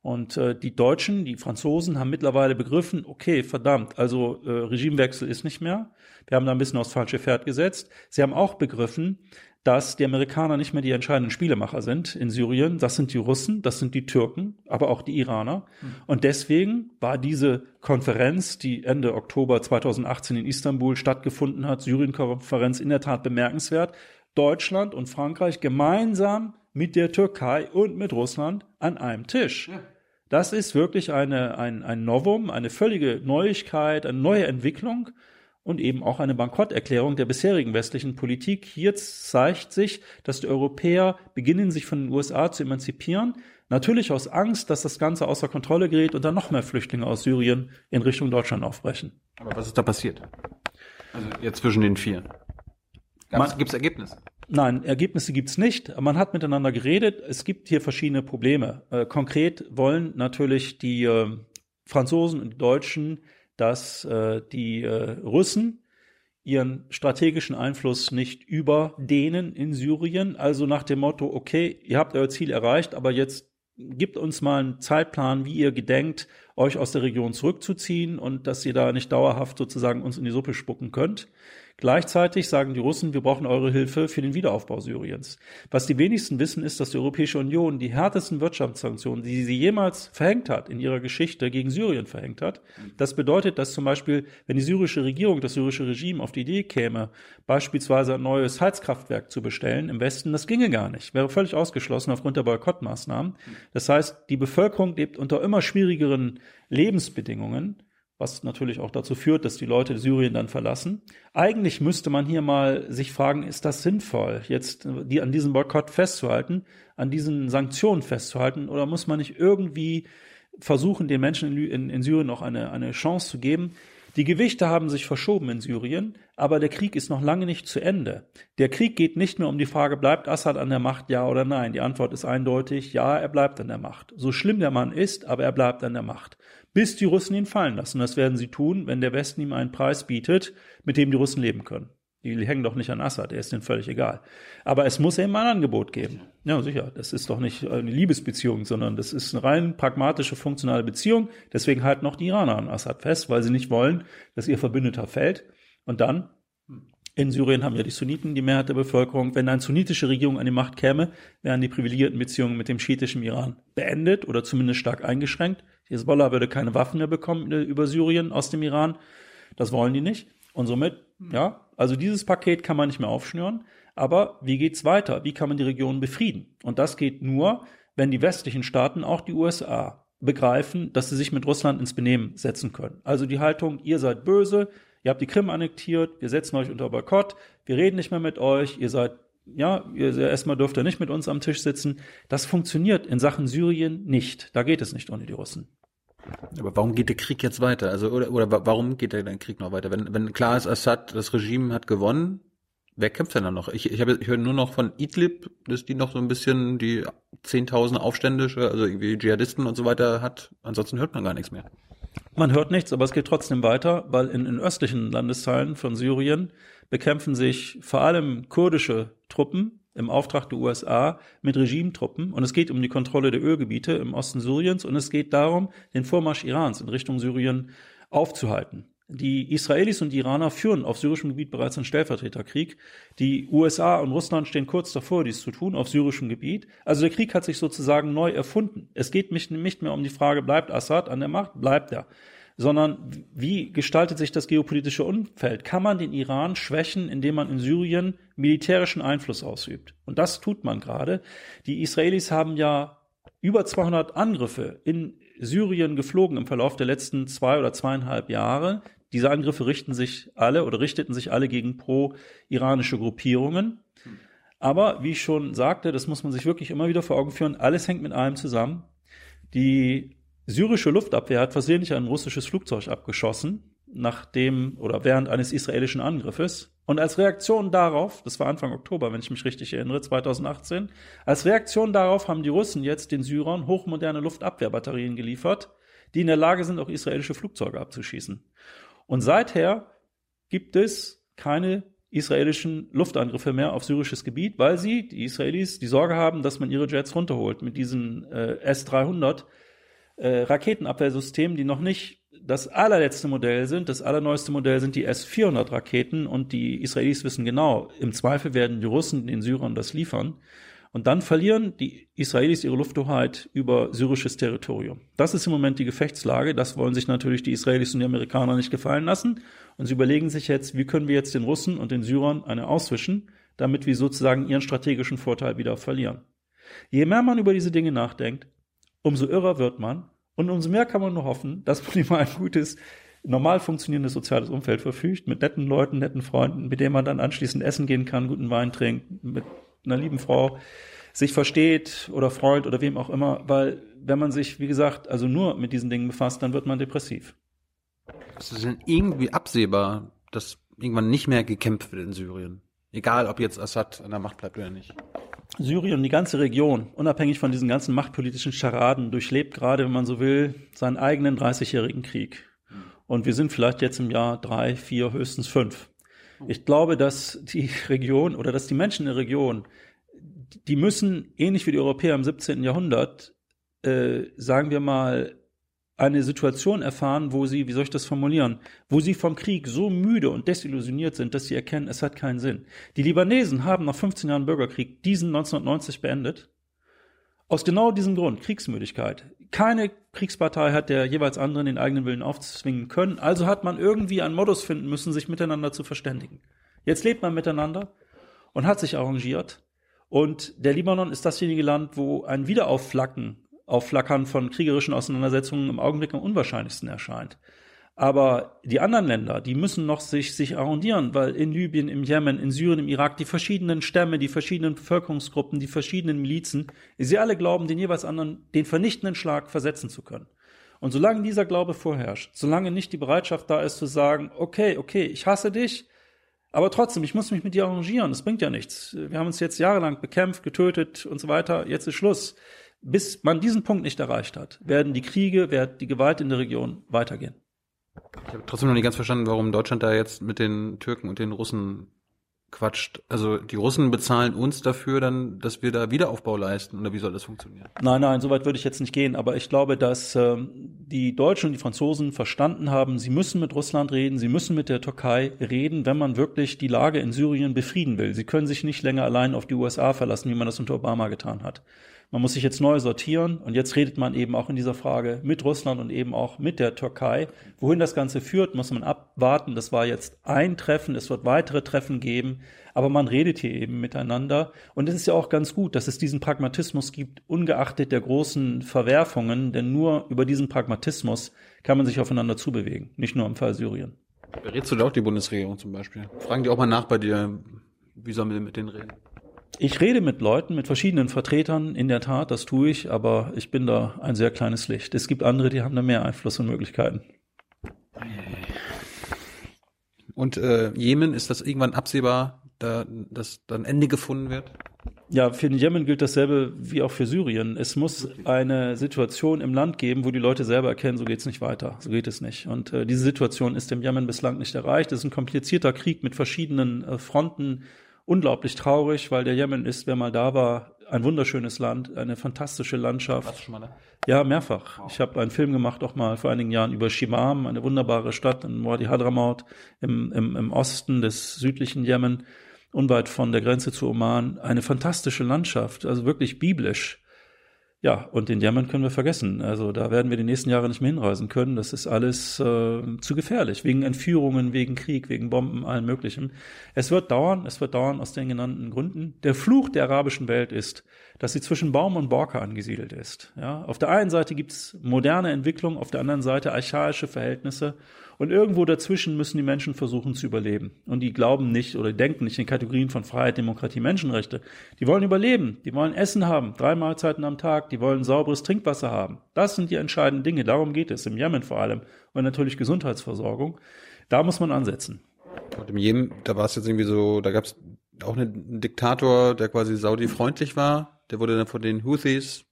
Und äh, die Deutschen, die Franzosen haben mittlerweile begriffen, okay, verdammt, also äh, Regimewechsel ist nicht mehr. Wir haben da ein bisschen aufs falsche Pferd gesetzt. Sie haben auch begriffen, dass die Amerikaner nicht mehr die entscheidenden Spielemacher sind in Syrien. Das sind die Russen, das sind die Türken, aber auch die Iraner. Mhm. Und deswegen war diese Konferenz, die Ende Oktober 2018 in Istanbul stattgefunden hat, Syrien-Konferenz in der Tat bemerkenswert. Deutschland und Frankreich gemeinsam mit der Türkei und mit Russland an einem Tisch. Ja. Das ist wirklich eine, ein, ein Novum, eine völlige Neuigkeit, eine neue Entwicklung und eben auch eine Bankrotterklärung der bisherigen westlichen Politik. Hier zeigt sich, dass die Europäer beginnen, sich von den USA zu emanzipieren. Natürlich aus Angst, dass das Ganze außer Kontrolle gerät und dann noch mehr Flüchtlinge aus Syrien in Richtung Deutschland aufbrechen. Aber was ist da passiert? Also jetzt zwischen den vier. Gibt es Ergebnisse? Nein, Ergebnisse gibt's nicht. Man hat miteinander geredet. Es gibt hier verschiedene Probleme. Äh, konkret wollen natürlich die äh, Franzosen und die Deutschen dass äh, die äh, Russen ihren strategischen Einfluss nicht überdehnen in Syrien. Also nach dem Motto, okay, ihr habt euer Ziel erreicht, aber jetzt gibt uns mal einen Zeitplan, wie ihr gedenkt, euch aus der Region zurückzuziehen und dass ihr da nicht dauerhaft sozusagen uns in die Suppe spucken könnt. Gleichzeitig sagen die Russen, wir brauchen eure Hilfe für den Wiederaufbau Syriens. Was die wenigsten wissen, ist, dass die Europäische Union die härtesten Wirtschaftssanktionen, die sie jemals verhängt hat, in ihrer Geschichte gegen Syrien verhängt hat. Das bedeutet, dass zum Beispiel, wenn die syrische Regierung, das syrische Regime auf die Idee käme, beispielsweise ein neues Heizkraftwerk zu bestellen im Westen, das ginge gar nicht. Wäre völlig ausgeschlossen aufgrund der Boykottmaßnahmen. Das heißt, die Bevölkerung lebt unter immer schwierigeren Lebensbedingungen was natürlich auch dazu führt, dass die Leute Syrien dann verlassen. Eigentlich müsste man hier mal sich fragen, ist das sinnvoll, jetzt die an diesem Boykott festzuhalten, an diesen Sanktionen festzuhalten, oder muss man nicht irgendwie versuchen, den Menschen in, in, in Syrien noch eine, eine Chance zu geben? Die Gewichte haben sich verschoben in Syrien, aber der Krieg ist noch lange nicht zu Ende. Der Krieg geht nicht nur um die Frage, bleibt Assad an der Macht, ja oder nein? Die Antwort ist eindeutig, ja, er bleibt an der Macht. So schlimm der Mann ist, aber er bleibt an der Macht bis die Russen ihn fallen lassen. Das werden sie tun, wenn der Westen ihm einen Preis bietet, mit dem die Russen leben können. Die hängen doch nicht an Assad, der ist denen völlig egal. Aber es muss eben ein Angebot geben. Ja, sicher. Das ist doch nicht eine Liebesbeziehung, sondern das ist eine rein pragmatische, funktionale Beziehung. Deswegen halten auch die Iraner an Assad fest, weil sie nicht wollen, dass ihr Verbündeter fällt. Und dann, in Syrien haben ja die Sunniten die Mehrheit der Bevölkerung. Wenn eine sunnitische Regierung an die Macht käme, wären die privilegierten Beziehungen mit dem schiitischen Iran beendet oder zumindest stark eingeschränkt. Hezbollah würde keine Waffen mehr bekommen äh, über Syrien aus dem Iran. Das wollen die nicht. Und somit, ja, also dieses Paket kann man nicht mehr aufschnüren. Aber wie geht's weiter? Wie kann man die Region befrieden? Und das geht nur, wenn die westlichen Staaten, auch die USA, begreifen, dass sie sich mit Russland ins Benehmen setzen können. Also die Haltung, ihr seid böse, ihr habt die Krim annektiert, wir setzen euch unter Boykott, wir reden nicht mehr mit euch, ihr seid, ja, ihr erstmal dürft ihr nicht mit uns am Tisch sitzen. Das funktioniert in Sachen Syrien nicht. Da geht es nicht ohne die Russen. Aber warum geht der Krieg jetzt weiter? Also oder, oder warum geht der Krieg noch weiter? Wenn, wenn klar ist, Assad, das Regime hat gewonnen, wer kämpft denn dann noch? Ich, ich, habe, ich höre nur noch von Idlib, dass die noch so ein bisschen die 10.000 Aufständische, also irgendwie Dschihadisten und so weiter hat. Ansonsten hört man gar nichts mehr. Man hört nichts, aber es geht trotzdem weiter, weil in, in östlichen Landesteilen von Syrien bekämpfen sich vor allem kurdische Truppen im Auftrag der USA mit Regimetruppen und es geht um die Kontrolle der Ölgebiete im Osten Syriens und es geht darum, den Vormarsch Irans in Richtung Syrien aufzuhalten. Die Israelis und die Iraner führen auf syrischem Gebiet bereits einen Stellvertreterkrieg. Die USA und Russland stehen kurz davor, dies zu tun auf syrischem Gebiet. Also der Krieg hat sich sozusagen neu erfunden. Es geht nicht mehr um die Frage, bleibt Assad an der Macht? Bleibt er sondern wie gestaltet sich das geopolitische Umfeld? Kann man den Iran schwächen, indem man in Syrien militärischen Einfluss ausübt? Und das tut man gerade. Die Israelis haben ja über 200 Angriffe in Syrien geflogen im Verlauf der letzten zwei oder zweieinhalb Jahre. Diese Angriffe richten sich alle oder richteten sich alle gegen pro-iranische Gruppierungen. Aber wie ich schon sagte, das muss man sich wirklich immer wieder vor Augen führen, alles hängt mit allem zusammen. Die syrische Luftabwehr hat versehentlich ein russisches Flugzeug abgeschossen, nachdem oder während eines israelischen Angriffes. Und als Reaktion darauf, das war Anfang Oktober, wenn ich mich richtig erinnere, 2018, als Reaktion darauf haben die Russen jetzt den Syrern hochmoderne Luftabwehrbatterien geliefert, die in der Lage sind, auch israelische Flugzeuge abzuschießen. Und seither gibt es keine israelischen Luftangriffe mehr auf syrisches Gebiet, weil sie, die Israelis, die Sorge haben, dass man ihre Jets runterholt mit diesen äh, S-300, äh, Raketenabwehrsystemen, die noch nicht das allerletzte Modell sind. Das allerneueste Modell sind die S-400 Raketen und die Israelis wissen genau, im Zweifel werden die Russen den Syrern das liefern. Und dann verlieren die Israelis ihre Lufthoheit über syrisches Territorium. Das ist im Moment die Gefechtslage. Das wollen sich natürlich die Israelis und die Amerikaner nicht gefallen lassen. Und sie überlegen sich jetzt, wie können wir jetzt den Russen und den Syrern eine auswischen, damit wir sozusagen ihren strategischen Vorteil wieder verlieren. Je mehr man über diese Dinge nachdenkt, umso irrer wird man und umso mehr kann man nur hoffen, dass man immer ein gutes, normal funktionierendes soziales Umfeld verfügt, mit netten Leuten, netten Freunden, mit denen man dann anschließend essen gehen kann, guten Wein trinkt, mit einer lieben Frau sich versteht oder Freund oder wem auch immer, weil wenn man sich, wie gesagt, also nur mit diesen Dingen befasst, dann wird man depressiv. Es ist irgendwie absehbar, dass irgendwann nicht mehr gekämpft wird in Syrien. Egal, ob jetzt Assad an der Macht bleibt oder nicht. Syrien und die ganze Region, unabhängig von diesen ganzen machtpolitischen Scharaden, durchlebt gerade, wenn man so will, seinen eigenen 30-jährigen Krieg. Und wir sind vielleicht jetzt im Jahr drei, vier, höchstens fünf. Ich glaube, dass die Region oder dass die Menschen in der Region, die müssen, ähnlich wie die Europäer im 17. Jahrhundert, äh, sagen wir mal, eine Situation erfahren, wo sie, wie soll ich das formulieren, wo sie vom Krieg so müde und desillusioniert sind, dass sie erkennen, es hat keinen Sinn. Die Libanesen haben nach 15 Jahren Bürgerkrieg diesen 1990 beendet. Aus genau diesem Grund, Kriegsmüdigkeit. Keine Kriegspartei hat der jeweils anderen den eigenen Willen aufzwingen können, also hat man irgendwie einen Modus finden müssen, sich miteinander zu verständigen. Jetzt lebt man miteinander und hat sich arrangiert. Und der Libanon ist dasjenige Land, wo ein Wiederaufflacken Aufflackern von kriegerischen Auseinandersetzungen im Augenblick am unwahrscheinlichsten erscheint. Aber die anderen Länder, die müssen noch sich, sich arrondieren, weil in Libyen, im Jemen, in Syrien, im Irak die verschiedenen Stämme, die verschiedenen Bevölkerungsgruppen, die verschiedenen Milizen, sie alle glauben, den jeweils anderen, den vernichtenden Schlag versetzen zu können. Und solange dieser Glaube vorherrscht, solange nicht die Bereitschaft da ist zu sagen, okay, okay, ich hasse dich, aber trotzdem, ich muss mich mit dir arrangieren, das bringt ja nichts. Wir haben uns jetzt jahrelang bekämpft, getötet und so weiter, jetzt ist Schluss. Bis man diesen Punkt nicht erreicht hat, werden die Kriege, wird die Gewalt in der Region weitergehen. Ich habe trotzdem noch nicht ganz verstanden, warum Deutschland da jetzt mit den Türken und den Russen quatscht. Also die Russen bezahlen uns dafür dann, dass wir da Wiederaufbau leisten oder wie soll das funktionieren? Nein, nein, so weit würde ich jetzt nicht gehen, aber ich glaube, dass ähm, die Deutschen und die Franzosen verstanden haben, sie müssen mit Russland reden, sie müssen mit der Türkei reden, wenn man wirklich die Lage in Syrien befrieden will. Sie können sich nicht länger allein auf die USA verlassen, wie man das unter Obama getan hat. Man muss sich jetzt neu sortieren und jetzt redet man eben auch in dieser Frage mit Russland und eben auch mit der Türkei. Wohin das Ganze führt, muss man abwarten. Das war jetzt ein Treffen, es wird weitere Treffen geben, aber man redet hier eben miteinander. Und es ist ja auch ganz gut, dass es diesen Pragmatismus gibt, ungeachtet der großen Verwerfungen, denn nur über diesen Pragmatismus kann man sich aufeinander zubewegen, nicht nur im Fall Syrien. Berätst du da auch die Bundesregierung zum Beispiel? Fragen die auch mal nach bei dir, wie sollen wir mit denen reden? Ich rede mit Leuten, mit verschiedenen Vertretern, in der Tat, das tue ich, aber ich bin da ein sehr kleines Licht. Es gibt andere, die haben da mehr Einfluss und Möglichkeiten. Und äh, Jemen, ist das irgendwann absehbar, da, dass da ein Ende gefunden wird? Ja, für den Jemen gilt dasselbe wie auch für Syrien. Es muss eine Situation im Land geben, wo die Leute selber erkennen, so geht's nicht weiter, so geht es nicht. Und äh, diese Situation ist im Jemen bislang nicht erreicht. Es ist ein komplizierter Krieg mit verschiedenen äh, Fronten, unglaublich traurig, weil der Jemen ist, wer mal da war, ein wunderschönes Land, eine fantastische Landschaft. Warst du schon mal da? Ja, mehrfach. Wow. Ich habe einen Film gemacht, auch mal vor einigen Jahren über Shimam, eine wunderbare Stadt in Wadi Hadramaut im, im, im Osten des südlichen Jemen, unweit von der Grenze zu Oman. Eine fantastische Landschaft, also wirklich biblisch. Ja, und den Jemen können wir vergessen. Also da werden wir die nächsten Jahre nicht mehr hinreisen können. Das ist alles äh, zu gefährlich. Wegen Entführungen, wegen Krieg, wegen Bomben, allem Möglichen. Es wird dauern, es wird dauern aus den genannten Gründen. Der Fluch der arabischen Welt ist, dass sie zwischen Baum und Borke angesiedelt ist. Ja, auf der einen Seite gibt's moderne Entwicklung, auf der anderen Seite archaische Verhältnisse. Und irgendwo dazwischen müssen die Menschen versuchen zu überleben. Und die glauben nicht oder denken nicht in Kategorien von Freiheit, Demokratie, Menschenrechte. Die wollen überleben. Die wollen Essen haben, drei Mahlzeiten am Tag. Die wollen sauberes Trinkwasser haben. Das sind die entscheidenden Dinge. Darum geht es im Jemen vor allem. Und natürlich Gesundheitsversorgung. Da muss man ansetzen. Und im Jemen, da war es jetzt irgendwie so, da gab es auch einen Diktator, der quasi Saudi-freundlich war. Der wurde dann von den Houthis.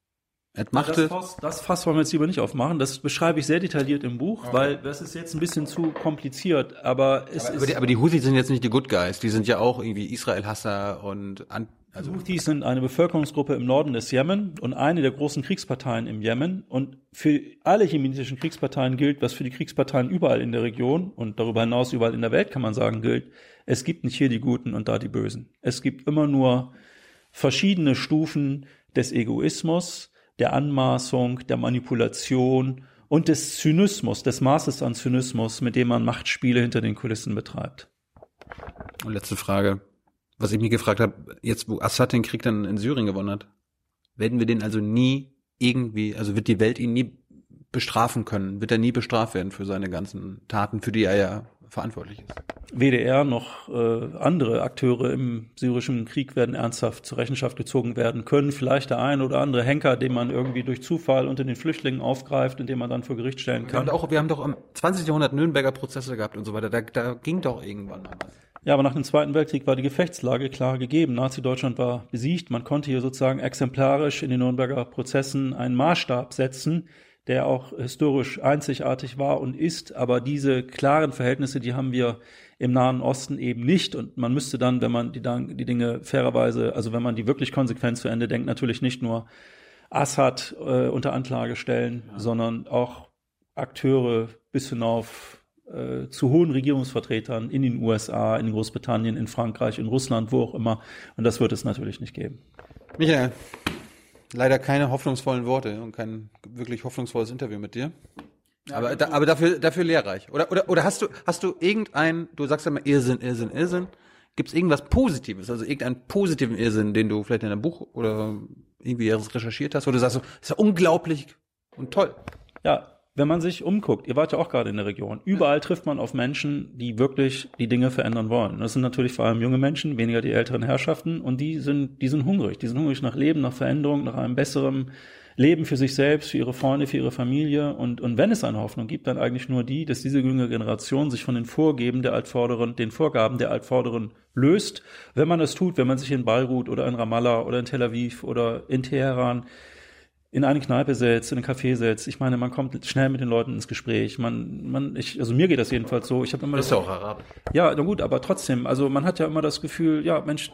Das Fass, das Fass wollen wir jetzt lieber nicht aufmachen. Das beschreibe ich sehr detailliert im Buch, okay. weil das ist jetzt ein bisschen zu kompliziert. Aber es aber, ist. Aber die, aber die Houthis sind jetzt nicht die Good Guys. Die sind ja auch irgendwie Israel-Hasser und an, also Houthis sind eine Bevölkerungsgruppe im Norden des Jemen und eine der großen Kriegsparteien im Jemen. Und für alle jemenitischen Kriegsparteien gilt, was für die Kriegsparteien überall in der Region und darüber hinaus überall in der Welt, kann man sagen, gilt. Es gibt nicht hier die Guten und da die Bösen. Es gibt immer nur verschiedene Stufen des Egoismus, der Anmaßung, der Manipulation und des Zynismus, des Maßes an Zynismus, mit dem man Machtspiele hinter den Kulissen betreibt. Und letzte Frage, was ich mich gefragt habe, jetzt wo Assad den Krieg dann in Syrien gewonnen hat, werden wir den also nie irgendwie, also wird die Welt ihn nie bestrafen können, wird er nie bestraft werden für seine ganzen Taten, für die er ja verantwortlich ist. WDR noch äh, andere Akteure im syrischen Krieg werden ernsthaft zur Rechenschaft gezogen werden können. Vielleicht der ein oder andere Henker, den man irgendwie durch Zufall unter den Flüchtlingen aufgreift, indem man dann vor Gericht stellen kann. Wir haben, auch, wir haben doch im 20. Jahrhundert Nürnberger Prozesse gehabt und so weiter. Da, da ging doch irgendwann mal was. Ja, aber nach dem Zweiten Weltkrieg war die Gefechtslage klar gegeben. Nazi-Deutschland war besiegt. Man konnte hier sozusagen exemplarisch in den Nürnberger Prozessen einen Maßstab setzen, der auch historisch einzigartig war und ist. Aber diese klaren Verhältnisse, die haben wir im Nahen Osten eben nicht. Und man müsste dann, wenn man die, die Dinge fairerweise, also wenn man die wirklich konsequent zu Ende denkt, natürlich nicht nur Assad äh, unter Anklage stellen, ja. sondern auch Akteure bis hinauf äh, zu hohen Regierungsvertretern in den USA, in Großbritannien, in Frankreich, in Russland, wo auch immer. Und das wird es natürlich nicht geben. Michael, leider keine hoffnungsvollen Worte und kein wirklich hoffnungsvolles Interview mit dir. Ja, aber, da, aber dafür, dafür lehrreich. Oder, oder, oder hast du, hast du irgendein, du sagst ja immer Irrsinn, Irrsinn, Irrsinn. Gibt es irgendwas Positives, also irgendeinen positiven Irrsinn, den du vielleicht in einem Buch oder irgendwie recherchiert hast, oder du sagst so, ist ja unglaublich und toll. Ja, wenn man sich umguckt, ihr wart ja auch gerade in der Region, überall trifft man auf Menschen, die wirklich die Dinge verändern wollen. Das sind natürlich vor allem junge Menschen, weniger die älteren Herrschaften und die sind, die sind hungrig. Die sind hungrig nach Leben, nach Veränderung, nach einem besseren Leben für sich selbst, für ihre Freunde, für ihre Familie. Und, und wenn es eine Hoffnung gibt, dann eigentlich nur die, dass diese jüngere Generation sich von den Vorgeben der Altvorderen, den Vorgaben der Altvorderen löst. Wenn man das tut, wenn man sich in Beirut oder in Ramallah oder in Tel Aviv oder in Teheran in eine Kneipe setzt, in einen Café setzt. Ich meine, man kommt schnell mit den Leuten ins Gespräch. Man, man, ich, also mir geht das jedenfalls so. Ich habe immer das ist ja auch Arab. Ja, na gut, aber trotzdem, also man hat ja immer das Gefühl, ja, Mensch,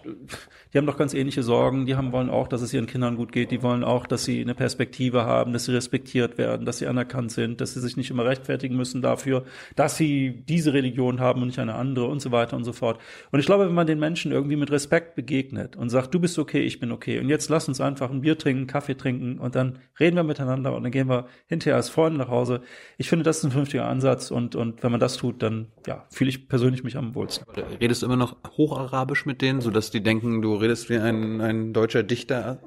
die haben doch ganz ähnliche Sorgen. Die haben wollen auch, dass es ihren Kindern gut geht. Die wollen auch, dass sie eine Perspektive haben, dass sie respektiert werden, dass sie anerkannt sind, dass sie sich nicht immer rechtfertigen müssen dafür, dass sie diese Religion haben und nicht eine andere und so weiter und so fort. Und ich glaube, wenn man den Menschen irgendwie mit Respekt begegnet und sagt, du bist okay, ich bin okay, und jetzt lass uns einfach ein Bier trinken, Kaffee trinken und dann dann reden wir miteinander und dann gehen wir hinterher als Freunde nach Hause. Ich finde, das ist ein vernünftiger Ansatz und, und wenn man das tut, dann ja, fühle ich persönlich mich am wohlsten. Redest du immer noch Hocharabisch mit denen, sodass die denken, du redest wie ein, ein deutscher Dichter?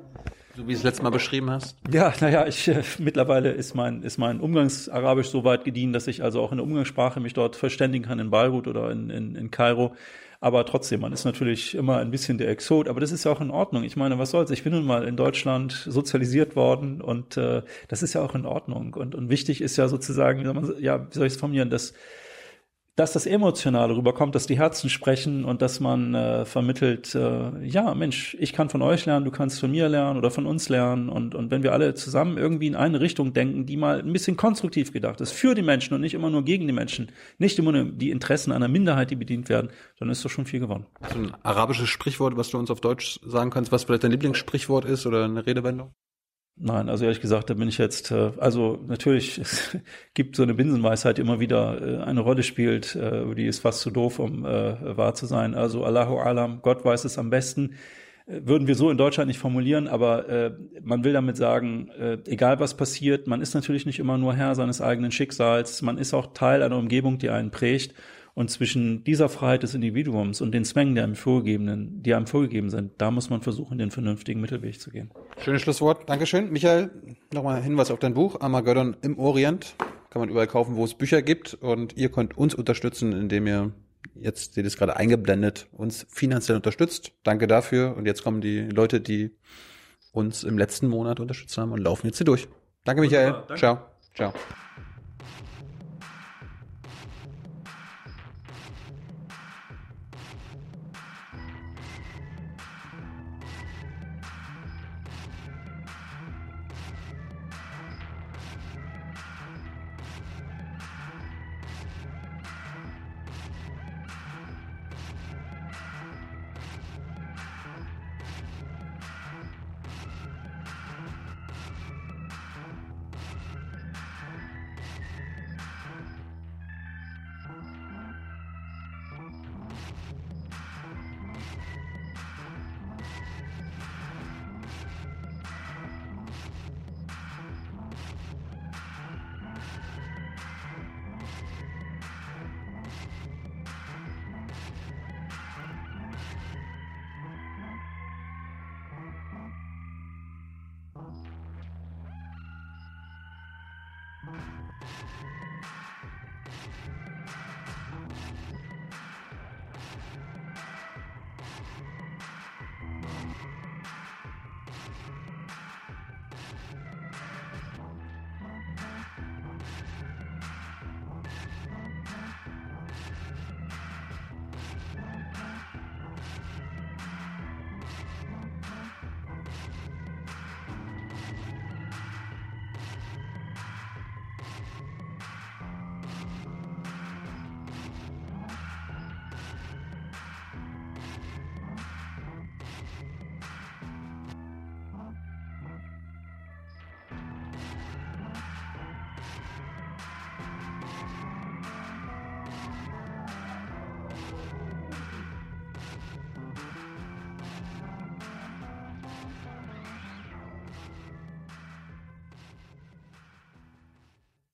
So wie du es letztes Mal beschrieben hast? Ja, naja, ich äh, mittlerweile ist mein ist mein Umgangsarabisch so weit gediehen, dass ich also auch in der Umgangssprache mich dort verständigen kann in Beirut oder in, in, in Kairo. Aber trotzdem, man ist natürlich immer ein bisschen der Exot, aber das ist ja auch in Ordnung. Ich meine, was soll's? Ich bin nun mal in Deutschland sozialisiert worden und äh, das ist ja auch in Ordnung. Und, und wichtig ist ja sozusagen, ja, wie soll ich es formulieren, dass dass das Emotionale rüberkommt, dass die Herzen sprechen und dass man äh, vermittelt, äh, ja, Mensch, ich kann von euch lernen, du kannst von mir lernen oder von uns lernen. Und, und wenn wir alle zusammen irgendwie in eine Richtung denken, die mal ein bisschen konstruktiv gedacht ist, für die Menschen und nicht immer nur gegen die Menschen, nicht immer nur die Interessen einer Minderheit, die bedient werden, dann ist doch schon viel gewonnen. So ein arabisches Sprichwort, was du uns auf Deutsch sagen kannst, was vielleicht dein Lieblingssprichwort ist oder eine Redewendung? Nein, also ehrlich gesagt, da bin ich jetzt, äh, also natürlich, es gibt so eine Binsenweisheit, die immer wieder äh, eine Rolle spielt, äh, die ist fast zu doof, um wahr zu sein. Also Allahu Alam, Gott weiß es am besten. Würden wir so in Deutschland nicht formulieren, aber man will damit sagen, egal was passiert, man ist natürlich nicht immer nur Herr seines eigenen Schicksals, man ist auch Teil einer Umgebung, die einen prägt. Und zwischen dieser Freiheit des Individuums und den Zwängen, die einem vorgegebenen, die einem vorgegeben sind, da muss man versuchen, den vernünftigen Mittelweg zu gehen. Schönes Schlusswort. Dankeschön. Michael, nochmal Hinweis auf dein Buch, Armageddon im Orient. Kann man überall kaufen, wo es Bücher gibt. Und ihr könnt uns unterstützen, indem ihr jetzt seht es gerade eingeblendet, uns finanziell unterstützt. Danke dafür. Und jetzt kommen die Leute, die uns im letzten Monat unterstützt haben und laufen jetzt hier durch. Danke, Michael. Danke. Ciao. Ciao.